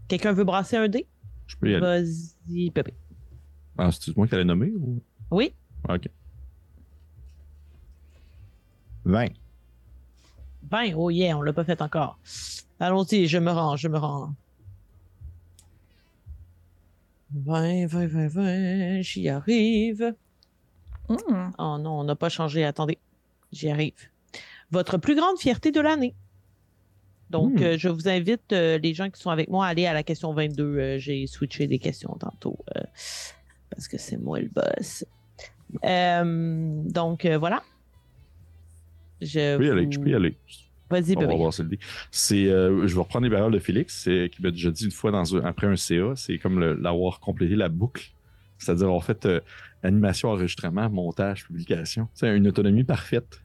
Quelqu'un veut brasser un dé? Je peux y aller. Vas-y, Pépé. Ah, c'est moi qui allais nommer ou? Oui. OK. 20. 20, oh yeah, on l'a pas fait encore. Allons-y, je me rends, je me rends. 20, 20, 20, 20, j'y arrive. Hmm. Oh non, on n'a pas changé, attendez, j'y arrive. Votre plus grande fierté de l'année. Donc, Hmm. euh, je vous invite, euh, les gens qui sont avec moi, à aller à la question 22. Euh, J'ai switché des questions tantôt parce que c'est moi le boss. Donc, voilà. Je, Je peux y aller. Je peux y aller. Vas-y, On va voir c'est le dé. C'est, euh, je vais reprendre les paroles de Félix, c'est, qui m'a déjà dit une fois dans un- après un CA, c'est comme l'avoir complété la boucle. C'est-à-dire, en fait, euh, animation, enregistrement, montage, publication. C'est une autonomie parfaite.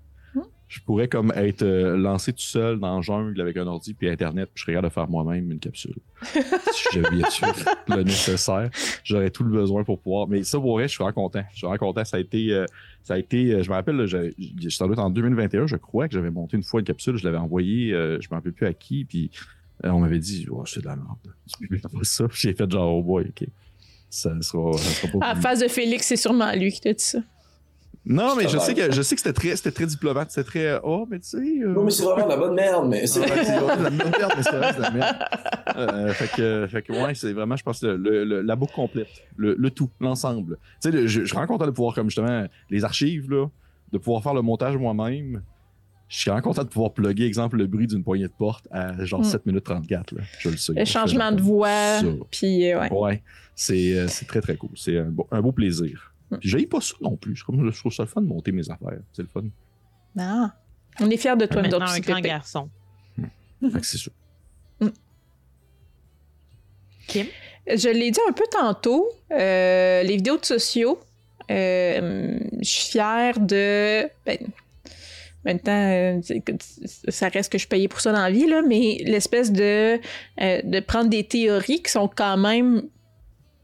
Je pourrais comme être euh, lancé tout seul dans la jungle avec un ordi puis Internet, puis je serais de faire moi-même une capsule. si j'avais le nécessaire, j'aurais tout le besoin pour pouvoir. Mais ça, pour vrai, je suis vraiment content. Je suis vraiment content. Ça a été, euh, ça a été euh, je me rappelle, suis en 2021, je crois que j'avais monté une fois une capsule, je l'avais envoyée, euh, je me rappelle plus à qui, puis on m'avait dit, oh, c'est de la merde. Pas ça. J'ai fait genre, oh boy, ok. Ça sera, ça sera pas À la face de Félix, c'est sûrement lui qui t'a dit ça. Non, mais je sais que je sais que c'était très, c'était très diplomate, c'était très, euh, oh, mais tu sais. euh, Non, mais c'est vraiment de la bonne merde, mais c'est. Ouais, c'est vraiment de la merde, mais c'est vrai, c'est de la merde. Euh, fait que, fait que ouais, c'est vraiment, je pense, le, le- la boucle complète, le, le tout, l'ensemble. Tu sais, le- je, je suis vraiment content de pouvoir, comme justement, les archives, là, de pouvoir faire le montage moi-même. Je suis vraiment content de pouvoir plugger, exemple, le bruit d'une poignée de porte à genre Mm. 7 minutes 34, là. Je le sais. Le changement de voix, Ça. puis ouais. Ouais, c'est, c'est très, très cool. C'est un beau, un beau plaisir. Puis j'ai pas ça non plus. Je trouve, je trouve ça le fun de monter mes affaires. C'est le fun. Ah. On est fiers de toi, Maintenant, un grand garçon. Fait que c'est ça. Je l'ai dit un peu tantôt, euh, les vidéos de sociaux, euh, je suis fière de. Ben, en même temps, euh, ça reste que je payais pour ça dans la vie, là, mais l'espèce de, euh, de prendre des théories qui sont quand même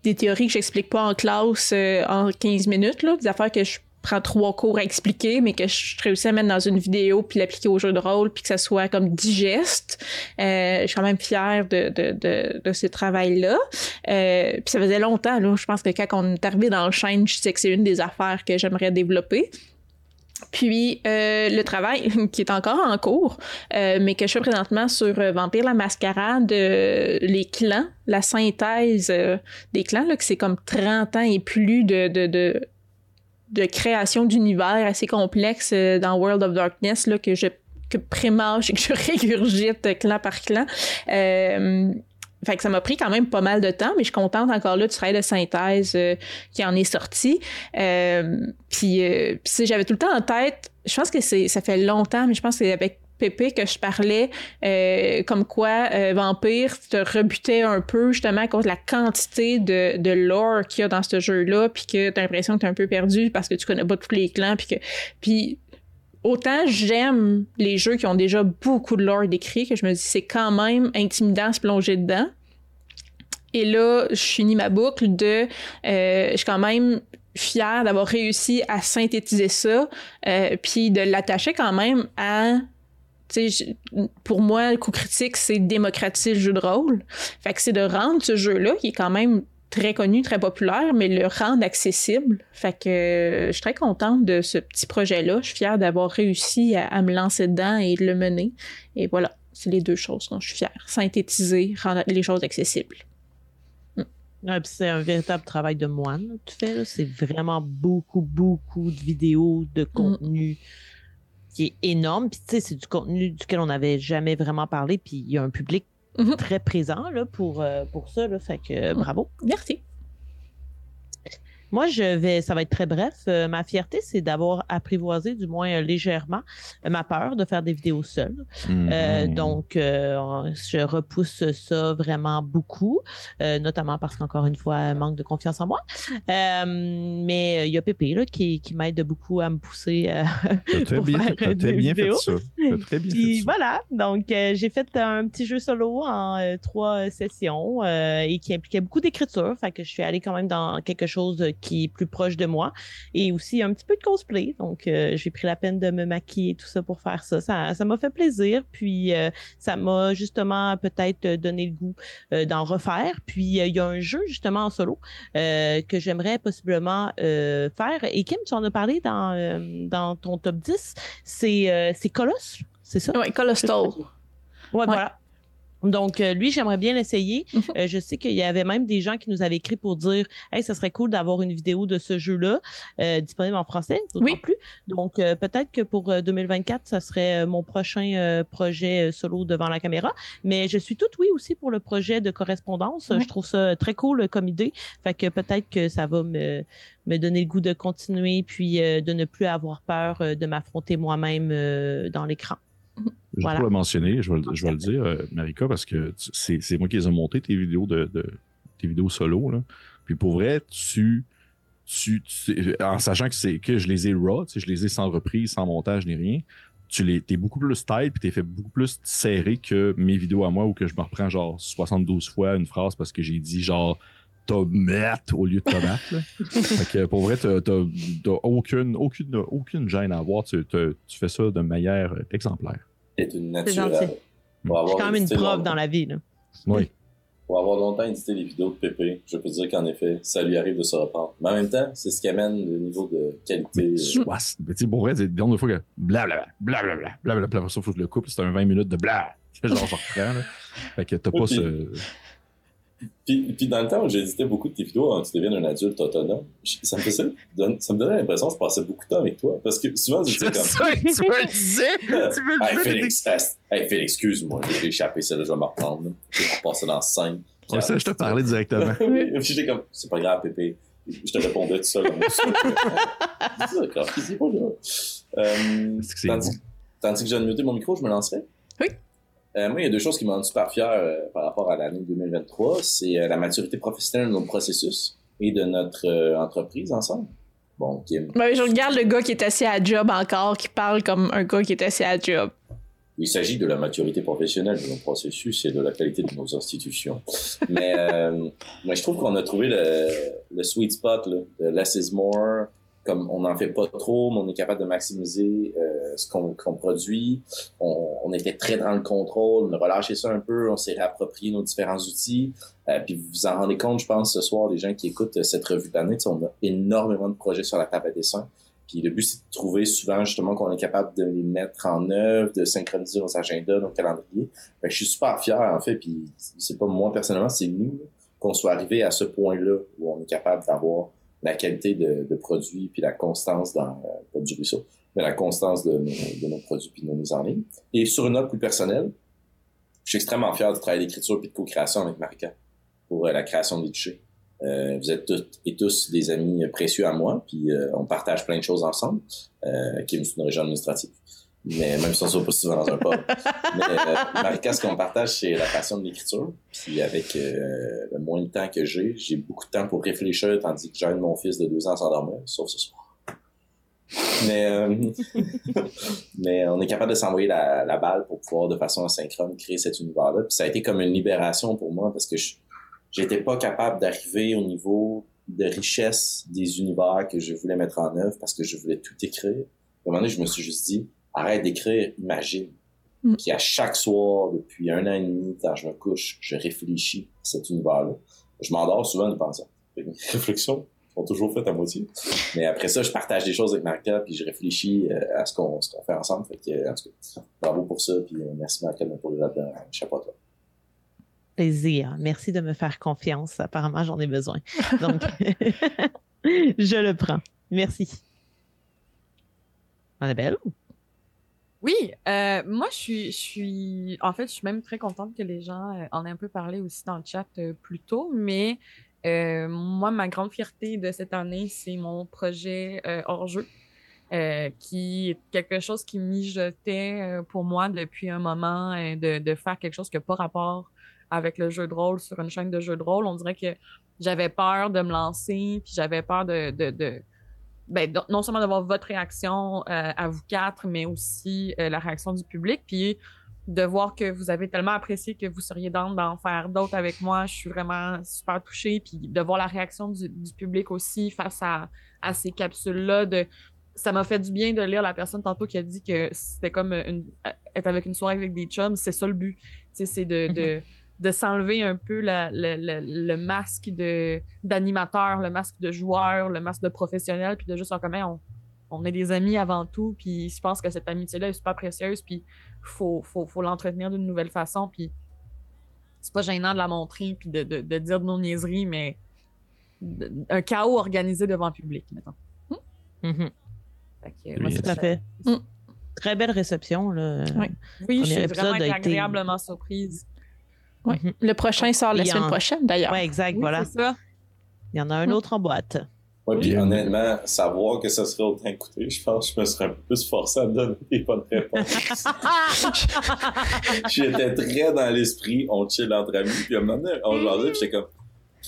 des théories que j'explique pas en classe euh, en 15 minutes, là, des affaires que je prends trois cours à expliquer, mais que je réussis à mettre dans une vidéo puis l'appliquer au jeu de rôle puis que ça soit comme digeste. Euh, je suis quand même fière de, de, de, de ce travail-là. Euh, puis ça faisait longtemps, là. Je pense que quand on est arrivé dans le chaîne, je sais que c'est une des affaires que j'aimerais développer. Puis euh, le travail qui est encore en cours, euh, mais que je fais présentement sur euh, Vampire la Mascarade, les clans, la synthèse des clans, là, que c'est comme 30 ans et plus de, de, création d'univers assez complexe dans World of Darkness, là, que je que et que je régurgite clan par clan. Fait que ça m'a pris quand même pas mal de temps, mais je suis contente encore là du travail de synthèse euh, qui en est sorti. Euh, puis, euh, j'avais tout le temps en tête, je pense que c'est ça fait longtemps, mais je pense que c'est avec Pépé que je parlais euh, comme quoi euh, Vampire te rebutait un peu justement contre la quantité de, de lore qu'il y a dans ce jeu-là, puis que t'as l'impression que t'es un peu perdu parce que tu connais pas tous les clans, puis que puis autant j'aime les jeux qui ont déjà beaucoup de lore décrit que je me dis c'est quand même intimidant de se plonger dedans. Et là, je finis ma boucle de euh, je suis quand même fière d'avoir réussi à synthétiser ça, euh, puis de l'attacher quand même à pour moi, le coup critique, c'est démocratiser le jeu de rôle. Fait que c'est de rendre ce jeu-là, qui est quand même très connu, très populaire, mais le rendre accessible. Fait que euh, je suis très contente de ce petit projet-là. Je suis fière d'avoir réussi à, à me lancer dedans et de le mener. Et voilà, c'est les deux choses dont je suis fière. Synthétiser, rendre les choses accessibles. Ouais, puis c'est un véritable travail de moine, là, tu fais. là. C'est vraiment beaucoup, beaucoup de vidéos, de contenu qui est énorme. Puis, tu sais, c'est du contenu duquel on n'avait jamais vraiment parlé. Puis, il y a un public Mhm. très présent là, pour, euh, pour ça. Là, fait que euh, bravo. Merci. Moi, je vais, ça va être très bref. Euh, ma fierté, c'est d'avoir apprivoisé, du moins légèrement, ma peur de faire des vidéos seule. Mm-hmm. donc, je repousse ça vraiment beaucoup, notamment parce qu'encore une fois, manque de confiance en moi. mais il y a Pépé là, qui, qui m'aide beaucoup à me pousser. bien, as très bien fait ça. très bien fait ça. voilà, donc j'ai fait un petit jeu solo en trois sessions et qui impliquait beaucoup d'écriture. Fait que je suis allée quand même dans quelque chose qui est plus proche de moi et aussi un petit peu de cosplay. Donc, euh, j'ai pris la peine de me maquiller et tout ça pour faire ça. Ça m'a fait plaisir. Puis, euh, ça m'a justement peut-être donné le goût euh, d'en refaire. Puis, il y a un jeu justement en solo que j'aimerais possiblement faire. Et Kim, tu en as parlé dans, dans ton top 10. C'est Colosse, c'est ça? Oui, Colossal. Ouais, voilà. Donc, euh, lui, j'aimerais bien l'essayer. Euh, je sais qu'il y avait même des gens qui nous avaient écrit pour dire Hey, ça serait cool d'avoir une vidéo de ce jeu-là euh, disponible en français, oui. plus. Donc, peut-être que pour 2024, ça serait mon prochain projet solo devant la caméra. Mais je suis toute oui aussi pour le projet de correspondance. Je trouve ça très cool comme idée. Fait que peut-être que ça va me, me donner le goût de continuer puis de ne plus avoir peur de m'affronter moi-même dans l'écran. Je voilà. le mentionner, je vais, je vais le dire, euh, Marika, parce que c'est moi qui les ai montées, tes vidéos de, tes vidéos solo. Là. Puis pour vrai, tu, tu, en sachant que c'est que je les ai raw, je les ai sans reprise, sans montage ni rien, tu les, es beaucoup plus tight puis t'es fait beaucoup plus serré que mes vidéos à moi où que je me reprends genre 72 fois une phrase parce que j'ai dit genre tomate au lieu de tomate. fait que pour vrai, t'as aucune, aucune, aucune gêne à avoir. Tu, tu fais ça de manière exemplaire. C'est une naturelle. Je suis quand même une prof dans la vie. Là. Oui. Pour avoir longtemps édité les vidéos de Pépé, je peux dire qu'en effet, ça lui arrive de se reprendre. Mais en même temps, c'est ce qui amène le niveau de qualité. Mais tu sais, pour vrai, c'est le fois que blablabla, blablabla, blablabla, ça faut que je le coupe, c'est un 20 minutes de bla. Genre, je reprends, là. Fait que t'as pas ce. Puis, puis, dans le temps où j'éditais beaucoup de tes vidéos avant que tu deviennes un adulte autonome, ça me, faisait, ça me donnait l'impression que je passais beaucoup de temps avec toi. Parce que souvent, je disais comme. Ça, tu me le disais! tu me le hey, Félix, hey, Félix, excuse-moi, j'ai échappé celle-là, je vais me reprendre. Je vais repasser dans 5. Ouais, ça, je te parlais directement. puis j'étais comme, c'est pas grave, Pépé. Je te répondais tout seul comme ça. D'accord, c'est pas là. Euh, tandis, tandis que j'ai muté mon micro, je me lancerai? Oui. Euh, moi, il y a deux choses qui rendent super fier euh, par rapport à l'année 2023. C'est euh, la maturité professionnelle de notre processus et de notre entreprise ensemble. Bon, Kim. Ben, je regarde le gars qui est assis à job encore, qui parle comme un gars qui est assis à job. Il s'agit de la maturité professionnelle de nos processus et de la qualité de nos institutions. mais, mais je trouve qu'on a trouvé le, le sweet spot là, de less is more, comme on n'en fait pas trop, mais on est capable de maximiser euh, ce qu'on produit. On, on, était très dans le contrôle, on a relâché ça un peu, on s'est réapproprié nos différents outils. Euh, puis vous vous en rendez compte, je pense, ce soir, les gens qui écoutent cette revue d'année, on a énormément de projets sur la table à dessin. Puis le but, c'est de trouver souvent justement qu'on est capable de les mettre en œuvre, de synchroniser nos agendas, nos calendriers. Fait je suis super fier, en fait, puis c'est pas moi personnellement, c'est nous qu'on soit arrivé à ce point-là où on est capable d'avoir la qualité de, de produits puis la constance dans, euh, du mais la constance de nos, produits puis de nos mises en ligne. Et sur une note plus personnelle, je suis extrêmement fier de travailler d'écriture puis de co-création avec Marika pour euh, la création des touchés. Euh, vous êtes toutes et tous des amis précieux à moi, puis on partage plein de choses ensemble, euh, qui est une région administrative mais même si on voit pas souvent dans un pub. mais euh, Marika, ce qu'on partage, c'est la passion de l'écriture. Puis avec euh, le moins de temps que j'ai, j'ai beaucoup de temps pour réfléchir, tandis que j'aide mon fils de deux ans à s'endormir, sauf ce soir. Mais, euh, mais on est capable de s'envoyer la, la, balle pour pouvoir de façon asynchrone créer cet univers-là. Puis ça a été comme une libération pour moi parce que j'étais pas capable d'arriver au niveau de richesse des univers que je voulais mettre en œuvre parce que je voulais tout écrire. À un moment donné, je me suis juste dit, arrête d'écrire, imagine. Mm. Puis à chaque soir, depuis un an et demi, quand je me couche, je réfléchis à cet univers-là. Je m'endors souvent en pensant. Mes réflexions sont toujours faites à moitié. Mais après ça, je partage des choses avec Marca, puis je réfléchis euh, à ce qu'on fait ensemble. Fait que, en tout cas, bravo pour ça, puis euh, merci Marca pour le chapeau à toi. Plaisir. Merci de me faire confiance. Apparemment, j'en ai besoin. Donc, je le prends. Merci. Annabelle? Oui, euh, moi je suis, je suis, en fait, je suis même très contente que les gens euh, en aient un peu parlé aussi dans le chat euh, plus tôt, mais Euh, moi, ma grande fierté de cette année, c'est mon projet euh, hors-jeu, euh, qui est quelque chose qui mijotait pour moi depuis un moment de, de, faire quelque chose qui n'a pas rapport avec le jeu de rôle sur une chaîne de jeu de rôle. On dirait que j'avais peur de me lancer, puis j'avais peur de, de, de ben, non seulement d'avoir votre réaction à vous quatre, mais aussi la réaction du public. Puis de voir que vous avez tellement apprécié que vous seriez dans d'en faire d'autres avec moi. Je suis vraiment super touchée. Puis de voir la réaction du, public aussi face à, à ces capsules-là. De, ça m'a fait du bien de lire la personne tantôt qui a dit que c'était comme une, être avec une soirée avec des chums. C'est ça le but. C'est de, de, de s'enlever un peu la, le masque d'animateur, le masque de joueur, le masque de professionnel, puis de juste en commun, on, on est des amis avant tout, puis je pense que cette amitié-là est super précieuse, puis faut, faut, faut l'entretenir d'une nouvelle façon, puis c'est pas gênant de la montrer, puis de, de, de dire de nos niaiseries, mais un chaos organisé devant le public, mettons. Mm oui, tout à fait. Mm. Très belle réception. Là. Oui, oui je suis vraiment agréablement surprise. Oui. Mm-hmm. Le prochain sort la semaine prochaine, d'ailleurs. Oui, exact, voilà. Ça. Il y en a un mm. autre en boîte. Oui, puis honnêtement, savoir que ça serait autant coûté, je pense que je me serais un peu plus forcé à me donner des bonnes réponses. J'étais très dans l'esprit, on chill entre amis, puis à un moment donné, on jasait, puis j'étais comme,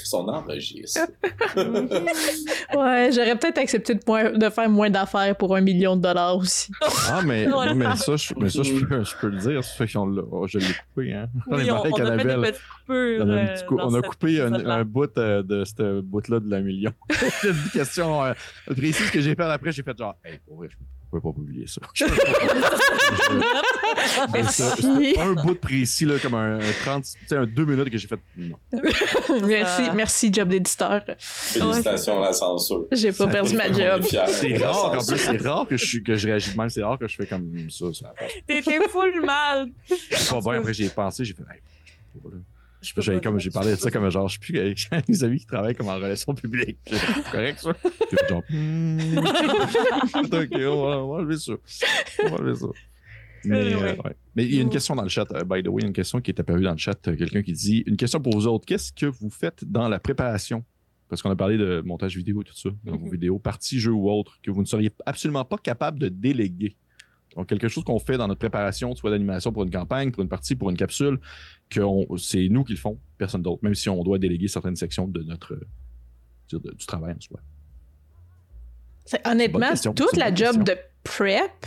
son enregistre. ouais, j'aurais peut-être accepté de, de, faire moins d'affaires pour un million de dollars aussi. Ah, mais, mais ça, je, mais ça je, peux, je peux le dire. Ça fait oh, je l'ai coupé. Hein. Oui, on, on, a fait des petites coupures. Euh, on a coupé un, un, bout euh, de ce bout-là de la million. C'est une question euh, précise que j'ai faite après. J'ai fait genre, hey, pour vrai, je pouvais pas publier ça. un bout précis, là, comme un, 30, un deux minutes que j'ai fait. Non. merci, merci, job d'éditeur. Félicitations à la censure. J'ai pas perdu ma job. C'est rare, en plus, c'est rare que je, que je réagis de même. C'est rare que je fais comme ça. ça T'étais full mal. Pas bien, après, j'ai pensé, j'ai fait. J'ai comme j'ai parlé de ça comme genre je suis plus avec mes amis qui travaillent comme en relation publique. C'est correct ça? genre hmm. ok, on va, enlever ça. On va enlever ça. Mais, euh, Mais il y a une question dans le chat, euh, by the way, une question qui est apparue dans le chat, euh, quelqu'un qui dit une question pour vous autres. Qu'est-ce que vous faites dans la préparation? Parce qu'on a parlé de montage vidéo et tout ça, dans vos mm-hmm. vidéos, partie jeu ou autre, que vous ne seriez absolument pas capable de déléguer. Donc, quelque chose qu'on fait dans notre préparation, soit d'animation pour une campagne, pour une partie, pour une capsule, que c'est nous qui le font, personne d'autre, même si on doit déléguer certaines sections de notre du travail en soi. Honnêtement, toute la job de prep,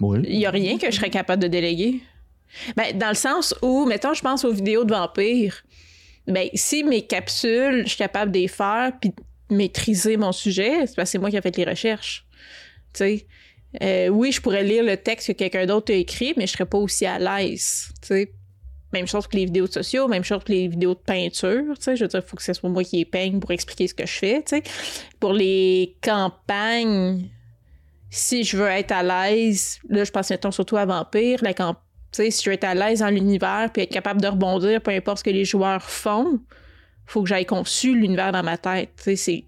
il n'y a rien que je serais capable de déléguer. Ben, dans le sens où, mettons, je pense aux vidéos de vampires. Ben, si mes capsules, je suis capable de les faire puis maîtriser mon sujet, c'est parce que c'est moi qui ai fait les recherches. Tu sais? Euh, oui, je pourrais lire le texte que quelqu'un d'autre a écrit, mais je serais pas aussi à l'aise. Même chose que les vidéos sociaux, même chose que les vidéos de peinture. Je veux dire, il faut que ce soit moi qui les peigne pour expliquer ce que je fais. Pour les campagnes, si je veux être à l'aise, là, je pense mettons surtout à Vampire, la si je veux être à l'aise dans l'univers puis être capable de rebondir, peu importe ce que les joueurs font, faut que j'aille conçu l'univers dans ma tête. C'est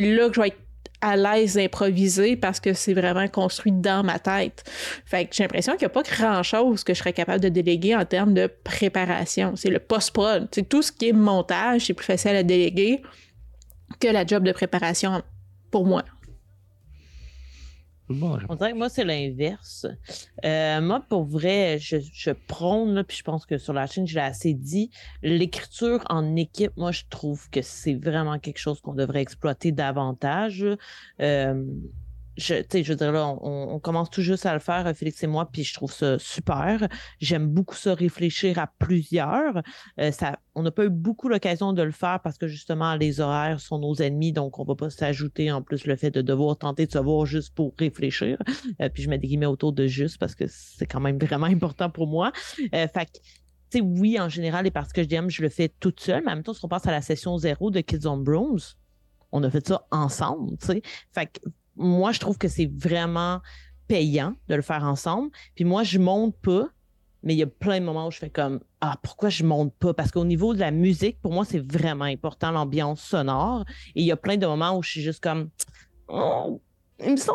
là que je vais être à l'aise d'improviser parce que c'est vraiment construit dans ma tête. Fait que j'ai l'impression qu'il n'y a pas grand-chose que je serais capable de déléguer en termes de préparation. C'est le post-prod. C'est tout ce qui est montage, c'est plus facile à déléguer que la job de préparation pour moi. On dirait que moi, c'est l'inverse. Euh, moi, pour vrai, je, je prône, puis je pense que sur la chaîne, je l'ai assez dit, l'écriture en équipe, moi, je trouve que c'est vraiment quelque chose qu'on devrait exploiter davantage. Euh, je, je veux dire, là, on, commence tout juste à le faire, Félix et moi, puis je trouve ça super. J'aime beaucoup ça réfléchir à plusieurs. Euh, ça, on n'a pas eu beaucoup l'occasion de le faire parce que justement, les horaires sont nos ennemis, donc on ne va pas s'ajouter en plus le fait de devoir tenter de se voir juste pour réfléchir. Euh, puis je mets des guillemets autour de juste parce que c'est quand même vraiment important pour moi. Euh, fait que, oui, en général, les parties que je DM, je le fais toute seule, mais en même temps, si on passe à la session zéro de Kids on Brooms, on a fait ça ensemble, tu sais. Fait que moi, je trouve que c'est vraiment payant de le faire ensemble. Puis moi, je monte pas, mais il y a plein de moments où je fais comme Ah, pourquoi je monte pas? Parce qu'au niveau de la musique, pour moi, c'est vraiment important, l'ambiance sonore. Et il y a plein de moments où je suis juste comme oh, il me semble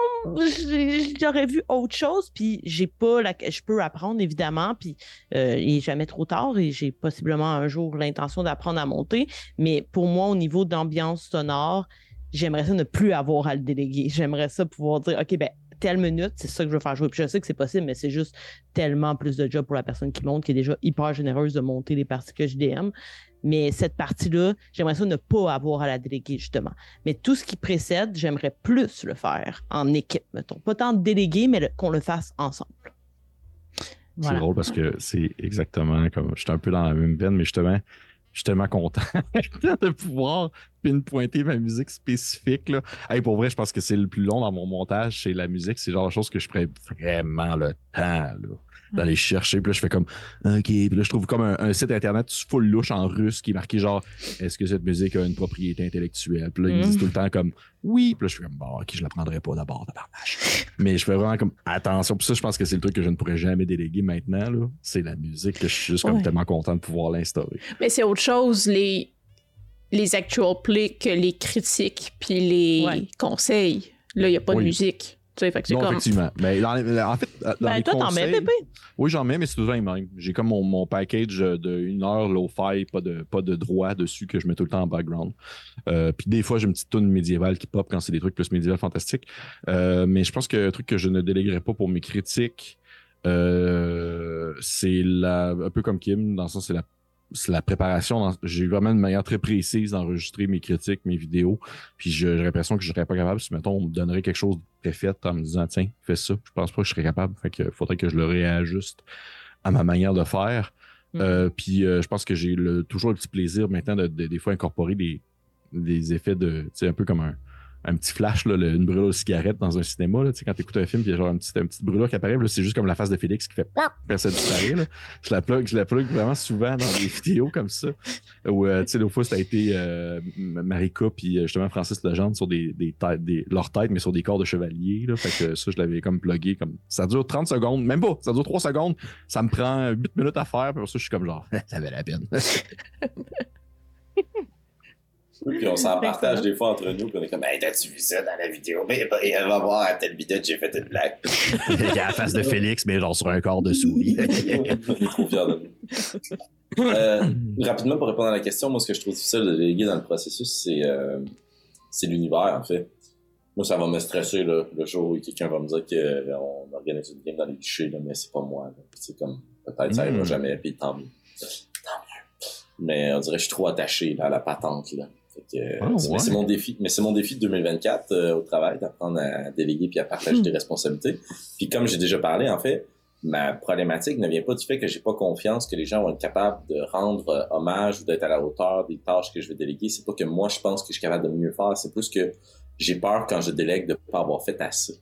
j'aurais vu autre chose puis j'ai pas la je peux apprendre évidemment puis euh, il est jamais trop tard et j'ai possiblement un jour l'intention d'apprendre à monter mais pour moi au niveau d'ambiance sonore j'aimerais ça ne plus avoir à le déléguer j'aimerais ça pouvoir dire ok ben telle minute c'est ça que je veux faire jouer puis je sais que c'est possible mais c'est juste tellement plus de job pour la personne qui monte qui est déjà hyper généreuse de monter les parties que je DM mais cette partie-là, j'aimerais ça ne pas avoir à la déléguer, justement. Mais tout ce qui précède, j'aimerais plus le faire en équipe, mettons. Pas tant déléguer, mais qu'on le fasse ensemble. C'est drôle parce que c'est exactement comme. Je suis un peu dans la même veine, mais justement, je suis tellement content de pouvoir pointer ma musique spécifique. Là. pour vrai, je pense que c'est le plus long dans mon montage, c'est la musique. C'est genre la chose que je ferais vraiment le temps. Là d'aller chercher. Puis là, je fais comme, OK. Puis là, je trouve comme un, site internet full louche en russe qui est marqué genre, est-ce que cette musique a une propriété intellectuelle? Puis là, ils me disent tout le temps comme, oui. Puis là, je fais comme, bon, OK, je la prendrai pas d'abord, partage. Mais je fais vraiment comme, attention. Puis ça, je pense que c'est le truc que je ne pourrais jamais déléguer maintenant, là. C'est la musique que je suis juste comme tellement content de pouvoir l'instaurer. Mais c'est autre chose, les, les actual plays que les critiques puis les conseils. Là, il n'y a pas de musique non, effectivement. Mais en fait, dans ben, les toi, t'en mets, Pépé? Oui, j'en mets, mais c'est toujours les mêmes. J'ai comme mon, mon, package de une heure low-fi, pas de, pas de droit dessus que je mets tout le temps en background. Euh, puis des fois, j'ai une petite tune médiévale qui pop quand c'est des trucs plus médiévales fantastiques. Euh, mais je pense que truc que je ne déléguerai pas pour mes critiques, euh, c'est la, un peu comme Kim, dans le sens c'est la la préparation. J'ai vraiment une manière très précise d'enregistrer mes critiques, mes vidéos. Puis j'ai l'impression que je serais pas capable. Si, mettons, on me donnerait quelque chose de préfet en me disant, tiens, fais ça. Je pense pas que je serais capable. Fait que faudrait que je le réajuste à ma manière de faire. Mm. Euh, puis euh, je pense que j'ai toujours le petit plaisir maintenant de, des fois incorporer des, des effets de, tu sais, un peu comme un, un petit flash, là, une brûlure de cigarette dans un cinéma. Là, quand tu écoutes un film, il y a genre un petit, un petit brûlure qui apparaît, c'est juste comme la face de Félix qui fait ça disparaît. Je la plug, je la plug vraiment souvent dans des vidéos comme ça. Où, euh, tu sais, fois, ça a été euh, Marika puis euh, justement Francis Legendre sur des, des têtes, des, leurs têtes, mais sur des corps de chevalier. Là. Fait que ça, je l'avais comme plugué. Comme... Ça dure 30 secondes, même pas, ça dure 3 secondes. Ça me prend 8 minutes à faire, puis pour ça, je suis comme genre, ça valait la peine. Puis on s'en partage des fois entre nous, puis on est comme, hey, t'as-tu vu ça dans la vidéo? Mais elle va voir à telle vidéo, j'ai fait une blague. Il y a la face de Félix, mais genre sur un corps de souris. il est trop fier de nous. Euh, rapidement, pour répondre à la question, moi, ce que je trouve difficile de déléguer dans le processus, c'est euh, l'univers, en fait. Moi, ça va me stresser là, le jour où quelqu'un va me dire qu'on euh, organise une game dans les clichés, mais c'est pas moi. C'est comme, peut-être ça ira mm. jamais, puis tant mieux. Tant mieux. Mais on dirait que je suis trop attaché là, à la patente. Là. Ah, c'est mon défi. Mais c'est mon défi de 2024 euh, au travail, d'apprendre à déléguer puis à partager hmm. des responsabilités. Puis comme j'ai déjà parlé, en fait, ma problématique ne vient pas du fait que j'ai pas confiance que les gens vont être capables de rendre euh, hommage ou d'être à la hauteur des tâches que je vais déléguer. C'est pas que moi je pense que je suis capable de mieux faire, c'est plus que j'ai peur quand je délègue de pas avoir fait assez.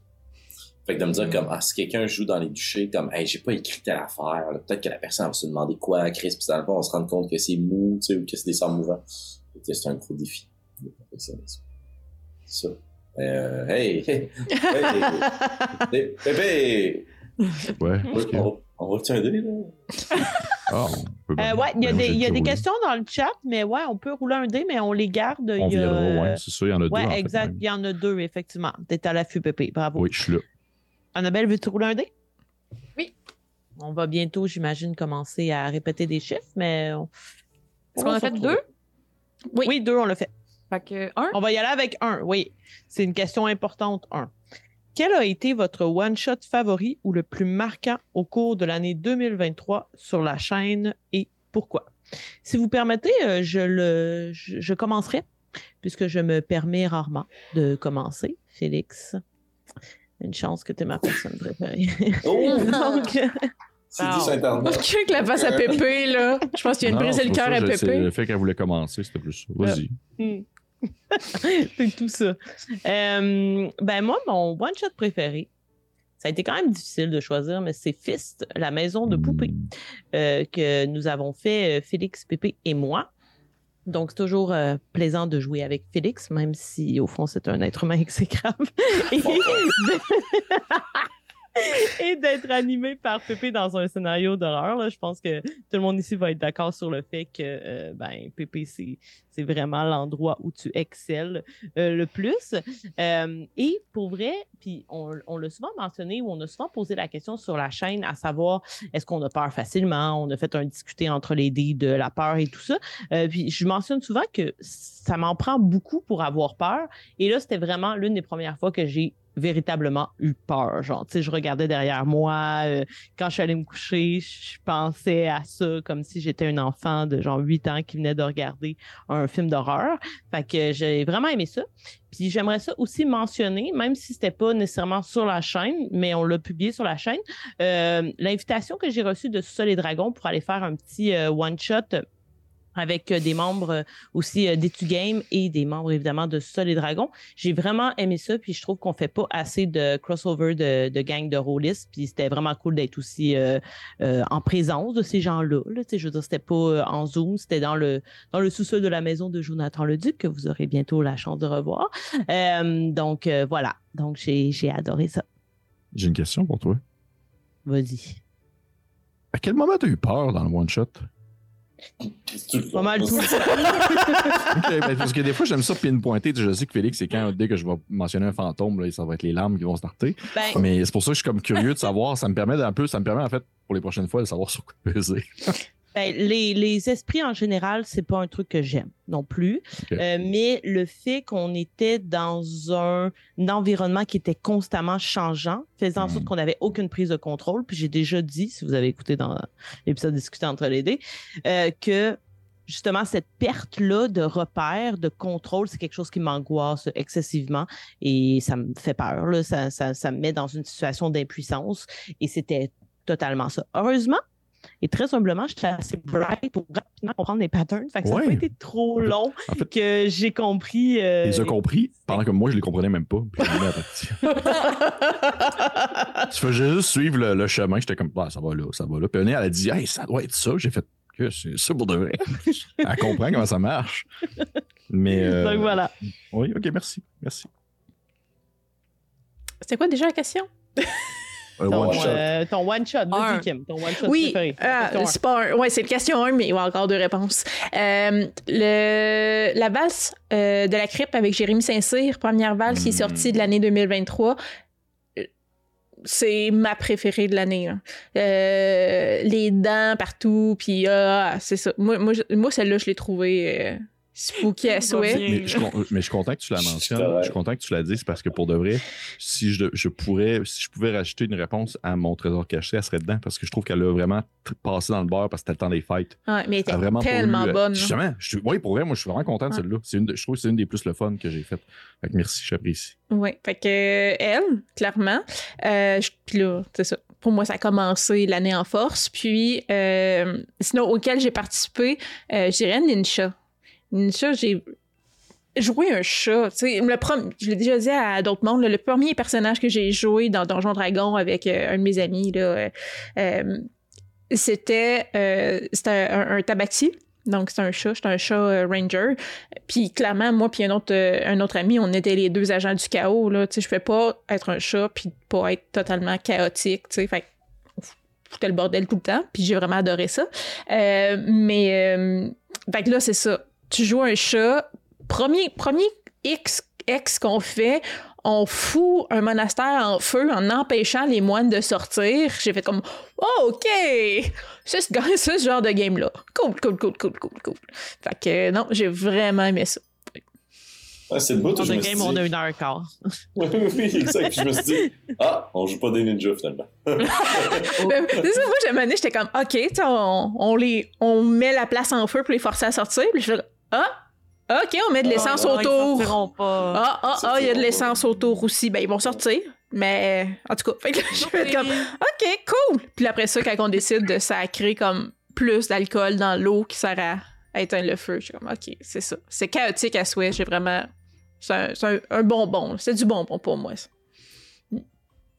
Fait que de me dire hmm. comme ah si quelqu'un joue dans les duchés comme hey j'ai pas écrit telle affaire peut-être que la personne va se demander quoi Chris puis dans le fond on se rend compte que c'est mou tu sais ou que c'est des sons mouvants c'est un gros défi de perfectionnisme. Ça. Euh, hey, hey, hey, bébé! Ouais, on, on va un dé, là? Ah, euh, ouais, il y a, des, y a des questions dans le chat, mais ouais, on peut rouler un dé, mais on les garde. On y a... viendra, ouais, c'est ça, il y en a deux. Ouais, exact, il y en a deux, effectivement. T'es à l'affût, Pépé, bravo. Oui, je suis là. Annabelle, veux-tu rouler un dé? Oui. On va bientôt, j'imagine, commencer à répéter des chiffres, mais. Est-ce qu'on a fait deux? Oui. deux, on l'a fait. Fait que un? On va y aller avec un, oui. C'est une question importante, un. Quel a été votre one-shot favori ou le plus marquant au cours de l'année 2023 sur la chaîne et pourquoi? Si vous permettez, euh, je, le, je, commencerai, puisque je me permets rarement de commencer. Félix, une chance que tu es ma personne préférée. Oh! Donc, c'est dit sur Internet. Je que la face à Pépé, là. Je pense qu'il y a une brisé le cœur à Pépé. Le fait qu'elle voulait commencer, c'était plus ça. Vas-y. Hmm. c'est tout ça. Euh, ben moi, mon one-shot préféré, ça a été quand même difficile de choisir, mais c'est Fist, la maison de poupée, euh, que nous avons fait, euh, Félix, Pépé et moi. Donc, c'est toujours plaisant de jouer avec Félix, même si, au fond, c'est un être humain exécrable. et d'être animé par Pépé dans un scénario d'horreur. Je pense que tout le monde ici va être d'accord sur le fait que euh, ben, Pépé, c'est, vraiment l'endroit où tu excelles euh, le plus. Euh, et pour vrai, puis on, on, l'a souvent mentionné ou on a souvent posé la question sur la chaîne à savoir est-ce qu'on a peur facilement? On a fait un discuter entre les dés de la peur et tout ça. puis je mentionne souvent que ça m'en prend beaucoup pour avoir peur. Et là, c'était vraiment l'une des premières fois que j'ai véritablement eu peur. Genre, tu sais, je regardais derrière moi. Euh, quand je suis allée me coucher, je pensais à ça comme si j'étais un enfant de genre 8 ans qui venait de regarder un film d'horreur. Fait que j'ai vraiment aimé ça. Puis j'aimerais ça aussi mentionner, même si c'était pas nécessairement sur la chaîne, mais on l'a publié sur la chaîne, euh, l'invitation que j'ai reçue de Sol et Dragons pour aller faire un petit euh, one-shot avec euh, des membres euh, aussi euh, d'Etu Game et des membres évidemment de Sol et Dragon. J'ai vraiment aimé ça, puis je trouve qu'on fait pas assez de crossover de, de gang de rôlistes, puis c'était vraiment cool d'être aussi en présence de ces gens-là. Là. Je veux dire, c'était pas en Zoom, c'était dans le dans le sous-sol de la maison de Jonathan Leduc que vous aurez bientôt la chance de revoir. donc voilà, donc j'ai adoré ça. J'ai une question pour toi. Vas-y. À quel moment tu as eu peur dans le one-shot? Pas mal tout. Ben, parce que des fois, j'aime ça pinpointer. Je sais que Félix, c'est quand, dès que je vais mentionner un fantôme, là, ça va être les larmes qui vont starter. Ben- Mais c'est pour ça que je suis comme curieux de savoir. Ça me permet un peu, ça me permet en fait, pour les prochaines fois, de savoir sur quoi peser. Ben, les, esprits en général, c'est pas un truc que j'aime non plus. Euh, mais le fait qu'on était dans un, environnement qui était constamment changeant faisait en sorte hmm. qu'on n'avait aucune prise de contrôle. Puis j'ai déjà dit, si vous avez écouté dans l'épisode discuté entre les deux, euh, que justement, cette perte-là de repère, de contrôle, c'est quelque chose qui m'angoisse excessivement et ça me fait peur. Là. Ça, ça me met dans une situation d'impuissance et c'était totalement ça. Heureusement, et très humblement, j'étais assez bright pour rapidement comprendre les patterns. Fait que ça n'a pas été trop long que j'ai compris. Euh, les a compris pendant que moi, je les comprenais même pas. tu fais juste suivre le, chemin. J'étais comme, bah, ça va là, ça va là. Puis elle a dit, hey, ça doit être ça. J'ai fait, que c'est ça pour de vrai. elle comprend comment ça marche. Mais. Euh, Donc voilà. Oui, ok, merci. Merci. C'était quoi déjà la question? Euh, ton, one shot. Vas-y, Kim. Ton one shot oui, euh, c'est pas Ouais, c'est une question 1, mais il y a encore deux réponses. Euh, le, la valse de la crypte avec Jérémy Saint-Cyr, première valse qui est sortie de l'année 2023 c'est ma préférée de l'année. les dents partout, puis ah, c'est ça. Moi, moi, moi celle-là, je l'ai trouvée Spooky souhait. Mais je, mais je suis content que tu la mentionnes. Je suis content que tu la dises parce que pour de vrai, si je, je, pourrais, si je pouvais rajouter une réponse à mon trésor caché, elle serait dedans parce que je trouve qu'elle a vraiment passé dans le beurre parce que c'était le temps des fêtes. Ouais, mais elle était tellement euh, bonne. Justement, je, oui, pour vrai, moi, je suis vraiment content de celle-là. Une je trouve que c'est une des plus le fun que j'ai faites. Fait que merci, j'apprécie. Oui, fait que euh, elle, clairement. Euh, puis là, c'est ça pour moi, ça a commencé l'année en force. Puis, euh, sinon, auquel j'ai participé, euh, je dirais Ninja. Ninja, j'ai joué un chat. Le je l'ai déjà dit à d'autres mondes, le premier personnage que j'ai joué dans Donjon Dragon avec euh, un de mes amis, là, euh, euh, c'était, un, un, tabaxi. Donc, c'est un chat, c'est un chat ranger. Puis, clairement, moi puis un autre, un autre ami, on était les deux agents du chaos. Là. Je ne fais pas être un chat puis pas être totalement chaotique. Fait foutais le bordel tout le temps. Puis, j'ai vraiment adoré ça. mais, fait là, c'est ça tu joues un chat. Premier, premier X, X qu'on fait, on fout un monastère en feu en empêchant les moines de sortir. J'ai fait comme oh, OK! C'est ce, genre de game-là. Cool, cool, cool, cool, cool, cool. Fait que non, j'ai vraiment aimé ça. Ouais, c'est le bout où je me game, on a une heure et quart. oui, oui, exact. je me suis dit, ah, on joue pas des ninjas finalement. c'est ça, moi, j'ai j'étais comme, OK, on, on, les, on met la place en feu pour les forcer à sortir. Puis je fais, ah! OK, on met de l'essence ah, autour. Ah, ah, ah, il y a de l'essence autour aussi. Ben, ils vont sortir. Mais, en tout cas, fait que je vais comme, OK, cool. Puis après ça, quand on décide de sacrer comme plus d'alcool dans l'eau qui sert à éteindre le feu, je suis comme, OK, c'est ça. C'est chaotique à souhait. J'ai vraiment. C'est un, un, bonbon. C'est du bonbon pour moi, ça.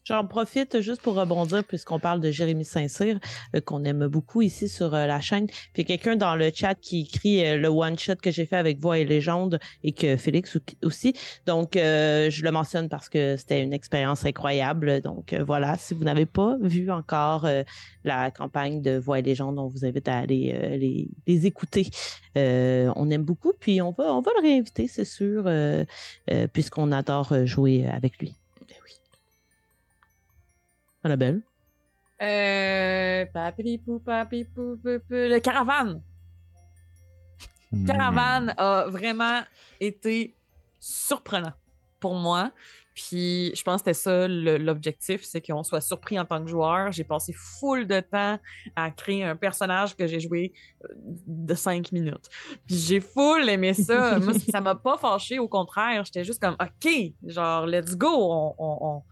J'en profite juste pour rebondir, puisqu'on parle de Jérémy Saint-Cyr, euh, qu'on aime beaucoup ici sur euh, la chaîne. Puis quelqu'un dans le chat qui écrit euh, le one-shot que j'ai fait avec Voix et Légende et que Félix aussi. Donc, je le mentionne parce que c'était une expérience incroyable. Donc, voilà, si vous n'avez pas vu encore la campagne de Voix et Légende, on vous invite à aller les, les, écouter. on aime beaucoup, puis on va, on va le réinviter, c'est sûr, puisqu'on adore jouer avec lui. Annabelle? Euh, papipou, papipou, le caravane. Hmm. Caravane a vraiment été surprenant pour moi. Puis je pense que c'était ça l'objectif, c'est qu'on soit surpris en tant que joueur. J'ai passé full de temps à créer un personnage que j'ai joué euh, de cinq minutes. Puis j'ai full aimé ça. moi, ça m'a pas fâché, au contraire. J'étais juste comme, OK, genre, let's go. On, on, on,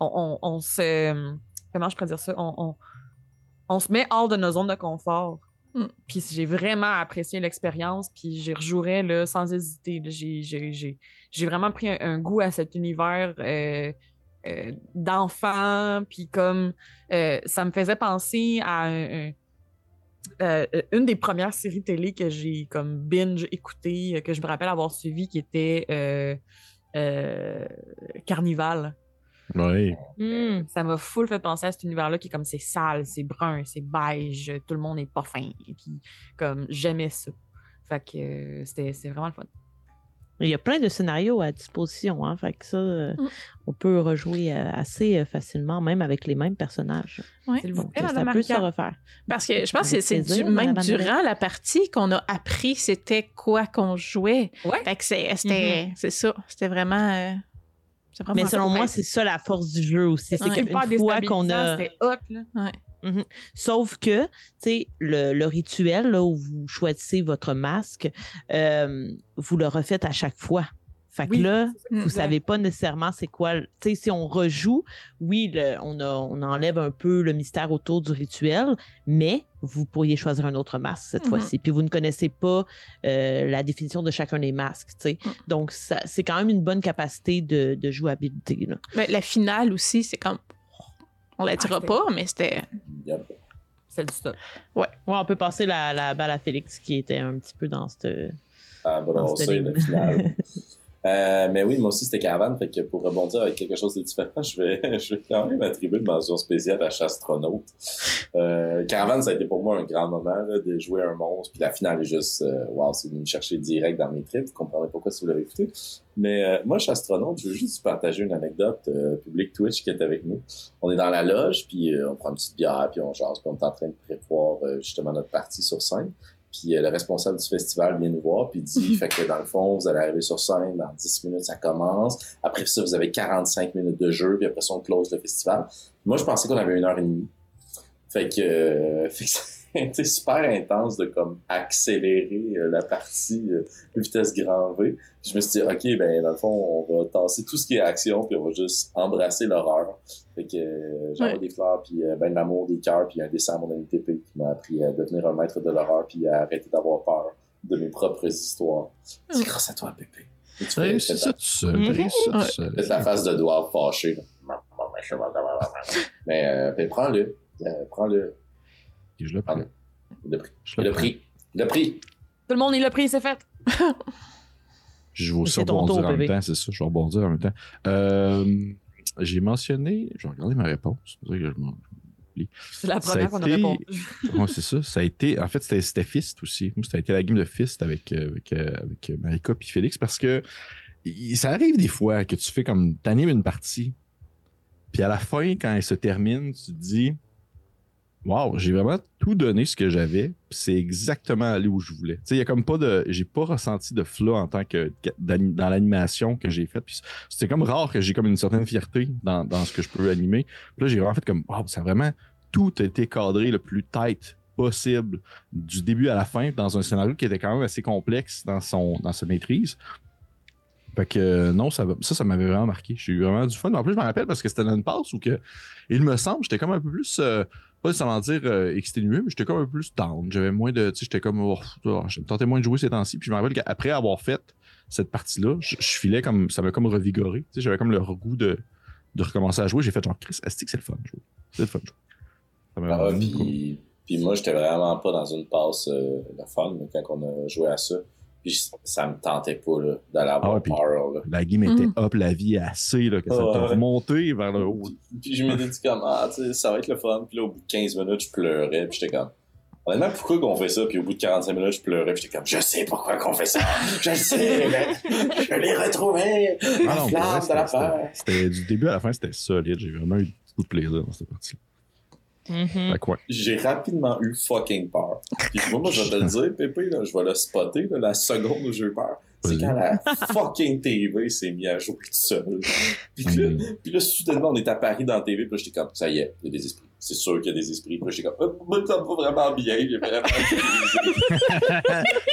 on se comment je pourrais dire ça? On, se met hors de nos zones de confort. Hmm. Puis j'ai vraiment apprécié l'expérience, puis j'y rejouerais là, sans hésiter. J'ai vraiment pris un, goût à cet univers euh, euh, d'enfant, puis comme euh, ça me faisait penser à une des premières séries télé que j'ai comme binge écouté, que je me rappelle avoir suivi, qui était Carnival. Oui. Hmm, ça m'a full fait penser à cet univers-là qui est comme c'est sale, c'est brun, c'est beige, tout le monde est pas fin. Et puis, comme, j'aimais ça. Fait que euh, c'était vraiment le fun. Il y a plein de scénarios à disposition, hein, fait que ça, euh, hmm. on peut rejouer euh, assez facilement, même avec les mêmes personnages. Oui, ça peut se refaire. Parce que je pense que c'est du, même durant la partie qu'on a appris c'était quoi qu'on jouait. Ouais. Fait que c'était, mm-hmm. c'est ça, c'était vraiment mais selon moi, c'est ça la force du jeu aussi. C'est qu'une fois qu'on a. Mhm. Sauf que, tu sais, le, rituel là, où vous choisissez votre masque, euh, vous le refaites à chaque fois. Fait que là, vous savez pas nécessairement c'est quoi. Tu sais, si on rejoue, oui, on, on enlève un peu le mystère autour du rituel, mais vous pourriez choisir un autre masque cette mm-hmm. fois-ci. Puis vous ne connaissez pas euh, la définition de chacun des masques. Tu sais. Mm. Donc, c'est quand même une bonne capacité de, jouabilité. Mais la finale aussi, c'est comme. On la dira ah, pas, mais c'était. C'est du stop. Ouais. ouais. On peut passer la, la balle à Félix qui était un petit peu dans cette. Ah, bon, on sait la finale. Euh, mais oui, moi aussi, c'était Caravane. Fait que pour rebondir avec quelque chose de différent, je vais, je vais quand même attribuer une mention spéciale à Chastronaute. Euh, Caravane, ça a été pour moi un grand moment de jouer un monstre. Puis la finale est juste, euh, wow, c'est venu me chercher direct dans mes trips. Vous comprendrez pourquoi si vous l'avez écouté. Mais euh, moi, Chastronaute, je veux juste partager une anecdote euh, public Twitch qui est avec nous. On est dans la loge, puis on prend une petite bière, puis on jase, puis on est en train de prévoir justement notre partie sur scène. Puis euh, le responsable du festival vient nous voir, puis dit, fait que dans le fond, vous allez arriver sur scène, dans 10 minutes, ça commence. Après ça, vous avez 45 minutes de jeu, puis après ça, on close le festival. Moi, je pensais qu'on avait une heure et demie. Fait que, euh, fait que c'était super intense de comme accélérer euh, la partie euh, vitesse grand V. je me suis dit, OK, ben dans le fond, on va tasser tout ce qui est action, puis on va juste embrasser l'horreur. Fait que euh, j'envoie des fleurs, puis euh, ben de l'amour, des cœurs, puis un dessin à mon ami TP qui m'a appris à devenir un maître de l'horreur, puis à arrêter d'avoir peur de mes propres histoires. C'est grâce à toi, Pépé. C'est ça tout seul. C'est la face de doigt fâché. Mais euh, prends-le. je le prends. Le prix. Le prix. Le prix. Tout le monde, il l'a pris, c'est fait. je vais aussi rebondir en même temps, c'est ça. Je vais rebondir en même temps. Euh, j'ai mentionné, je vais regarder ma réponse. C'est la première qu'on a répondu. c'est ça. Ça a été, en fait, c'était Fist aussi. Ça a été la game de Fist avec, euh, avec, euh, avec Marika et Félix parce que ça arrive des fois que tu fais comme, t'animes une partie, puis à la fin, quand elle se termine, tu te dis, Wow, j'ai vraiment tout donné ce que j'avais. C'est exactement allé où je voulais. Tu sais, il y a comme pas de. J'ai pas ressenti de flow en tant que dans l'animation que j'ai faite. C'était comme rare que j'ai comme une certaine fierté dans, dans ce que je peux animer. Puis là, j'ai vraiment fait comme Wow, ça a vraiment tout été cadré le plus tight possible du début à la fin dans un scénario qui était quand même assez complexe dans son dans sa maîtrise. Fait que non, ça, ça, ça m'avait vraiment marqué. J'ai eu vraiment du fun. En plus, je me rappelle parce que c'était dans une passe où que, il me semble, j'étais comme un peu plus. Euh, pas nécessairement dire euh, exténué, mais j'étais comme un peu plus down. J'avais moins de. Tu sais, j'étais comme. Oh, oh, je me tentais moins de jouer ces temps-ci. Puis je me rappelle qu'après avoir fait cette partie-là, je, filais comme. Ça m'a comme revigoré. Tu sais, j'avais comme le goût de, de recommencer à jouer, j'ai fait genre, Chris, est-ce que c'est le fun de jouer? C'est le fun de jouer. Ça m'a Ah, puis, moi, j'étais vraiment pas dans une passe euh, de fun quand on a joué à ça. Puis ça me tentait pas là, d'aller avoir Ah Pearl. là. La game était Mhm. up, la vie assez, là, que ça t'a ouais. remonté vers le haut. Puis je m'étais dit comme, ah, tu sais, ça va être le fun. Puis là, au bout de 15 minutes, je pleurais. Puis j'étais comme, honnêtement, pourquoi qu'on fait ça? Puis au bout de 45 minutes, je pleurais. Puis j'étais comme, je sais pourquoi qu'on fait ça. Je le sais, mais je l'ai retrouvé. Ah La non, flamme vrai, de la c'était- peur. c'était c'était- du début à la fin, c'était solide. J'ai vraiment eu beaucoup de plaisir dans cette partie. Mhm. Fait que ouais. J'ai rapidement eu fucking peur. Puis moi, moi, je vais te le dire, Pépé, là, je vais le spotter, là, la seconde où j'ai eu peur. C'est quand la fucking TV s'est mis à jouer tout seul. Puis là, Mm. puis là, soudainement, on est à Paris dans la TV, puis là, j'étais comme, ça y est, il y a des esprits. C'est sûr qu'il y a des esprits. Puis là, j'étais comme, oh, moi, ça me va vraiment bien, j'ai vraiment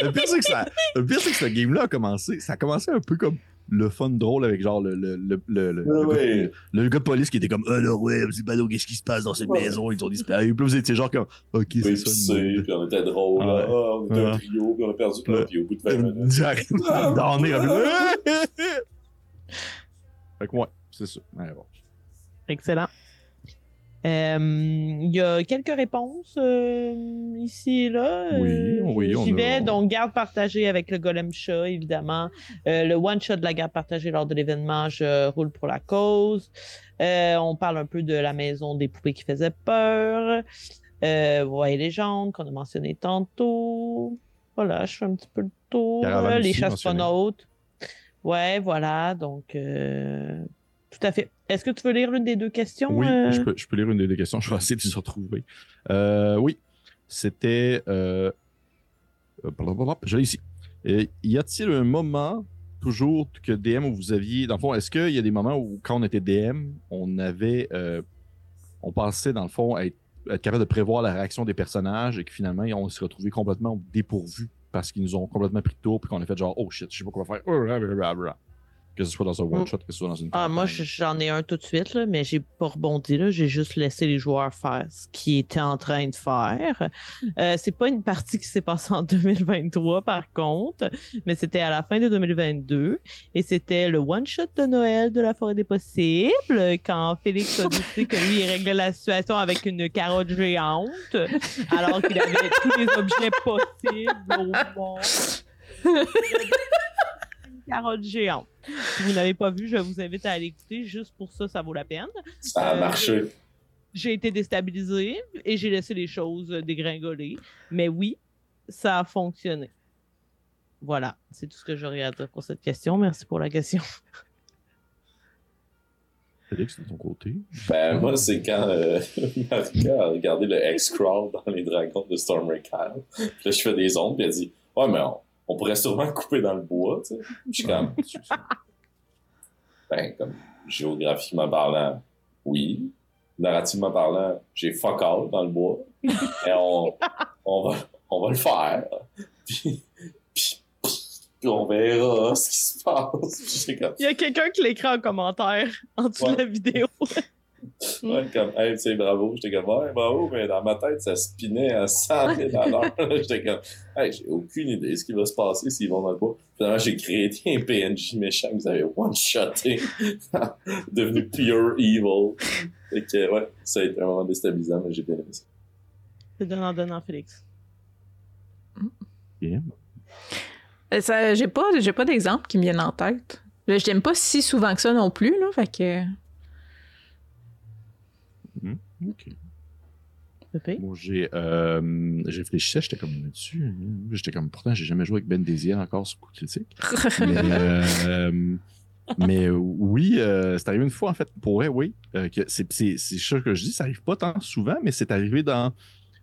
le pire, c'est que, ça, le pire, c'est que ce game-là a commencé. Ça a commencé un peu comme le fun drôle avec genre le, le, le, le, le, le Ouais. gars, le gars de police qui était comme Alors, ouais, c'est pas qu'est-ce qui se passe dans cette Ouais. maison? Ils ont disparu. Puis là, vous étiez genre comme Ok, c'est Oui, ça. puis c'est, puis on était drôle, Ah là. ouais. Ah, on était un trio, puis on a perdu, Ouais. puis au bout de 20 minutes. J'arrive nez, Fait que ouais, c'est ça. Excellent. Euh, Il y a quelques réponses euh, ici et là? Oui, Euh, oui, on J'y a- vais. Donc, garde partagée avec le golem chat, évidemment. Euh, le one-shot de la garde partagée lors de l'événement, je roule pour la cause. Euh, on parle un peu de la maison des poupées qui faisait peur. Euh, ouais, légende qu'on a mentionné tantôt. Voilà, je fais un petit peu le tour. Les chastronautes. Ouais, voilà. Donc, euh, tout à fait. Est-ce que tu veux lire l'une des deux questions? Oui, euh? je, peux, je peux lire une des questions. Je vais essayer de les retrouver. Euh, oui, c'était. Euh... euh, Je l'ai ici. Y a-t-il un moment, toujours, que DM où vous aviez. Dans le fond, est-ce qu'il y a des moments où, quand on était DM, on avait. on pensait, dans le fond, être, être capable de prévoir la réaction des personnages et que finalement, on s'est retrouvé complètement dépourvu parce qu'ils nous ont complètement pris de tour puis qu'on a fait genre, oh shit, je sais pas quoi faire. Que ce soit dans un one-shot, que ce soit dans une. Ah, moi, j'en ai un tout de suite, là, mais j'ai pas rebondi. là. J'ai juste laissé les joueurs faire ce qu'ils étaient en train de faire. Euh, c'est pas une partie qui s'est passée en 2023, par contre, mais c'était à la fin de 2022. Et c'était le one-shot de Noël de la Forêt des Possibles, quand Félix a décidé que lui, il réglait la situation avec une carotte géante, alors qu'il avait tous les objets possibles au monde. Une carotte géante. Si vous n'avez pas vu, je vous invite à aller écouter. Juste pour ça, ça vaut la peine. Ça a Euh, marché. J'ai été déstabilisé et j'ai laissé les choses dégringoler. Mais oui, ça a fonctionné. Voilà, c'est tout ce que j'aurais à dire pour cette question. Merci pour la question. Félix, de ton côté? Ben, moi, c'est quand euh, Marika a regardé le X-Crawl dans les dragons de Stormer Kyle. Puis là, je fais des ondes, puis elle dit Ouais, mais on, on pourrait sûrement couper dans le bois, tu sais. Je suis comme Ben, comme géographiquement parlant, oui. Narrativement parlant, j'ai fuck all dans le bois. Et on, on, va, on va le faire. Puis, puis, puis on verra ce qui se passe. Comme Il y a quelqu'un qui l'écrit en commentaire en dessous Ouais. de la vidéo. Ouais, comme, hey, tu sais, bravo. J'étais comme, ouais, bravo, mais dans ma tête, ça spinait à 100 000 à l'heure. J'étais comme, hey, j'ai aucune idée de ce qui va se passer s'ils vont dans le bois. Finalement, j'ai créé un PNJ méchant que vous avez one-shoté, devenu pure evil. Fait que, ouais, ça a été un moment déstabilisant, mais j'ai bien aimé ça. C'est donnant-donnant, Félix. Yeah. Euh, ça, j'ai pas, j'ai pas d'exemple qui me viennent en tête. Je l'aime pas si souvent que ça non plus, là, fait que... Ok. Pépé? Moi, j'ai euh, réfléchi, j'étais comme dessus. hein. J'étais comme, pourtant, j'ai jamais joué avec Ben Desiel encore sur coup critique. mais, euh, mais oui, euh, c'est arrivé une fois, en fait, pour vrai, oui. euh, c'est ça que je dis, ça arrive pas tant souvent, mais c'est arrivé dans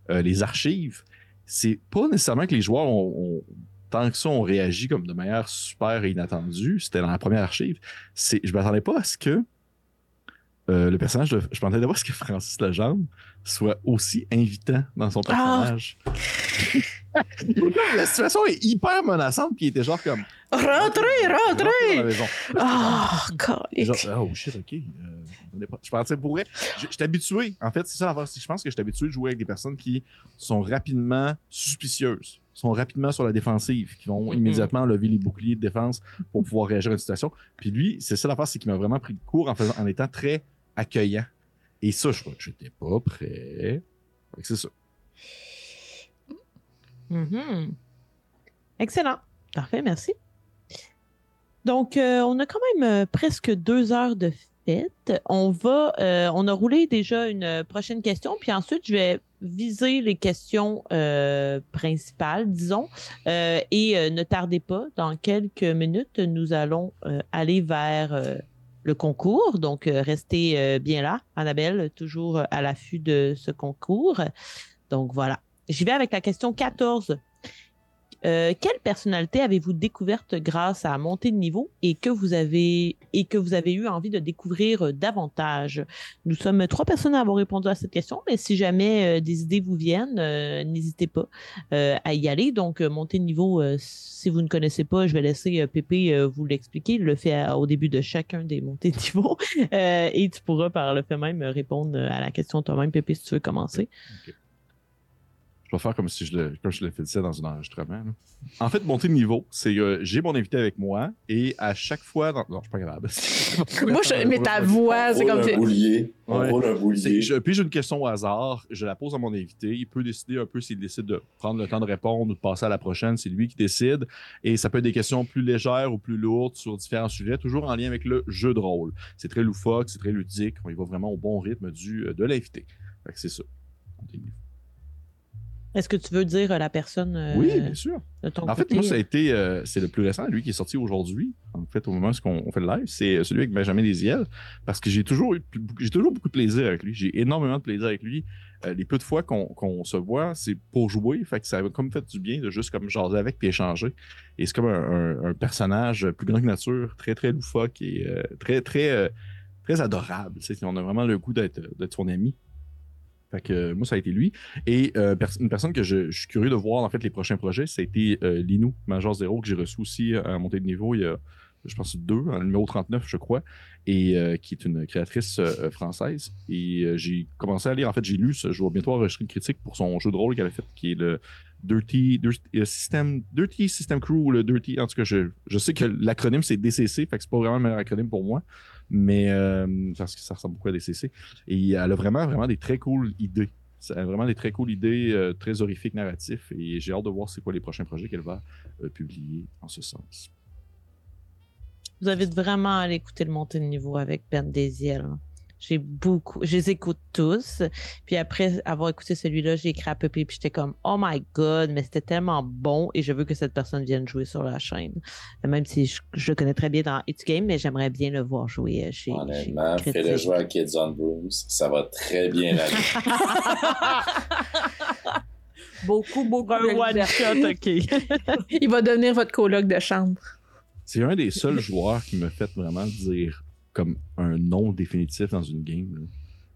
les archives. C'est pas nécessairement que les joueurs ont, ont- tant que ça, ont réagi comme de manière super inattendue. C'était dans la première archive. Je m'attendais pas à ce que euh, le personnage de. Je pas à ce que Francis Legendre soit aussi invitant dans son personnage. la situation est hyper menaçante, puis il était genre comme. rentrez, Rentrez. Ah, calique. genre, oh shit, ok. euh, je pensais pour vrai. Je suis habitué. En fait, c'est ça l'affaire. Je pense que je suis habitué de jouer avec des personnes qui sont rapidement suspicieuses. sont rapidement sur la défensive, qui vont mm-hmm. immédiatement lever les boucliers de défense pour pouvoir réagir à une situation. Puis lui, c'est ça l'affaire, c'est qu'il m'a vraiment pris le cours en, faisant, en étant très accueillant. Et ça, je crois que j'étais pas prêt. C'est ça. Mm-hmm. Excellent. Parfait, merci. Donc, euh, on a quand même euh, presque deux heures de fête. On va, euh, on a roulé déjà une prochaine question, puis ensuite, je vais viser les questions principales, disons. et ne tardez pas, dans quelques minutes, nous allons aller vers le concours. Donc, restez bien là, Annabelle, toujours à l'affût de ce concours. Donc, voilà. J'y vais avec la question 14 euh, quelle personnalité avez-vous découverte grâce à monter de niveau et que vous avez et que vous avez eu envie de découvrir euh, davantage? Nous sommes trois personnes à avoir répondu à cette question, mais si jamais euh, des idées vous viennent, n'hésitez pas à y aller. Donc, monter de niveau, si vous ne connaissez pas, je vais laisser Pépé vous l'expliquer. Il le fait au début de chacun des montées de niveau et tu pourras par le fait même répondre à la question toi-même, Pépé, si tu veux commencer. Je vais faire comme si je le, comme je le faisais dans un enregistrement. En fait, monter de niveau, c'est que j'ai mon invité avec moi et à chaque fois. Dans... Non, je suis pas grave. moi, je... mais ta voix, c'est comme. Un boulier. On roule un boulier. Je... Puis j'ai une question au hasard, je la pose à mon invité. Il peut décider un peu s'il décide de prendre le temps de répondre ou de passer à la prochaine. C'est lui qui décide. Et ça peut être des questions plus légères ou plus lourdes sur différents sujets, toujours en lien avec le jeu de rôle. C'est très loufoque, c'est très ludique. On y va vraiment au bon rythme du, de l'invité. C'est ça. Est-ce que tu veux dire la personne euh, Oui, bien sûr. en fait, moi, ça a été, euh, c'est le plus récent, lui qui est sorti aujourd'hui. En fait, au moment où on fait le live, c'est celui avec Benjamin Desiel, parce que j'ai toujours eu, j'ai toujours beaucoup de plaisir avec lui. J'ai énormément de plaisir avec lui. Euh, les peu de fois qu'on se voit, c'est pour jouer. Fait que ça a comme fait du bien de juste comme jaser avec puis échanger. Et c'est comme un, personnage plus grand que nature, très très loufoque et très très très adorable. On a vraiment le goût d'être son ami. Fait que euh, moi, ça a été lui. Et euh, une personne que je, suis curieux de voir en fait les prochains projets, été euh, Linou, Major Zéro, que j'ai reçu aussi à montée de niveau il y a, je pense, deux, en numéro 39, je crois, et qui est une créatrice française. Et j'ai commencé à lire, en fait, j'ai lu, je vais bientôt enregistrer une critique pour son jeu de rôle qu'elle a fait, qui est le Dirty, Dirty, System, Dirty System Crew, le Dirty, en tout cas, je, je sais que l'acronyme c'est DCC, fait que c'est pas vraiment le meilleur acronyme pour moi mais euh, parce que ça ressemble beaucoup à des CC. Et elle a vraiment, vraiment des très cool idées. Ça a vraiment des très cool idées, euh, très horrifiques narratifs. Et j'ai hâte de voir c'est quoi les prochains projets qu'elle va euh, publier en ce sens. Vous avez vraiment à écouter le montée de niveau avec Ben Desiel. Hein. J'ai beaucoup, je les écoute tous. Puis après avoir écouté celui-là, j'ai écrit à peu près, puis j'étais comme, oh my god, mais c'était tellement bon et je veux que cette personne vienne jouer sur la chaîne. Même si je, le connais très bien dans It's Game, mais j'aimerais bien le voir jouer chez. Honnêtement, fais-le jouer à Kids on Brooms, ça va très bien aller. beaucoup, beaucoup de one shot, ok. Il va devenir votre coloc de chambre. C'est un des seuls joueurs qui me fait vraiment dire comme un nom définitif dans une game.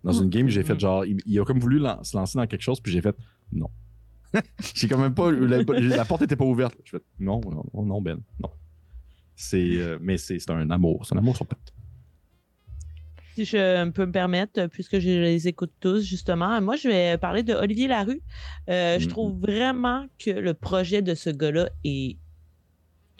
Dans une game, j'ai fait genre, il, a comme voulu se lancer dans quelque chose, puis j'ai fait non. j'ai quand même pas, la, porte était pas ouverte. Je fait non, non, non, Ben, non. C'est, euh, mais c'est un amour, c'est un amour sur patte. Si je peux me permettre, puisque je les écoute tous, justement, moi, je vais parler de Olivier Larue. Euh, je mm-hmm. trouve vraiment que le projet de ce gars-là est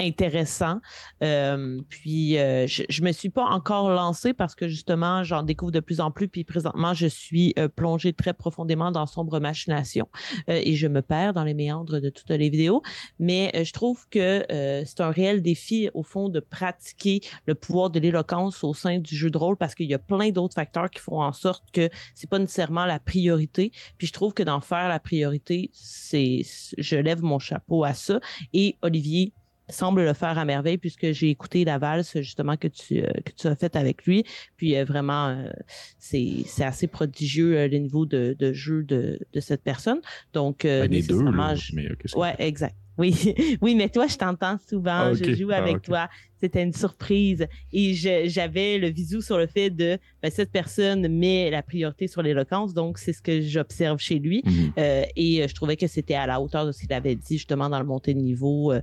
intéressant. Euh, puis euh, je, je me suis pas encore lancée parce que justement j'en découvre de plus en plus. Puis présentement je suis euh, plongée très profondément dans sombre machination et je me perds dans les méandres de toutes les vidéos. Mais je trouve que c'est un réel défi au fond de pratiquer le pouvoir de l'éloquence au sein du jeu de rôle parce qu'il y a plein d'autres facteurs qui font en sorte que c'est pas nécessairement la priorité. Puis je trouve que d'en faire la priorité, c'est je lève mon chapeau à ça. Et Olivier semble le faire à merveille puisque j'ai écouté la valse justement que tu, euh, que tu as faite avec lui. Puis euh, vraiment, euh, c'est, c'est assez prodigieux le niveau de, de jeu de, de cette personne. Donc, ben, les deux, là, mais, ouais, exact. Oui, oui, mais toi, je t'entends souvent, ah, je joue ah, avec toi. C'était une surprise. Et j'avais le visu sur le fait de ben, cette personne met la priorité sur l'éloquence, donc c'est ce que j'observe chez lui. Mhm. Euh, et euh, je trouvais que c'était à la hauteur de ce qu'il avait dit justement dans le montée de niveau. Euh,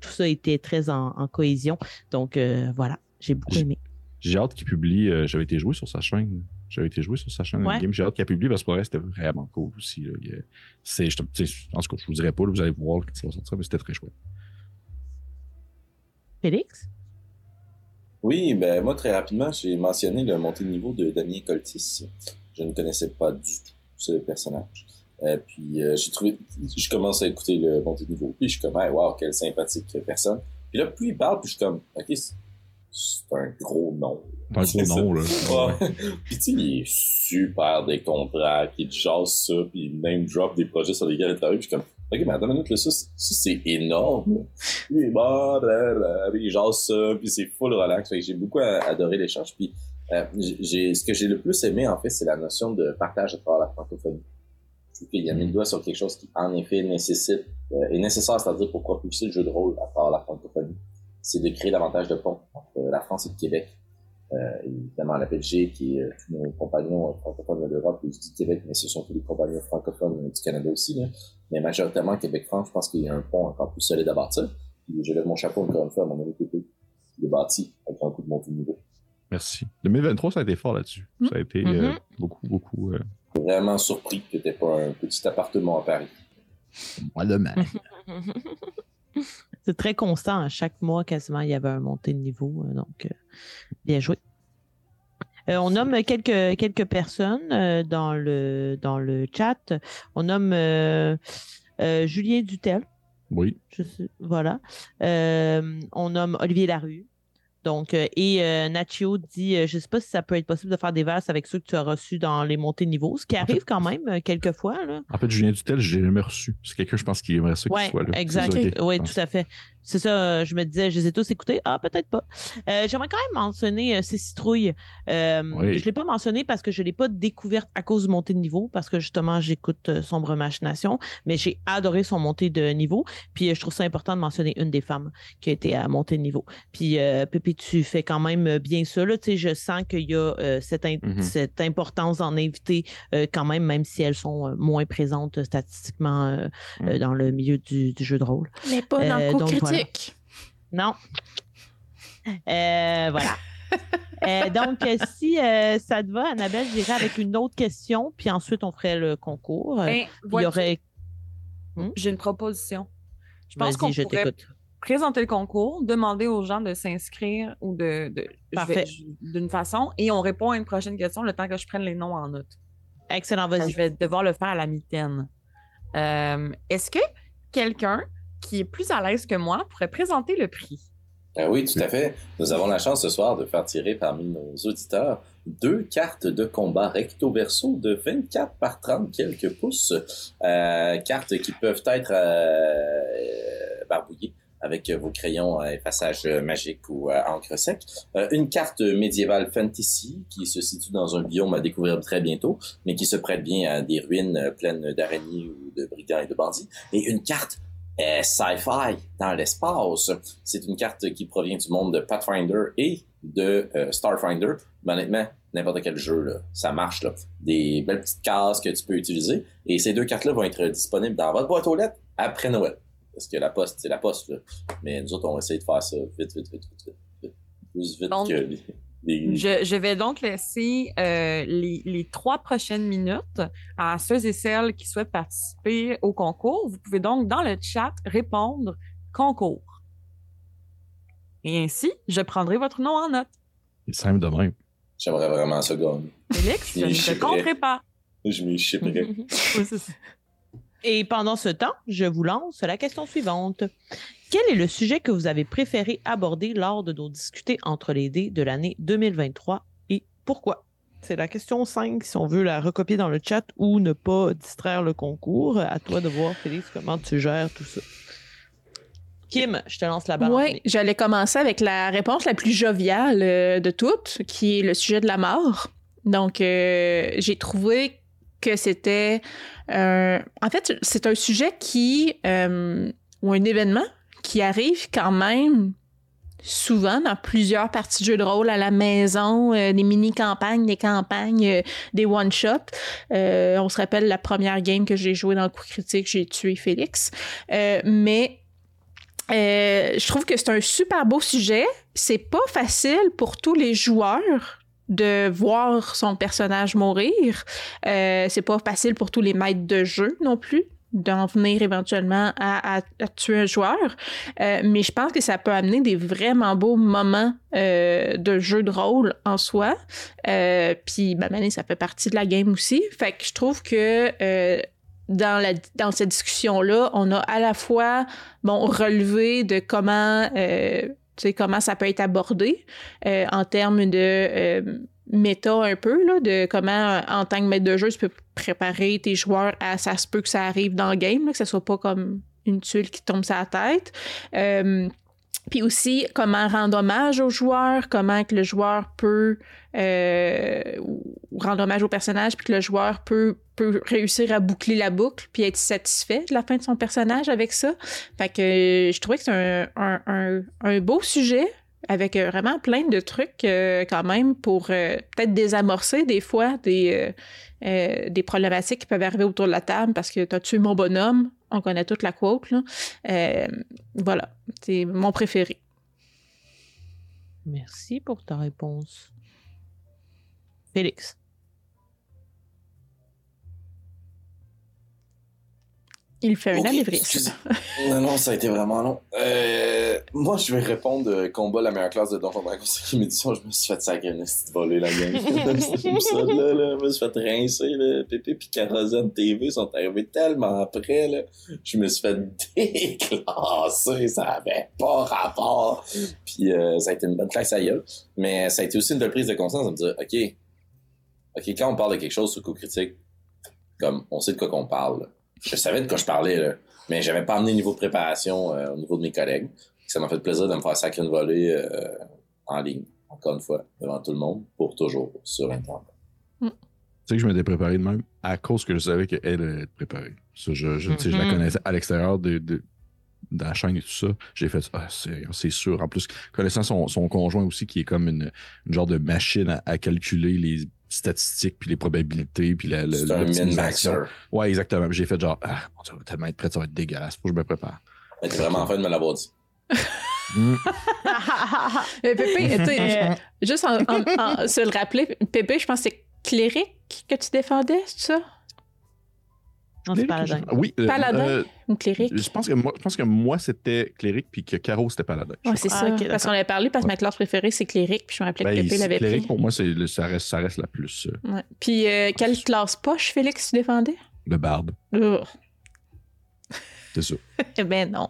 tout ça était très en, cohésion. Donc voilà, j'ai beaucoup aimé. J'ai hâte qu'il publie. J'avais été joué sur sa chaîne J'avais été joué sur sa chaîne game. J'ai hâte qu'elle publie parce que pour c'était vraiment cool aussi. C'est, je, en tout cas, je vous dirai pas, vous allez voir quand ça va sortir, mais c'était très chouette. Félix? Oui, ben moi, très rapidement, j'ai mentionné le montée de niveau de Damien Coltis. Je ne connaissais pas du tout ce personnage. Euh, puis euh, j'ai trouvé, je commence à écouter le montée de niveau, puis je suis comme, hey, wow, quelle sympathique personne. Puis là, plus il parle, puis je suis comme, ok, c'est un gros nom. Un gros nom, là. puis tu sais, il est super décontracté, il jase ça, puis il name drop des projets sur lesquels il travaille, puis je suis comme, ok, mais attends une minute, là, ça, ça c'est énorme. Puis bah, il jase ça, puis c'est full relax. Fait que j'ai beaucoup adoré l'échange. Puis euh, j'ai, ce que j'ai le plus aimé, en fait, c'est la notion de partage à travers la francophonie. Je trouve qu'il a mis le doigt sur quelque chose qui, en effet, nécessite, euh, est nécessaire, c'est-à-dire pour propulser le jeu de rôle à travers la francophonie c'est de créer davantage de ponts la France et le Québec. Euh, évidemment, la Belgique et euh, tous nos compagnons francophones de l'Europe, je dis Québec, mais ce sont tous les compagnons francophones du Canada aussi. Là. Mais majoritairement, Québec-France, je pense qu'il y a un pont encore plus solide à bâtir. Puis je lève mon chapeau encore une fois à mon ami Pépé, qui est bâti avec un coup de montée de niveau. Merci. 2023, ça a été fort là-dessus. Mm. Ça a été euh, mm-hmm. beaucoup, beaucoup. Euh... Vraiment surpris que t'aies pas un petit appartement à Paris. Moi, de même. C'est très constant. À chaque mois, quasiment, il y avait un montée de niveau. Euh, donc, euh, bien joué. Euh, on nomme quelques, quelques personnes dans, le, dans le chat. On nomme Julien Dutel. Oui. voilà. on nomme Olivier Larue. Donc, euh, et euh, Nacho dit, euh, je ne sais pas si ça peut être possible de faire des verses avec ceux que tu as reçus dans les montées de niveau, ce qui arrive quand même quelquefois. Là. En fait, Julien Dutel, je l'ai jamais reçu. C'est quelqu'un, je pense, qui aimerait ça qu'il soit là. Exact. Oui, tout à fait. C'est ça, je me disais, je les ai tous écoutés. Ah, peut-être pas. J'aimerais quand même mentionner ces citrouilles. Je ne l'ai pas mentionné parce que je ne l'ai pas découverte à cause de montée de niveau, parce que justement, j'écoute Sombre Machination, mais j'ai adoré son montée de niveau. Puis je trouve ça important de mentionner une des femmes qui a été à montée de niveau. Puis Pépé tu fais quand même euh, bien ça. Là. Je sens qu'il y a euh, mm-hmm. cette, importance d'en inviter euh, quand même, même si elles sont moins présentes statistiquement mm. dans le milieu du, jeu de rôle. Mais pas dans le coup Non. voilà. donc, si ça te va, Annabelle, j'irai avec une autre question, puis ensuite on ferait le concours. Ben, il y aurait. Hmm? J'ai une proposition. Je pense qu'on pourrait présenter le concours, demander aux gens de s'inscrire ou de, d'une façon, et on répond à une prochaine question le temps que je prenne les noms en note. Excellent, vas-y. Je vais devoir le faire à la mitaine. Euh, est-ce que quelqu'un qui est plus à l'aise que moi pourrait présenter le prix? Ah oui, tout à fait. Nous avons la chance ce soir de faire tirer parmi nos auditeurs deux cartes de combat recto-verso de 24 par 30 quelques pouces. Euh, cartes qui peuvent être euh, barbouillées avec vos crayons à effaçage magique ou à encre sec. Euh, une carte médiévale fantasy qui se situe dans un biome à découvrir très bientôt, mais qui se prête bien à des ruines pleines d'araignées ou de brigands et de bandits. Et une carte euh, sci-fi dans l'espace. C'est une carte qui provient du monde de Pathfinder et de euh, Starfinder. Mais honnêtement, n'importe quel jeu, là, ça marche. Là. Des belles petites cases que tu peux utiliser. Et ces deux cartes-là vont être disponibles dans votre boîte aux lettres après Noël. Parce que la poste, c'est la poste, là. Mais nous autres, on va essayer de faire ça vite, vite, vite, vite, vite. Plus vite que Je, vais donc laisser euh, les, les, trois prochaines minutes à ceux et celles qui souhaitent participer au concours. Vous pouvez donc, dans le chat, répondre concours. Et ainsi, je prendrai votre nom en note. C'est simple de même. J'aimerais vraiment ça gagner. Félix, je ne te compterai pas. Je m'y chipperai. Et pendant ce temps, je vous lance la question suivante. Quel est le sujet que vous avez préféré aborder lors de nos discutés entre les dés de l'année 2023 et pourquoi? C'est la question 5, si on veut la recopier dans le chat ou ne pas distraire le concours. À toi de voir, Félix, comment tu gères tout ça. Kim, je te lance la balle. Oui, j'allais commencer avec la réponse la plus joviale euh, de toutes, qui est le sujet de la mort. Donc, euh, j'ai trouvé que c'était... Euh, en fait, c'est un sujet qui... Euh, ou un événement qui arrive quand même souvent dans plusieurs parties de jeux de rôle à la maison, euh, des mini-campagnes, des campagnes, des one-shots. on se rappelle la première game que j'ai jouée dans le coup critique, j'ai tué Félix. mais je trouve que c'est un super beau sujet. C'est pas facile pour tous les joueurs de voir son personnage mourir. Euh, c'est pas facile pour tous les maîtres de jeu non plus d'en venir éventuellement à, tuer un joueur. Euh, mais je pense que ça peut amener des vraiment beaux moments euh, de jeu de rôle en soi. Euh, puis, ben, ça fait partie de la game aussi. Fait que je trouve que dans, la, dans cette discussion-là, on a à la fois bon, relevé de comment, comment ça peut être abordé en termes de méta un peu, là, de comment, en tant que maître de jeu, tu peux préparer tes joueurs à ça se peut que ça arrive dans le game, que ce soit pas comme une tuile qui tombe sur la tête. Euh, puis aussi, comment rendre hommage aux joueurs, comment que le joueur peut euh, rendre hommage au personnage, puis que le joueur peut, peut réussir à boucler la boucle, puis être satisfait de la fin de son personnage avec ça. Fait que je trouvais que c'est un, un, un, beau sujet, avec euh, vraiment plein de trucs euh, quand même pour euh, peut-être désamorcer des fois des, des problématiques qui peuvent arriver autour de la table parce que tu as tué mon bonhomme, on connaît toute la quote. Là. voilà, c'est mon préféré. Merci pour ta réponse. Félix. Il fait un anévrisme. non, non, ça a été vraiment long. Euh, moi, je vais répondre euh, combat la meilleure classe de Donjon Dragon 5 édition. Je me suis fait sacrer une petite volée la game. ça, là, là, je me suis fait rincer. Là. Pépé et Carozane TV sont arrivés tellement après. Là. Je me suis fait déclasser. Ça avait pas rapport. Puis euh, ça a été une bonne classe à gueule. Mais ça a été aussi une belle prise de conscience de me dire, OK, OK, quand on parle de quelque chose sur co-critique, comme on sait de quoi qu'on parle, je savais de quoi je parlais, là, mais j'avais pas amené niveau de préparation euh, au niveau de mes collègues. Ça m'a fait plaisir de me faire sacrer une volée euh, en ligne, encore une fois, devant tout le monde, pour toujours, sur Internet. Mm. Tu sais que je m'étais préparé de même à cause que je savais qu'elle allait être préparée. je, je, je la mm-hmm. connaissais à l'extérieur de, de, la chaîne et tout ça. J'ai fait ah, c'est sûr. En plus, connaissant son, son, conjoint aussi, qui est comme une, une genre de machine à calculer les statistiques, puis les probabilités, puis la, C'est un min-maxer. Ouais, exactement. J'ai fait genre, ah, ça va tellement être prêt, ça va être dégueulasse. Faut que je me prépare. T'es vraiment en train de me l'avoir dit. Mm. Pépé, tu juste en, se le rappeler, Pépé, je pense que c'est cléric que tu défendais, c'est ça? Non, c'est paladin. Oui. Euh, paladin euh, ou cléric? Je pense que moi, je pense que moi c'était cléric puis que Caro c'était paladin. Oui, c'est ça. Ah, parce qu'on avait parlé parce que ma classe préférée c'est cléric puis je me rappelais que ben, Pépé l'avait pris. Cléric pour moi c'est ça reste ça reste la plus. Euh, ouais. Puis quelle classe poche Félix tu défendais? Le barde. C'est ça. eh ben non.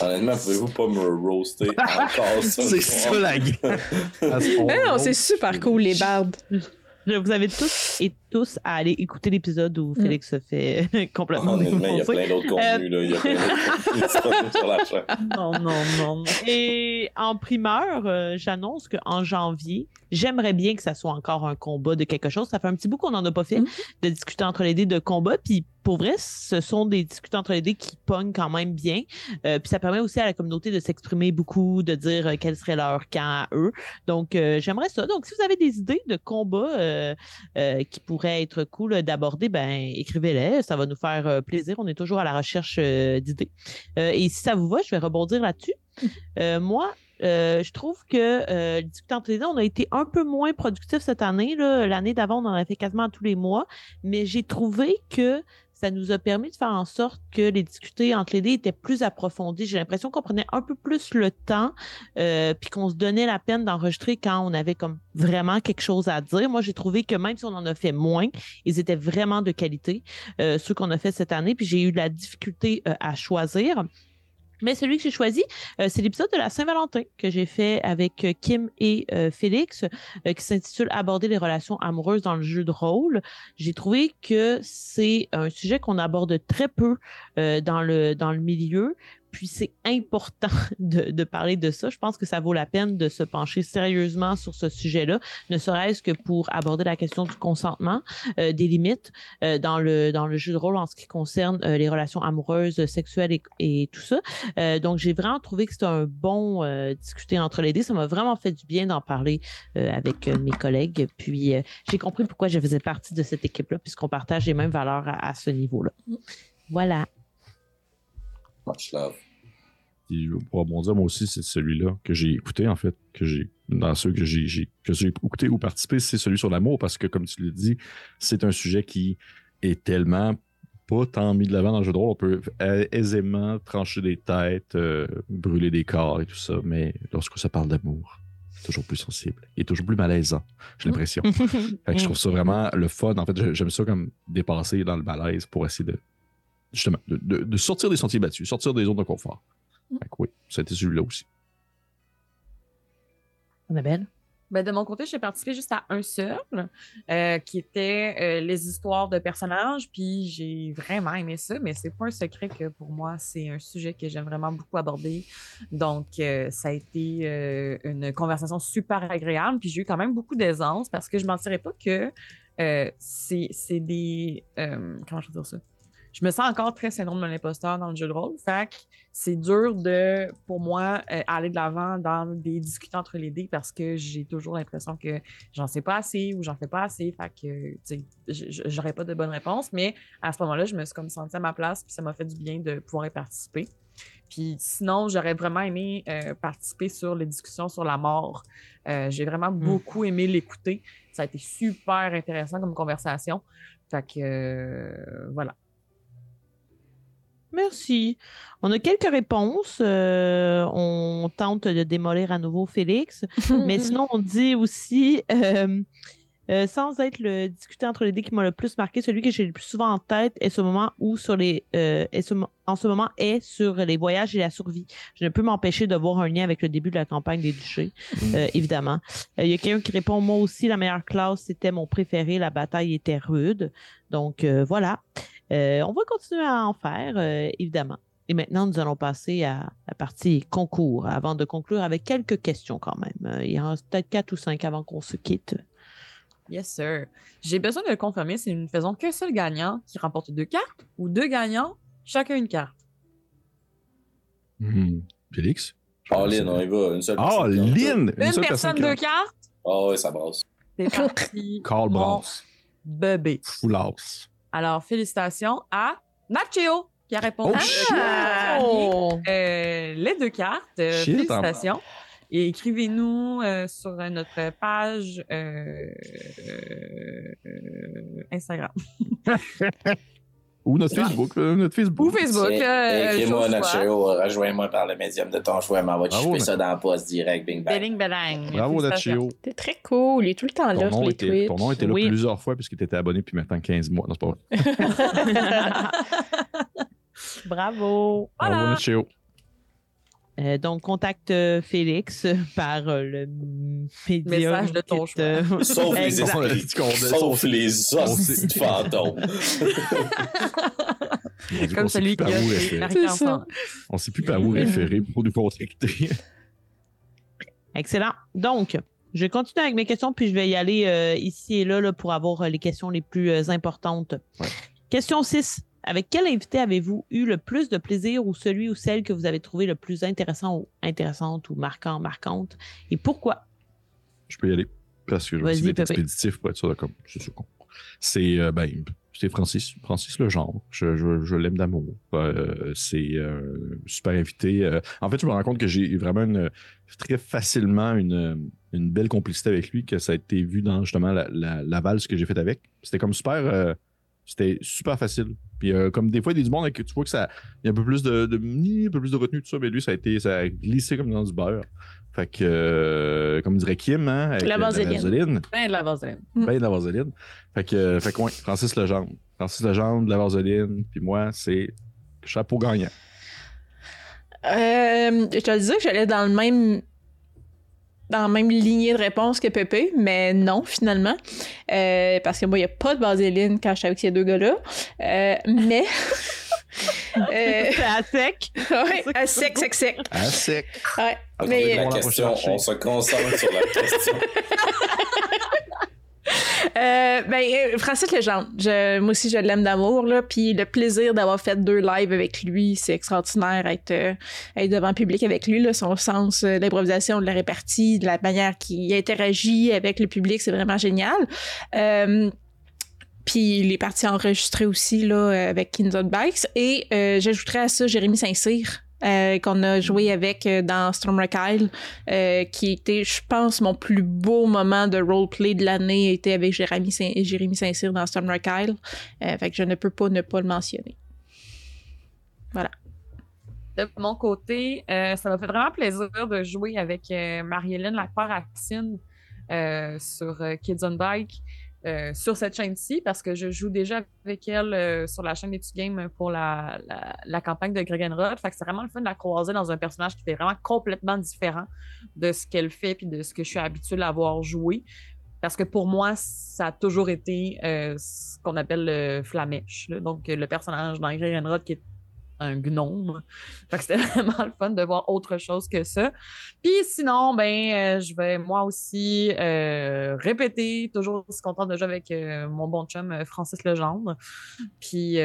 Honnêtement, pouvez-vous pas me roaster encore ça? c'est ça la gueule. non, c'est super cool les bardes. Vous avez tous et tous à aller écouter l'épisode où mm. Félix se fait complètement Honnêtement, il y a plein d'autres contenus, là. Il y a plein d'autres contenus sur la chaîne. Non, non, non. Et en primeur, euh, j'annonce qu'en janvier, j'aimerais bien que ça soit encore un combat de quelque chose. Ça fait un petit bout qu'on n'en a pas fait, mm. de discuter entre les dés de combat. Puis pour vrai, ce sont des discutants entre les dés qui pognent quand même bien. Euh, puis ça permet aussi à la communauté de s'exprimer beaucoup, de dire euh, quel serait leur camp à eux. Donc, euh, j'aimerais ça. Donc, si vous avez des idées de combats qui pourraient être cool d'aborder, ben écrivez-les. Ça va nous faire plaisir. On est toujours à la recherche d'idées. et si ça vous va, je vais rebondir là-dessus. moi, je trouve que euh, discutant dés, on a été un peu moins productif cette année. L'année d'avant, on en a fait quasiment tous les mois, mais j'ai trouvé que ça nous a permis de faire en sorte que les discutés entre les dés étaient plus approfondis. J'ai l'impression qu'on prenait un peu plus le temps, euh, puis qu'on se donnait la peine d'enregistrer quand on avait comme vraiment quelque chose à dire. Moi, j'ai trouvé que même si on en a fait moins, ils étaient vraiment de qualité, euh, ceux qu'on a fait cette année. Puis j'ai eu la difficulté euh, à choisir. Mais celui que j'ai choisi, euh, c'est l'épisode de la Saint-Valentin que j'ai fait avec euh, Kim et euh, Félix, qui s'intitule Aborder les relations amoureuses dans le jeu de rôle. J'ai trouvé que c'est un sujet qu'on aborde très peu dans le dans le milieu, puis c'est important de, parler de ça. Je pense que ça vaut la peine de se pencher sérieusement sur ce sujet-là, ne serait-ce que pour aborder la question du consentement, euh, des limites euh, dans le dans le jeu de rôle en ce qui concerne euh, les relations amoureuses, sexuelles et, tout ça. donc j'ai vraiment trouvé que c'était un bon discuter entre les deux. Ça m'a vraiment fait du bien d'en parler avec mes collègues. Puis j'ai compris pourquoi je faisais partie de cette équipe-là, puisqu'on partage les mêmes valeurs à, ce niveau-là. Voilà. Much love. Puis, pour rebondir, moi aussi, c'est celui-là que j'ai écouté, en fait, que j'ai dans ceux que j'ai écouté ou participé, c'est celui sur l'amour, parce que, comme tu l'as dit, c'est un sujet qui est tellement pas tant mis de l'avant dans le jeu de rôle. On peut aisément trancher des têtes, euh, brûler des corps et tout ça, mais lorsque ça parle d'amour, c'est toujours plus sensible et toujours plus malaisant, j'ai l'impression. je trouve ça vraiment le fun. En fait, j'aime ça comme dépasser dans le malaise pour essayer de justement de, sortir des sentiers battus, sortir des zones de confort. Fait oui, c'était celui-là aussi. Annabelle? Ben, de mon côté, j'ai participé juste à un seul, euh, qui était euh, les histoires de personnages, puis j'ai vraiment aimé ça, mais c'est pas un secret que pour moi, c'est un sujet que j'aime vraiment beaucoup aborder. Donc, euh, ça a été une conversation super agréable, puis j'ai eu quand même beaucoup d'aisance parce que je mentirais pas que c'est des. comment je veux dire ça? Je me sens encore très syndrome de l'imposteur dans le jeu de rôle. Fait c'est dur de, pour moi, euh, aller de l'avant dans des discussions entre les dés parce que j'ai toujours l'impression que j'en sais pas assez ou j'en fais pas assez. Fait que, tu sais, j'aurais pas de bonne réponse. Mais à ce moment-là, je me suis comme sentie à ma place puis ça m'a fait du bien de pouvoir y participer. Puis sinon, j'aurais vraiment aimé euh, participer sur les discussions sur la mort. Euh, j'ai vraiment hmm. beaucoup aimé l'écouter. Ça a été super intéressant comme conversation. Fait que voilà. Merci. On a quelques réponses. Euh, on tente de démolir à nouveau Félix. mais sinon, on dit aussi, euh, euh, sans être le discuter entre les dés qui m'a le plus marqué, celui que j'ai le plus souvent en tête est ce moment où sur les en ce moment est sur les voyages et la survie. Je ne peux m'empêcher de voir un lien avec le début de la campagne des duchés, évidemment. Il y a quelqu'un qui répond moi aussi, la meilleure classe, c'était mon préféré, la bataille était rude. Donc voilà. Euh, on va continuer à en faire, euh, évidemment. Et maintenant, nous allons passer à la partie concours, avant de conclure avec quelques questions quand même. Euh, il y en a peut-être quatre ou cinq avant qu'on se quitte. Yes, sir. J'ai besoin de le confirmer si nous ne faisons qu'un seul gagnant qui remporte deux cartes ou deux gagnants, chacun une carte. Hmm. Félix? Oh, Lynn, on y va. Une seule personne. Oh, Lynn! Une, une personne, deux cartes? Oh, oui, ça brasse. C'est parti. Carl Brass. Bébé. Foulas. Alors, félicitations à Nacho qui a répondu. Oh, euh, les deux cartes. Euh, félicitations. Et écrivez-nous euh, sur notre page Instagram. Ou notre Facebook. Euh, notre Facebook. Ou Facebook. Euh, Écris-moi notre show, rejoins-moi par le médium de ton choix, m'envoie te ça dans la poste direct, bing bang. Bing bang. Bravo Nacho. T'es très cool, il est tout le temps là sur les tweets. Ton nom était là plusieurs fois puisque tu étais abonné depuis maintenant 15 mois. Non, c'est pas vrai. Bravo. Voilà. Bravo Nacho. Euh, donc, contacte euh, Félix par euh, le message de ton choix. Sauf les esprits. Sauf les os de fantômes. Comme celui qui a On ne sait plus par où référer pour nous contacter. Excellent. Donc, je vais continuer avec mes questions, puis je vais y aller ici et là, là, pour avoir les questions les plus importantes. Question 6. Avec quel invité avez-vous eu le plus de plaisir ou celui ou celle que vous avez trouvé le plus intéressant ou intéressante ou marquant, marquante? Et pourquoi? Je peux y aller parce que je vais être expéditif pour être sûr de comme. C'est euh, ben, c'est Francis, Francis Legendre. Je, je, l'aime d'amour. Euh, c'est euh, super invité. en fait, je me rends compte que j'ai vraiment une, très facilement une, une, belle complicité avec lui, que ça a été vu dans justement la, la, valse que j'ai faite avec. C'était comme super. C'était super facile. Puis euh, comme des fois, il y a du monde que tu vois que ça. Il y a un peu plus de, de, un peu plus de retenue, tout ça, mais lui, ça a été. Ça a glissé comme dans du beurre. Fait que, euh, comme dirait Kim, hein, avec la vaseline. Ben de la vaseline. Ben de la vaseline. Fait que, fait que ouais, Francis Legendre. Francis Legendre, de la vaseline, puis moi, c'est chapeau gagnant. Euh, je te disais que j'allais dans le même dans la même lignée de réponse que Pépé, mais non, finalement. Euh, parce que moi, il n'y a pas de vaseline quand je suis avec ces deux gars-là. Euh, mais. euh, à sec. Ouais, à sec, sec, sec. À sec. Ouais. mais, la question, on se concentre sur la question. Euh, ben, euh, Francis Legendre, je, moi aussi, je l'aime d'amour, là. Puis le plaisir d'avoir fait deux lives avec lui, c'est extraordinaire, être, euh, être devant le public avec lui, là, son sens de l'improvisation, de la répartie, de la manière qu'il interagit avec le public, c'est vraiment génial. puis les parties enregistrées aussi là, avec Kinzon Bikes. Et j'ajouterais à ça Jérémy Saint-Cyr, Euh, qu'on a joué avec euh, dans Stormwreck Isle, euh, qui était, je pense, mon plus beau moment de roleplay de l'année était avec Jérémy, Saint Jérémy Saint-Cyr dans Stormwreck Isle. fait que je ne peux pas ne pas le mentionner. Voilà. De mon côté, ça m'a fait vraiment plaisir de jouer avec Marie-Hélène Lacroix-Racine sur Kids on Bike. Euh, sur cette chaîne-ci parce que je joue déjà avec elle euh, sur la chaîne des Game pour la, la, campagne de Greg Rod. Fait c'est vraiment le fun de la croiser dans un personnage qui est vraiment complètement différent de ce qu'elle fait puis de ce que je suis habituée à voir jouer. Parce que pour moi, ça a toujours été euh, ce qu'on appelle le flamèche. Donc, le personnage dans Greg Rod qui est un gnome. Fait que c'était vraiment le fun de voir autre chose que ça. Puis sinon, ben, euh, je vais moi aussi euh, répéter, toujours aussi contente de jouer avec euh, mon bon chum Francis Legendre. Puis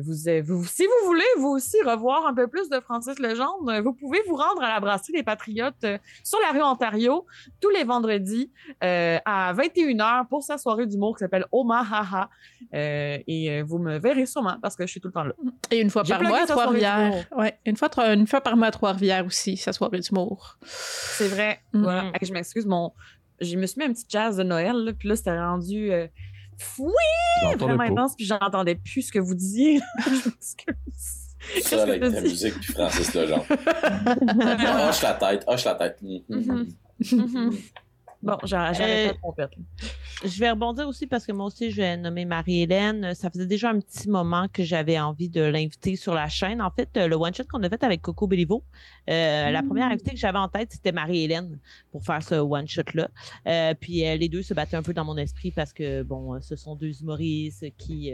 vous, vous, si vous voulez vous aussi revoir un peu plus de Francis Legendre, vous pouvez vous rendre à la brasserie des Patriotes sur la rue Ontario tous les vendredis à 21h pour sa soirée d'humour qui s'appelle Omaha. et vous me verrez sûrement parce que je suis tout le temps là. Et une fois par par mois à Trois-Rivières. Ouais, une fois, une fois par mois à Trois-Rivières aussi, sa soirée d'humour. C'est vrai. Voilà. Je m'excuse, mon... je me suis mis un petit jazz de Noël, là, puis là, c'était rendu. Euh... Oui! Vraiment intense, puis j'entendais plus ce que vous disiez. je m'excuse. Ça, avec ta musique, puis Francis Lejean. hoche la tête, hoche la tête. Mm-hmm. Mm-hmm. Bon, j'arrête euh, pas Je vais rebondir aussi parce que moi aussi, je vais nommer Marie-Hélène. Ça faisait déjà un petit moment que j'avais envie de l'inviter sur la chaîne. En fait, le one-shot qu'on a fait avec Coco Béliveau, euh, la première mmh. invitée que j'avais en tête, c'était Marie-Hélène pour faire ce one-shot-là. Euh, puis les deux se battaient un peu dans mon esprit parce que, bon, ce sont deux humoristes qui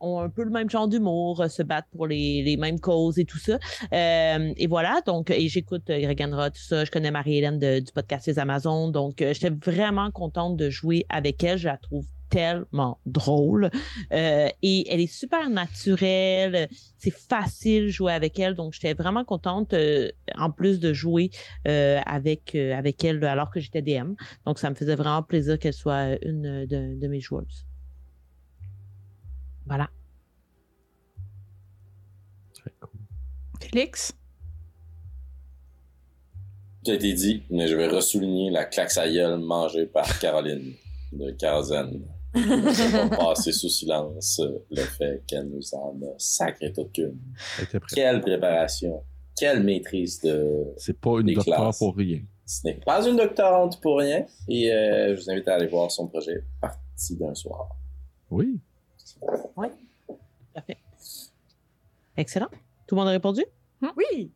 ont un peu le même genre d'humour, se battent pour les, mêmes causes et tout ça. et voilà, donc, et j'écoute Greg Roth, tout ça. Je connais Marie-Hélène du podcast Les Amazons donc, euh, j'étais vraiment contente de jouer avec elle. Je la trouve tellement drôle. Euh, et elle est super naturelle. C'est facile de jouer avec elle. Donc, j'étais vraiment contente, euh, en plus de jouer avec, avec elle alors que j'étais DM. Donc, ça me faisait vraiment plaisir qu'elle soit une de, de, mes joueuses. Voilà. Félix? Tout a été dit, mais je vais ressouligner la claque à gueule mangée par Caroline de Carzen. Je vais pas passer sous silence le fait qu'elle nous en a sacré toute qu'une. Quelle préparation, quelle maîtrise de. C'est pas une doctorante pour rien. Ce n'est pas une doctorante pour rien. Et euh, je vous invite à aller voir son projet Partie d'un soir. Oui. Oui. Parfait. Excellent. Tout le monde a répondu? Oui.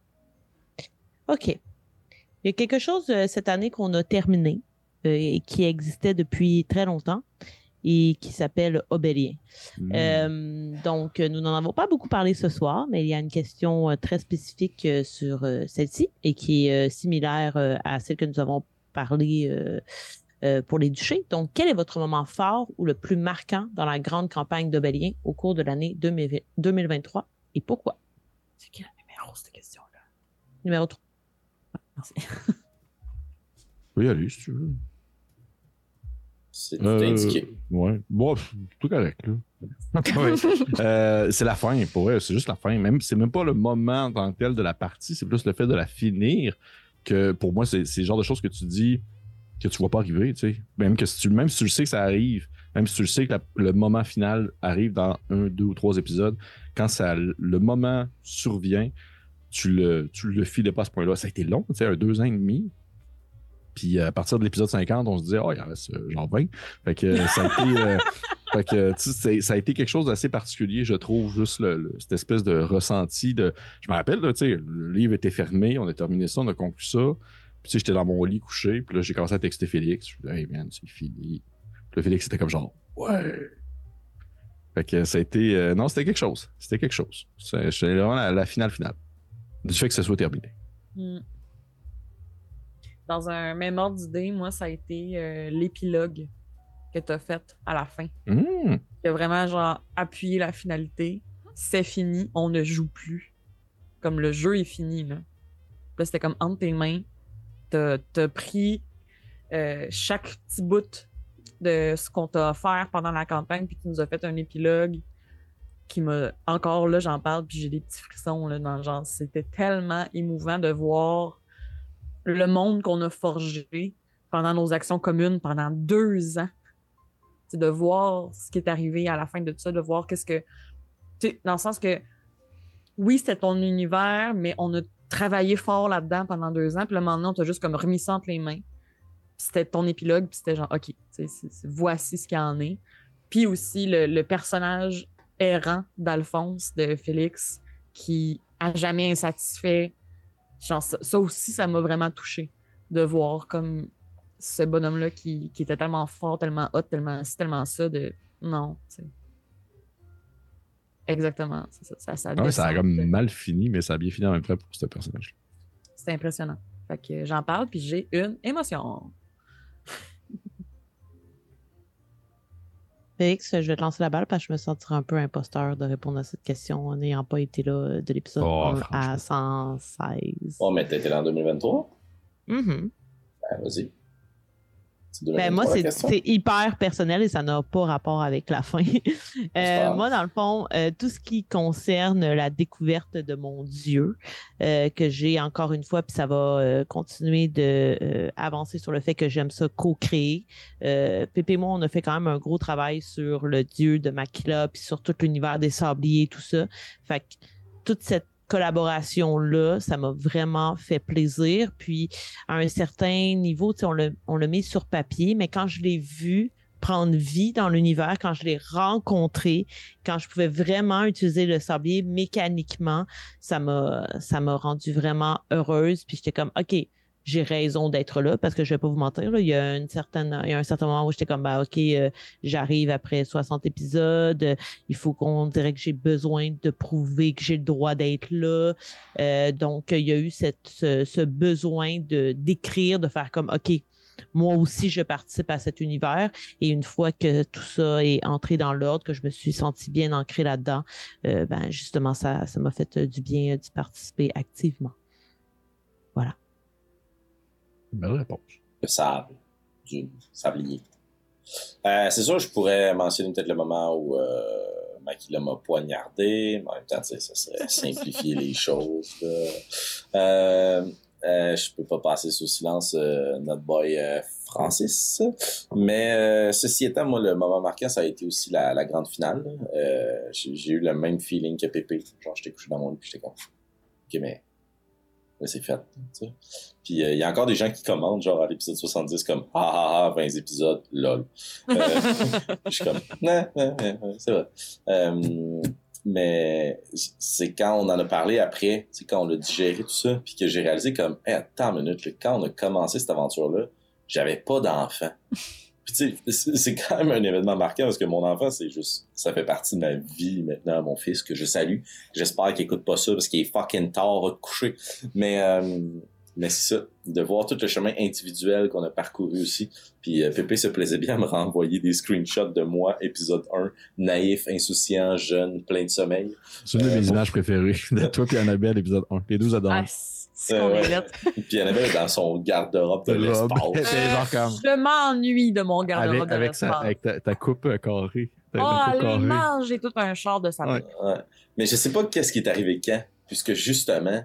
OK. Il y a quelque chose euh, cette année qu'on a terminé euh, et qui existait depuis très longtemps et qui s'appelle Obélien. Hmm. Euh, donc, nous n'en avons pas beaucoup parlé ce soir, mais il y a une question très spécifique sur celle-ci et qui est similaire à celle que nous avons parlé pour les duchés. Donc, quel est votre moment fort ou le plus marquant dans la grande campagne d'Obélien au cours de l'année 2023 et pourquoi? C'est quel numéro, cette question-là? Numéro 3. Merci. oui, allez, si tu veux. C'est tout euh, indiqué. Ouais. Bon, tout correct, là. Euh, c'est la fin, pour vrai, c'est juste la fin. Même, c'est même pas le moment en tant que tel de la partie, c'est plus le fait de la finir que pour moi, c'est, le genre de choses que tu dis que tu vois pas arriver, tu sais. Même, que si tu, même si tu le sais que ça arrive, même si tu le sais que le moment final arrive dans un, deux ou trois épisodes, quand ça, le moment survient, tu le, tu le filais pas à ce point-là. Ça a été long, tu sais, un deux ans et demi. Puis à partir de l'épisode 50, on se disait, oh, il en reste euh, genre 20. Fait que ça a été, euh, fait que, ça a été quelque chose d'assez particulier, je trouve, juste cette espèce de ressenti de. Je me rappelle, tu sais, le livre était fermé, on a terminé ça, on a conclu ça. Puis tu sais, j'étais dans mon lit couché, puis là, j'ai commencé à texter Félix. Je me hey man, c'est fini. Puis là, Félix était comme genre, ouais. Fait que ça a été. Euh, non, c'était quelque chose. C'était quelque chose. C'était vraiment la finale finale du fait que ça soit terminé. Hmm. Dans un même ordre d'idée, moi, ça a été euh, l'épilogue que tu as fait à la fin. Hmm. Qui a vraiment genre appuyé la finalité. C'est fini, on ne joue plus. Comme le jeu est fini, là. Là, c'était comme entre tes mains. T'as as pris euh, chaque petit bout de ce qu'on t'a offert pendant la campagne, puis tu nous as fait un épilogue qui m'a. Encore là, j'en parle, puis j'ai des petits frissons là, dans le genre. C'était tellement émouvant de voir le monde qu'on a forgé pendant nos actions communes pendant deux ans. De voir ce qui est arrivé à la fin de tout ça, de voir qu'est-ce que. Dans le sens que, oui, c'était ton univers, mais on a travaillé fort là-dedans pendant deux ans, puis là, maintenant, on t'a juste comme remis ça entre les mains. C'était ton épilogue, puis c'était genre, OK, voici ce qu'il en est. Puis aussi le, personnage errant d'Alphonse, de Félix, qui a jamais insatisfait. Genre, ça, aussi, ça m'a vraiment touché de voir comme ce bonhomme-là qui, était tellement fort, tellement hot, tellement tellement ça, de non, Exactement. Ça, ça, ça, ah ça a comme mal fini, mais ça a bien fini en même temps pour ce personnage. C'est impressionnant. Fait que j'en parle, puis j'ai une émotion. Félix, je vais te lancer la balle parce que je me sentirais un peu imposteur de répondre à cette question en n'ayant pas été là de l'épisode 1 à 116. Oh, mais t'étais là en 2023? Mm -hmm. Ben, vas-y. Ben, moi, c'est hyper personnel et ça n'a pas rapport avec la fin. euh, moi, dans le fond, euh, tout ce qui concerne la découverte de mon Dieu, euh, que j'ai encore une fois, puis ça va continuer de avancer sur le fait que j'aime ça co-créer. Pépé et moi, on a fait quand même un gros travail sur le Dieu de Makila, puis sur tout l'univers des sabliers, tout ça. Fait que toute cette collaboration-là, ça m'a vraiment fait plaisir. Puis, à un certain niveau, on le, on le met sur papier, mais quand je l'ai vu prendre vie dans l'univers, quand je l'ai rencontré, quand je pouvais vraiment utiliser le sablier mécaniquement, ça m'a, ça m'a rendu vraiment heureuse. Puis j'étais comme, OK, j'ai raison d'être là parce que je vais pas vous mentir. il, y a une certaine, il y a un certain moment où j'étais comme, bah, OK, euh, j'arrive après 60 épisodes. il faut qu'on dirait que j'ai besoin de prouver que j'ai le droit d'être là. Euh, donc, il y a eu cette, ce, besoin de d'écrire, de faire comme, OK, moi aussi, je participe à cet univers. Et une fois que tout ça est entré dans l'ordre, que je me suis senti bien ancré là-dedans, euh, ben justement, ça, ça m'a fait du bien d'y participer activement. Voilà. Belle réponse. Le sable, du sablier. Euh, c'est sûr, je pourrais mentionner peut-être le moment où euh, Makila m'a poignardé, mais en même temps, ça serait simplifier les choses. Euh, euh, je peux pas passer sous silence euh, notre boy Francis. Mais ceci étant, moi, le moment marquant, ça a été aussi la, la grande finale. j'ai eu le même feeling que Pépé. Genre, j'étais couché dans mon lit, puis j'étais comme, OK, mais c'est fait. Puis euh, il y a encore des gens qui commandent, genre à l'épisode 70, comme ah ah ah, 20 épisodes, lol. Euh, je suis comme, non, non, non, c'est vrai. Euh, mais c'est quand on en a parlé après, c'est quand on l'a digéré tout ça, puis que j'ai réalisé comme, hey, attends une minute, quand on a commencé cette aventure-là, j'avais pas d'enfant c'est quand même un événement marquant parce que mon enfant, c'est juste, ça fait partie de ma vie maintenant, mon fils que je salue. J'espère qu'il écoute pas ça parce qu'il est fucking tard à coucher. Mais, euh, mais c'est ça, de voir tout le chemin individuel qu'on a parcouru aussi. Puis euh, Pépé se plaisait bien à me renvoyer des screenshots de moi, épisode 1, naïf, insouciant, jeune, plein de sommeil. C'est une de mes euh, images préférées de toi et Annabelle, épisode 1. Les deux adorent. Euh, Puis Annabelle est dans son garde-robe de l'espace. Je m'ennuie de mon garde-robe de l'espace. Avec, ta, ta, coupe euh, carrée. oh, elle mange tout un char de sa ouais. Mais je sais pas qu'est-ce qui est arrivé quand, puisque justement,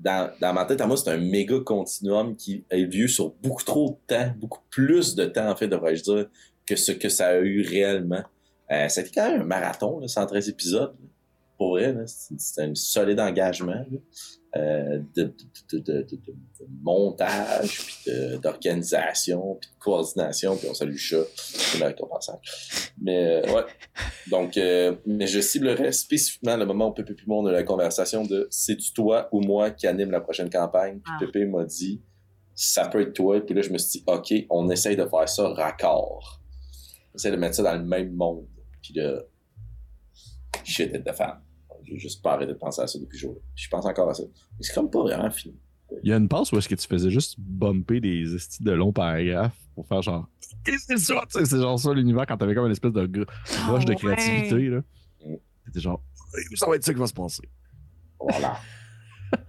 dans, dans ma tête, à moi, c'est un méga continuum qui a eu lieu sur beaucoup trop de temps, beaucoup plus de temps, en fait, devrais-je dire, que ce que ça a eu réellement. Euh, C'était quand même un marathon, là, 113 épisodes. Pour vrai, c'était un solide engagement. Euh, de, de, de, de, montage, puis d'organisation, puis de coordination, puis on salue le chat, c'est au passage. Mais euh, ouais, donc, euh, mais je ciblerais spécifiquement le moment où Pépé et moi on a la conversation de c'est-tu toi ou moi qui anime la prochaine campagne, puis ah. Pépé m'a dit ça peut être toi, puis là je me suis dit ok, on essaye de faire ça raccord. On essaye de mettre ça dans le même monde, puis de shit de femme. J'ai juste pas arrêté de penser à ça depuis jour. Je pense encore à ça. Mais c'est comme pas vraiment fini. Il y a une passe où est-ce que tu faisais juste bumper des estis de longs paragraphes pour faire genre c'est ça, c'est genre ça l'univers quand t'avais comme une espèce de roche de ah créativité là. Mm. C'était genre ça va être ça qui va se passer. Voilà.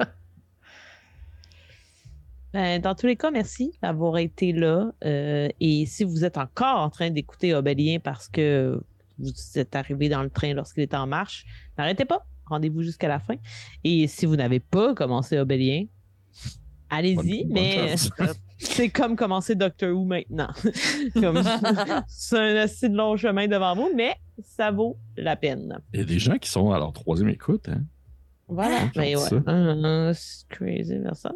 ben, dans tous les cas, merci d'avoir été là. Euh, et si vous êtes encore en train d'écouter Obélien parce que vous êtes arrivé dans le train lorsqu'il était en marche, n'arrêtez pas. Rendez-vous jusqu'à la fin. Et si vous n'avez pas commencé Obélien, allez-y, mais c'est comme commencer Doctor Who maintenant. c'est un assez long chemin devant vous, mais ça vaut la peine. Il y a des gens qui sont à leur troisième écoute, hein? Voilà, mais ouais. Uh, crazy personne.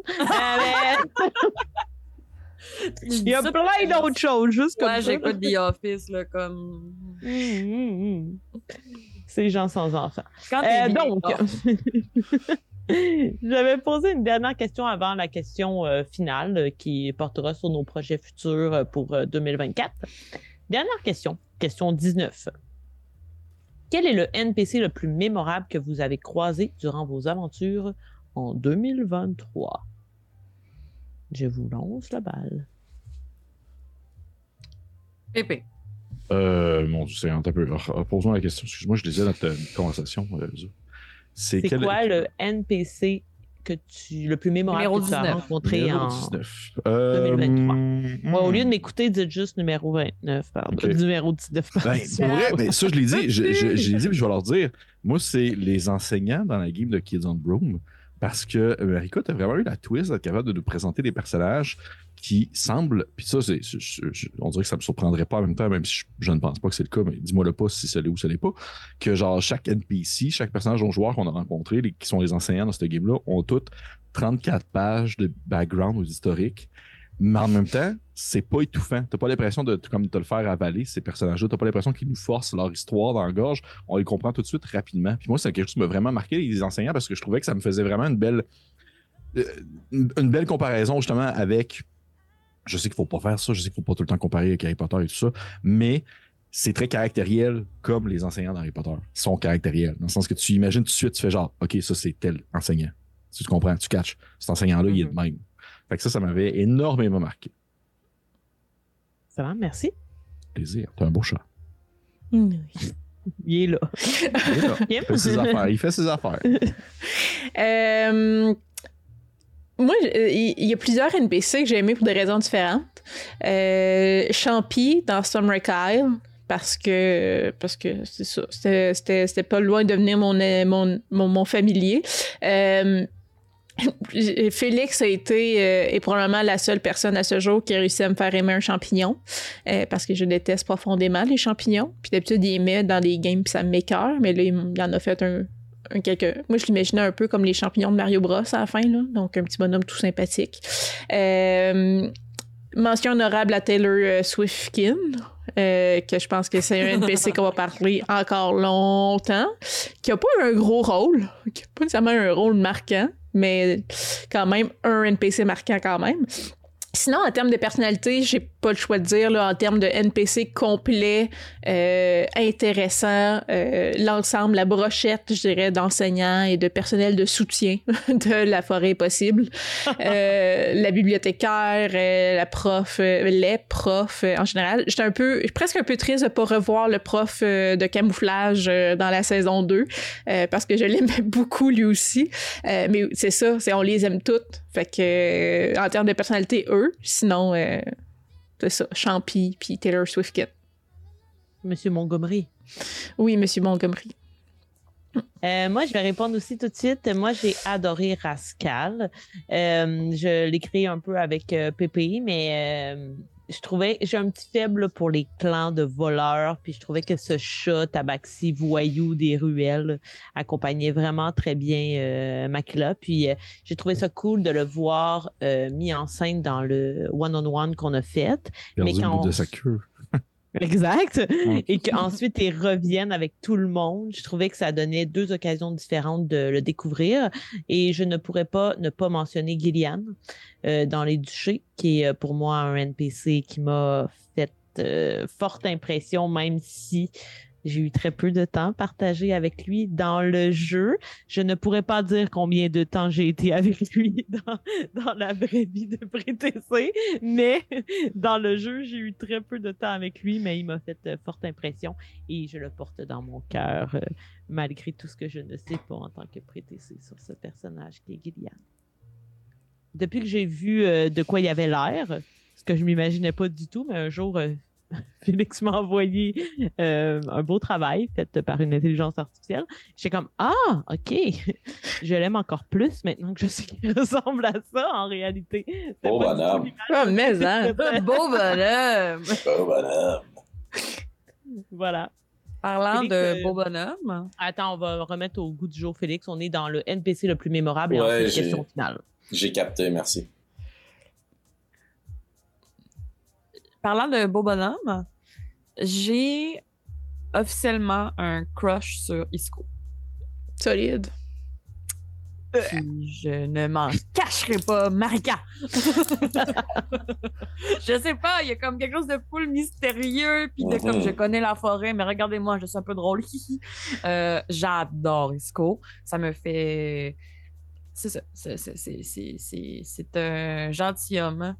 Il y a plein d'autres choses, juste comme j'écoute The Office, là, comme... Hum, hum, hum. Ces gens sans enfants. Euh, donc, j'avais posé une dernière question avant la question euh, finale euh, qui portera sur nos projets futurs pour 2024. Dernière question, question 19. Quel est le NPC le plus mémorable que vous avez croisé durant vos aventures en 2023? Je vous lance la balle. Épée. Euh, mon Dieu, c'est un peu. Pose-moi la question. Excuse-moi, je disais notre conversation. Euh, c'est quoi le NPC que tu, le plus mémorable que tu as rencontré en 2023? Euh, au lieu de m'écouter, dites juste numéro 29, pardon. Numéro 19. Ben, pour vrai, ben, ça, je l'ai dit. Je, je, je l'ai dit, je vais leur dire. Moi, c'est les enseignants dans la game de Kids on Broom parce que Marika, tu as vraiment eu la twist d'être capable de nous présenter des personnages qui semblent, puis ça, c'est, on dirait que ça me surprendrait pas en même temps, même si je, ne pense pas que c'est le cas, mais dis-moi le pas si c'est l'est ou ce n'est pas, que genre chaque NPC, chaque personnage ou joueur qu'on a rencontré, qui sont les enseignants dans ce game-là, ont toutes 34 pages de background ou d'historique mais en même temps, c'est pas étouffant. T'as pas l'impression de comme te le faire avaler, ces personnages-là. T'as pas l'impression qu'ils nous forcent leur histoire dans la gorge. On les comprend tout de suite rapidement. Puis moi, c'est quelque chose qui m'a vraiment marqué, les enseignants, parce que je trouvais que ça me faisait vraiment une belle, euh, une, belle comparaison, justement, avec. Je sais qu'il faut pas faire ça, je sais qu'il faut pas tout le temps comparer avec Harry Potter et tout ça, mais c'est très caractériel comme les enseignants d'Harry Potter sont caractériels. Dans le sens que tu imagines tout de suite, tu fais genre, OK, ça c'est tel enseignant. Tu comprends, tu catches. Cet enseignant-là, il est le mm-hmm. même. Fait que ça, ça m'avait énormément marqué. Merci. Plaisir. T'es un beau chat. Il est là. Il, fait ses affaires. Il fait ses affaires. Euh, moi, il y a plusieurs NPC que j'ai aimés pour des raisons différentes. Euh, Champy dans Summer Kyle, parce que parce que c'est ça. C'était pas loin de devenir mon, mon, mon, mon familier. Euh, Félix a été euh, est probablement la seule personne à ce jour qui a réussi à me faire aimer un champignon euh, parce que je déteste profondément les champignons. Puis d'habitude, il met dans des games puis ça m'écœure, mais là, il, en a fait un, quelque... Moi, je l'imaginais un peu comme les champignons de Mario Bros à la fin, donc un petit bonhomme tout sympathique. Euh, mention honorable à Taylor Swiftkin. que je pense que c'est un NPC qu'on va parler encore longtemps, qui a pas un gros rôle, qui a pas nécessairement un rôle marquant, mais quand même un NPC marquant quand même. Sinon, en termes de personnalité, j'ai pas le choix de dire, là, en termes de NPC complet, euh, intéressant, euh, l'ensemble, la brochette, je dirais, d'enseignants et de personnel de soutien de la forêt possible. euh, la bibliothécaire, la prof, les profs en général. J'étais un peu, presque un peu triste de pas revoir le prof de camouflage dans la saison 2 parce que je l'aimais beaucoup lui aussi. mais c'est ça, c'est on les aime toutes. Fait que en termes de personnalité, eux. Sinon, c'est ça, Champy puis Taylor Swift Kit. Monsieur Montgomery. Oui, Monsieur Montgomery. Euh, moi, je vais répondre aussi tout de suite. Moi, j'ai adoré Rascal. Euh, je créé un peu avec euh, PPI, mais je trouvais, j'ai un petit faible pour les clans de voleurs, puis je trouvais que ce chat tabaxi voyou des ruelles accompagnait vraiment très bien euh, Makila. Puis euh, j'ai trouvé ça cool de le voir euh, mis en scène dans le one-on-one qu'on a fait. mais quand de sa queue. Exact. Et qu'ensuite, ils reviennent avec tout le monde. Je trouvais que ça donnait deux occasions différentes de le découvrir. Et je ne pourrais pas ne pas mentionner Gillian euh, dans Les Duchés, qui est euh, pour moi un NPC qui m'a fait euh, forte impression, même si j'ai eu très peu de temps partagé avec lui dans le jeu. Je ne pourrais pas dire combien de temps j'ai été avec lui dans, la vraie vie de PréTC, mais dans le jeu, j'ai eu très peu de temps avec lui, mais il m'a fait euh, forte impression et je le porte dans mon cœur, euh, malgré tout ce que je ne sais pas en tant que PréTC sur ce personnage qui est Gillian. Depuis que j'ai vu euh, de quoi il avait l'air, ce que je m'imaginais pas du tout, mais un jour, Félix m'a envoyé euh, un beau travail fait par une intelligence artificielle. J'étais comme Ah, OK. je l'aime encore plus maintenant que je sais qu'il ressemble à ça en réalité. Beau bonhomme. Oh, mais hein. Beau bonhomme. Beau bonhomme. Voilà. Parlant Félix, de euh, beau bonhomme, Attends, on va remettre au goût du jour, Félix. On est dans le NPC le plus mémorable et Ouais, ensuite j'ai- question finale. J'ai capté, merci. Parlant de beau bonhomme, j'ai officiellement un crush sur Isco. Solide. Puis je ne m'en cacherai pas, Marika. je sais pas, il y a comme quelque chose de full mystérieux, puis de comme je connais la forêt, mais regardez-moi, je suis un peu drôle. Euh, J'adore Isco. Ça me fait. C'est ça. C'est un gentilhomme.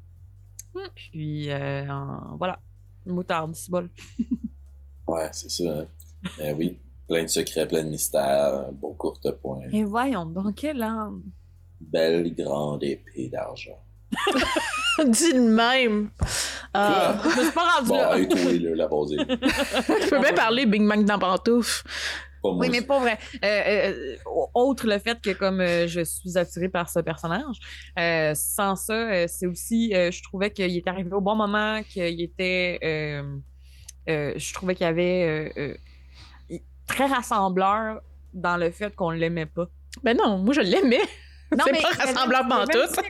Puis euh, en- voilà. Moutarde, bol. Ouais, c'est ça. hein. Eh oui. Plein de secrets, plein de mystères, un beau courte point. Et voyons donc, quelle âme. Belle grande épée d'argent. Dis de même. Ah. Je me suis pas rendu Bon, là. et toi, là, la je peux bien parler Big Mac dans pantoufle. Pas moi Oui, mais pas vrai. Euh, euh, autre le fait que comme euh, je suis attirée par ce personnage, euh, sans ça, euh, c'est aussi, euh, je trouvais qu'il était arrivé au bon moment, qu'il était, euh, euh, je trouvais qu'il y avait euh, euh, très rassembleur dans le fait qu'on l'aimait pas. Ben non, moi je l'aimais. C'est pas il y avait- rassembleur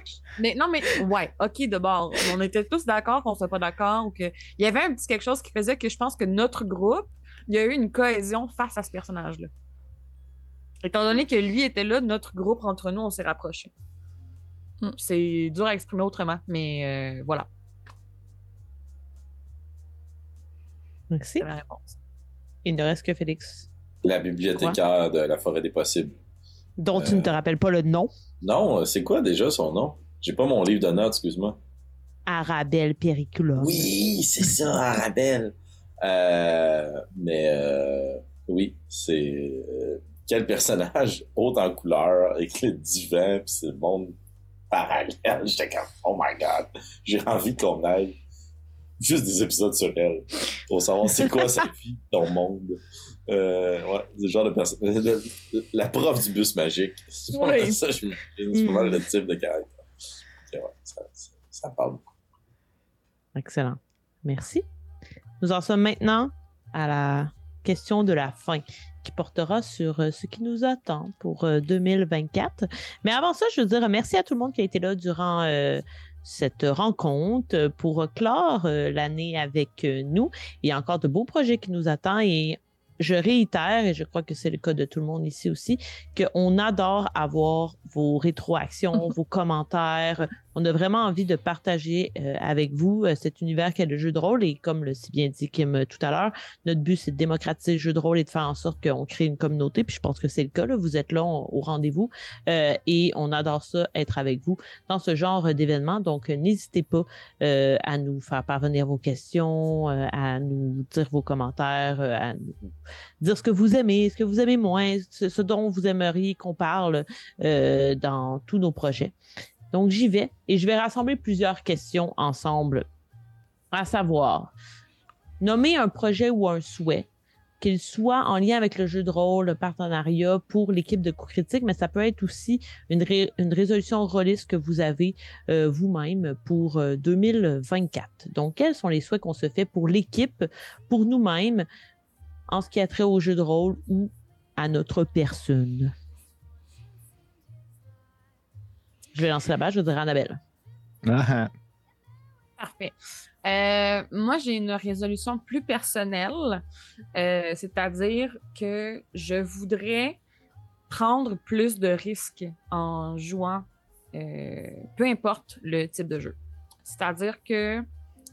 petit- Mais non, mais ouais, ok, de bord. On était tous d'accord qu'on soit pas d'accord ou que il y avait un petit quelque chose qui faisait que je pense que notre groupe, il y a eu une cohésion face à ce personnage-là. Étant donné que lui était là, notre groupe entre nous, on s'est rapprochés. Hmm. C'est dur à exprimer autrement, mais euh, voilà, Merci. c'est la réponse. Il ne reste que Félix, La bibliothécaire de la forêt des possibles. dont tu ne te rappelles pas le nom. Non, euh, c'est quoi déjà son nom? J'ai pas mon livre de notes, excuse-moi. Arabelle Periculum. Oui, c'est ça, Arabelle. Euh, mais euh, oui, c'est euh, quel personnage haut en couleur avec le divan puis c'est le monde parallèle? J'étais comme oh my god, j'ai envie qu'on aille juste des épisodes sur elle pour savoir c'est quoi sa vie, ton monde. Euh, ouais, c'est le genre de personne. La prof du bus magique. C'est pas mal Oui. ça, je. C'est pas mal le type de caractère. Ouais, ça, ça, ça parle beaucoup. Excellent. Merci. Nous en sommes maintenant à la question de la fin qui portera sur euh, ce qui nous attend pour euh, 2024. Mais avant ça, je veux dire merci à tout le monde qui a été là durant euh, cette rencontre euh, pour clore euh, l'année avec euh, nous. Il y a encore de beaux projets qui nous attendent et je réitère, et je crois que c'est le cas de tout le monde ici aussi, qu'on adore avoir vos rétroactions, vos commentaires. On a vraiment envie de partager euh, avec vous euh, cet univers qu'est le jeu de rôle. Et comme le si bien dit Kim euh, tout à l'heure, notre but, c'est de démocratiser le jeu de rôle et de faire en sorte qu'on crée une communauté. Puis je pense que c'est le cas. Là. Vous êtes là au rendez-vous et on adore ça, être avec vous dans ce genre d'événement. Donc, n'hésitez pas à nous faire parvenir vos questions, à nous dire vos commentaires, à nous dire ce que vous aimez, ce que vous aimez moins, ce, dont vous aimeriez qu'on parle dans tous nos projets. Donc, j'y vais et je vais rassembler plusieurs questions ensemble, à savoir, nommer un projet ou un souhait, qu'il soit en lien avec le jeu de rôle, le partenariat pour l'équipe de coups critiques, mais ça peut être aussi une, ré- une résolution rôliste que vous avez euh, vous-même pour euh, 2024. Donc, quels sont les souhaits qu'on se fait pour l'équipe, pour nous-mêmes, en ce qui a trait au jeu de rôle ou à notre personne? Je vais lancer la base, je vais dire Annabelle. Ah, Parfait. Euh, moi, j'ai une résolution plus personnelle, euh, c'est-à-dire que je voudrais prendre plus de risques en jouant, euh, peu importe le type de jeu. C'est-à-dire que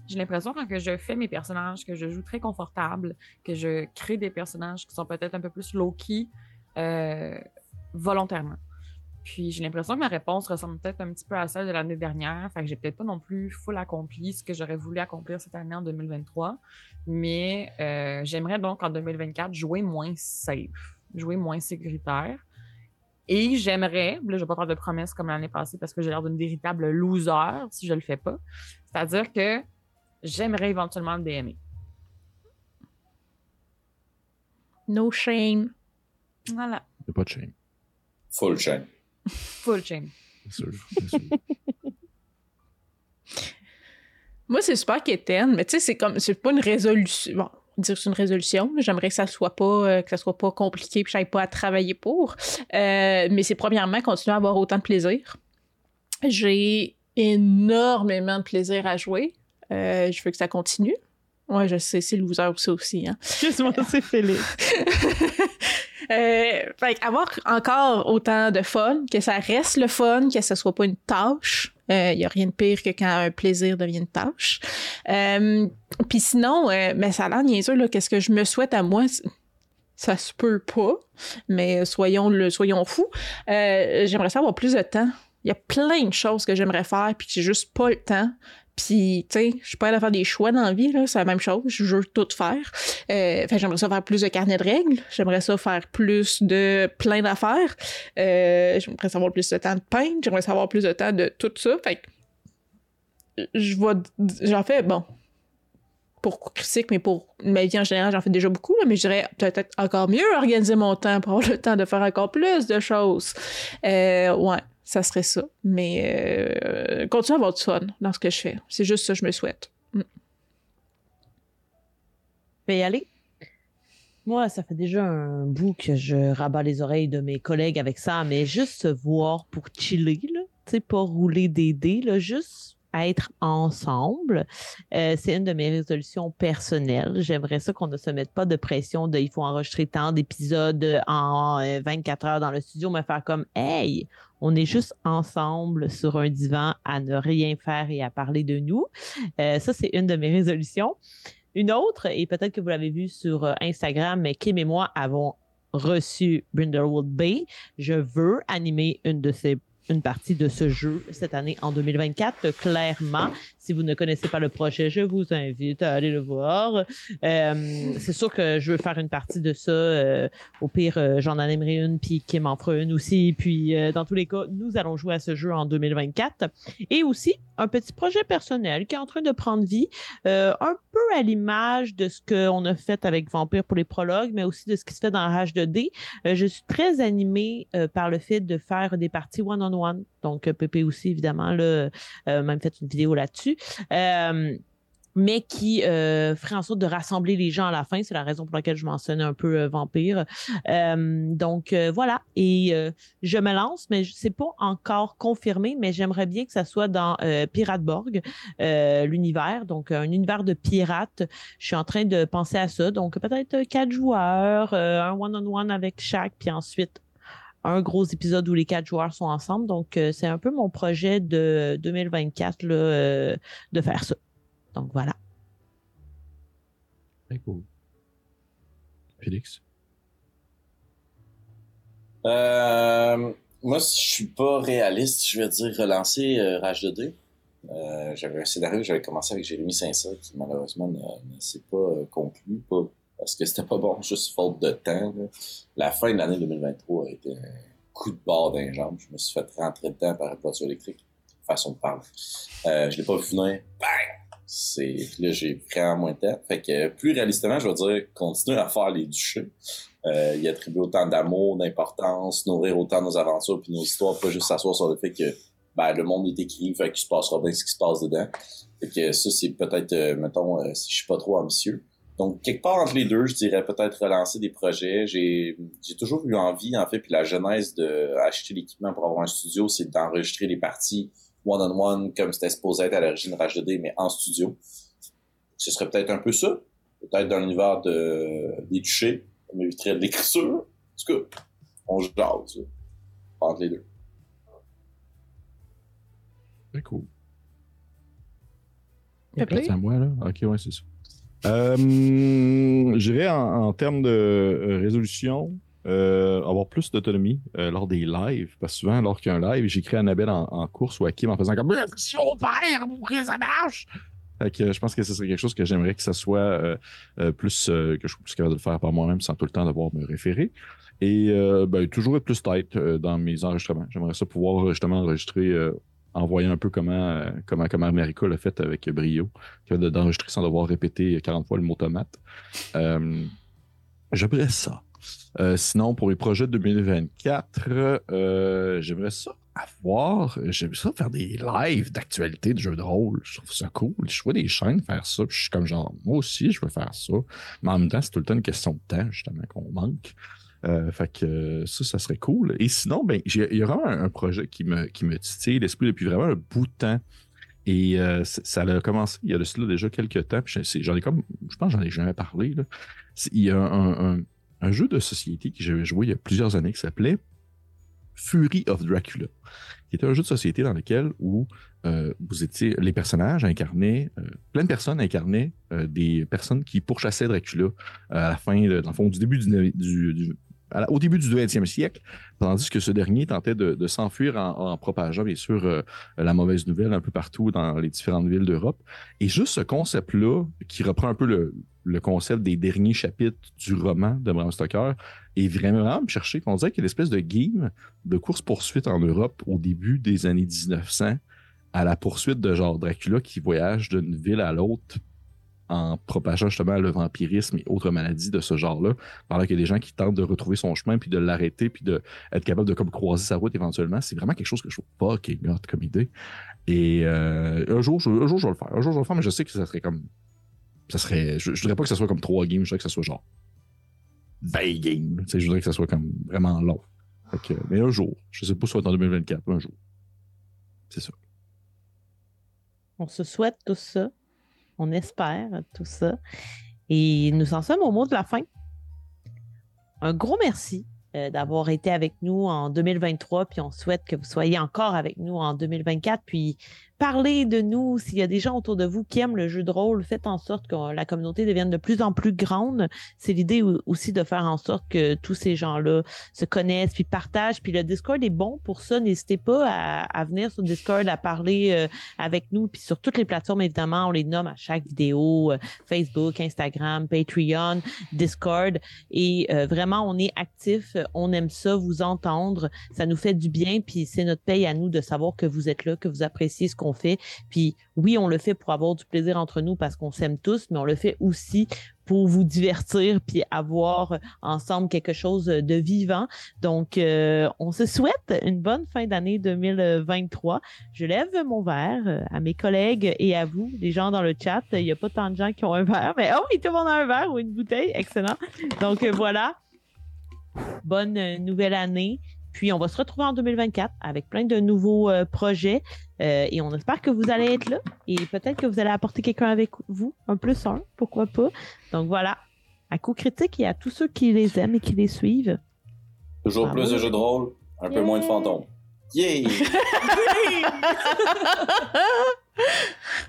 j'ai l'impression quand que je fais mes personnages, que je joue très confortable, que je crée des personnages qui sont peut-être un peu plus low-key, euh, volontairement. Puis j'ai l'impression que ma réponse ressemble peut-être un petit peu à celle de l'année dernière. Fait que j'ai peut-être pas non plus full accompli ce que j'aurais voulu accomplir cette année en 2023. Mais euh, j'aimerais donc en 2024 jouer moins safe, jouer moins sécuritaire. Et j'aimerais, là, je vais pas faire de promesses comme l'année passée parce que j'ai l'air d'une véritable loser si je le fais pas. C'est-à-dire que j'aimerais éventuellement le DMer. No shame. Voilà. Pas de shame. Full shame. Full shame. Bien sûr. Bien sûr. Moi, c'est super quétaine, mais tu sais, c'est comme, c'est pas une résolution. Bon, on va dire que c'est une résolution. J'aimerais que ça soit pas, euh, que ça soit pas compliqué, puis que j'aille pas à travailler pour. Euh, mais c'est premièrement continuer à avoir autant de plaisir. J'ai énormément de plaisir à jouer. Euh, je veux que ça continue. Ouais, je sais, c'est loser aussi, aussi hein. Excuse-moi, c'est Félix. Euh, fait avoir encore autant de fun, que ça reste le fun, que ça soit pas une tâche. Il euh, n'y a rien de pire que quand un plaisir devient une tâche. Euh, Puis sinon, mais ça a l'air niaiseux, là, qu'est-ce que je me souhaite à moi? Ça se peut pas, mais soyons, le, soyons fous. J'aimerais savoir plus de temps. Il y a plein de choses que j'aimerais faire, puis que j'ai juste pas le temps. Puis, tu sais, je suis pas à faire des choix dans la vie, là, c'est la même chose. Je veux tout faire. Euh, fait j'aimerais ça faire plus de carnet de règles. J'aimerais ça faire plus de plein d'affaires. Euh, j'aimerais savoir plus de temps de peindre. J'aimerais savoir plus de temps de tout ça. Fait que, je vois, j'en fais, bon, pour critique, mais pour ma vie en général, j'en fais déjà beaucoup, là, mais je dirais peut-être encore mieux organiser mon temps pour avoir le temps de faire encore plus de choses. Euh, ouais ça serait ça. Mais euh, continue à avoir du fun dans ce que je fais. C'est juste ça que je me souhaite. Mm. Je vais y aller. Moi, ça fait déjà un bout que je rabats les oreilles de mes collègues avec ça, mais juste se voir pour chiller, là. Tu sais, pas rouler des dés, là, juste être ensemble. Euh, c'est une de mes résolutions personnelles. J'aimerais ça qu'on ne se mette pas de pression de il faut enregistrer tant d'épisodes en 24 euh, heures dans le studio, mais faire comme Hey, on est juste ensemble sur un divan à ne rien faire et à parler de nous. Euh, ça, c'est une de mes résolutions. Une autre, et peut-être que vous l'avez vu sur euh, Instagram, mais Kim et moi avons reçu Brindlewood Bay. Je veux animer une de ces une partie de ce jeu cette année en 2024. Clairement, si vous ne connaissez pas le projet, je vous invite à aller le voir. Euh, c'est sûr que je veux faire une partie de ça. Euh, au pire, euh, j'en animerai une, puis Kim en fera une aussi. Puis, dans tous les cas, nous allons jouer à ce jeu en 2024. Et aussi, un petit projet personnel qui est en train de prendre vie, un peu à l'image de ce qu'on a fait avec Vampire pour les prologues, mais aussi de ce qui se fait dans H2D. je suis très animée par le fait de faire des parties one-on-one. Donc, Pépé aussi, évidemment, là, même fait une vidéo là-dessus. Euh, mais qui euh, ferait en sorte de rassembler les gens à la fin. C'est la raison pour laquelle je mentionnais un peu euh, Vampire. donc voilà, et je me lance, mais c'est pas encore confirmé, mais j'aimerais bien que ça soit dans Pirateborg, l'univers, donc un univers de pirates. Je suis en train de penser à ça, donc peut-être quatre joueurs, un one-on-one avec chaque, puis ensuite un gros épisode où les quatre joueurs sont ensemble. Donc, euh, c'est un peu mon projet de 2024 là, euh, de faire ça. Donc, voilà. Très cool. Félix? Euh, moi, si je suis pas réaliste, je vais dire relancer Rage 2D. j'avais un scénario que j'avais commencé avec Jérémy 500 qui malheureusement ne, s'est pas conclu, pas parce que c'était pas bon, juste faute de temps. La fin de l'année 2023 a été un coup de barre d'un jambe. Je me suis fait rentrer dedans par une voiture électrique. Façon de parler. Euh, je l'ai pas vu venir. Bang! C'est, là, j'ai vraiment moins de temps. Fait que, plus réalistement, je vais dire, continuer à faire les duchés. Euh, y attribuer autant d'amour, d'importance, nourrir autant nos aventures puis nos histoires, pas juste s'asseoir sur le fait que, ben, le monde est écrit, fait qu'il se passera bien ce qui se passe dedans. Fait que ça, c'est peut-être, euh, mettons, euh, si je suis pas trop ambitieux. Donc, quelque part entre les deux, je dirais peut-être relancer des projets. J'ai, j'ai toujours eu envie, en fait, puis la genèse de acheter l'équipement pour avoir un studio, c'est d'enregistrer les parties one-on-one comme c'était supposé être à l'origine Rage 2D, mais en studio. Ce serait peut-être un peu ça. Peut-être dans l'univers de, des touchés. Ça m'éviterait de l'écriture. En tout cas, on jase, entre les deux. Très cool. C'est à moi, là? Ok, ouais, c'est ça. Euh, je dirais en, termes de euh, résolution, euh, avoir plus d'autonomie lors des lives. Parce que souvent, lors qu'il y a un live, j'écris Annabelle en, en course ou à Kim en faisant comme Si on perd, ça marche! Fait que, je pense que ce serait quelque chose que j'aimerais que ça soit plus que je sois plus capable de le faire par moi-même sans tout le temps devoir me référer. Et ben, toujours être plus tête dans mes enregistrements. J'aimerais ça pouvoir justement enregistrer envoyer un peu comment, euh, comment, comment America l'a fait avec Brio, d'enregistrer sans devoir répéter 40 fois le mot tomate. Euh, J'aimerais ça. Euh, sinon, pour les projets de 2024, euh, j'aimerais ça avoir. J'aimerais ça faire des lives d'actualité de jeux de rôle. Je trouve ça cool. Je vois des chaînes faire ça. Puis je suis comme genre, moi aussi, je veux faire ça. Mais en même temps, c'est tout le temps une question de temps, justement, qu'on manque. Euh, fait que ça, ça serait cool. Et sinon, ben, il y a vraiment un, projet qui me, qui me titille l'esprit depuis vraiment un bout de temps. Et ça a commencé il y a de cela déjà quelques temps. J'en ai comme, je pense j'en ai jamais parlé. Il y a un, jeu de société que j'avais joué il y a plusieurs années qui s'appelait Fury of Dracula, qui un jeu de société dans lequel où euh, vous étiez les personnages incarnaient, euh, plein de personnes incarnaient euh, des personnes qui pourchassaient Dracula à la fin, dans le fond, du début du, au début du 20e siècle, tandis que ce dernier tentait de, s'enfuir en, propageant, bien sûr, la mauvaise nouvelle un peu partout dans les différentes villes d'Europe. Et juste ce concept-là, qui reprend un peu le, concept des derniers chapitres du roman de Bram Stoker est vraiment, vraiment cherché. On dirait qu'il y a une espèce de game de course-poursuite en Europe au début des années 1900 à la poursuite de genre Dracula qui voyage d'une ville à l'autre en propageant justement le vampirisme et autres maladies de ce genre-là, pendant qu'il y a des gens qui tentent de retrouver son chemin, puis de l'arrêter, puis d'être capable de comme croiser sa route éventuellement. C'est vraiment quelque chose que je trouve fucking hot comme idée. Et euh, un, jour, un jour, je vais le faire. Un jour, je vais le faire, mais je sais que ça serait comme ça serait. Je, ne voudrais pas que ça soit comme trois games, je voudrais que ça soit genre 20 games. je voudrais que ça soit comme vraiment long. mais un jour, je sais pas si ça va être en 2024, un jour. C'est ça. On se souhaite tout ça. On espère tout ça. Et nous en sommes au mot de la fin. Un gros merci euh, d'avoir été avec nous en 2023, puis on souhaite que vous soyez encore avec nous en 2024. Puis parlez de nous. S'il y a des gens autour de vous qui aiment le jeu de rôle, faites en sorte que la communauté devienne de plus en plus grande. C'est l'idée aussi de faire en sorte que tous ces gens-là se connaissent puis partagent. Puis le Discord est bon pour ça. N'hésitez pas à, venir sur Discord, à parler euh, avec nous. Puis sur toutes les plateformes, évidemment, on les nomme à chaque vidéo. Euh, Facebook, Instagram, Patreon, Discord. Et euh, vraiment, on est actif. On aime ça, vous entendre. Ça nous fait du bien. Puis c'est notre paye à nous de savoir que vous êtes là, que vous appréciez ce qu'on fait. Puis oui, on le fait pour avoir du plaisir entre nous parce qu'on s'aime tous, mais on le fait aussi pour vous divertir puis avoir ensemble quelque chose de vivant. Donc, euh, on se souhaite une bonne fin d'année 2023. Je lève mon verre euh, à mes collègues et à vous, les gens dans le chat. Il n'y a pas tant de gens qui ont un verre, mais oh, tout le monde a un verre ou une bouteille. Excellent. Donc, euh, voilà. Bonne nouvelle année. Puis on va se retrouver en 2024 avec plein de nouveaux euh, projets euh, et on espère que vous allez être là et peut-être que vous allez apporter quelqu'un avec vous, un plus un, pourquoi pas. Donc voilà, à coup critique et à tous ceux qui les aiment et qui les suivent. Toujours plus de jeux de rôle, un peu moins de fantômes. Yeah!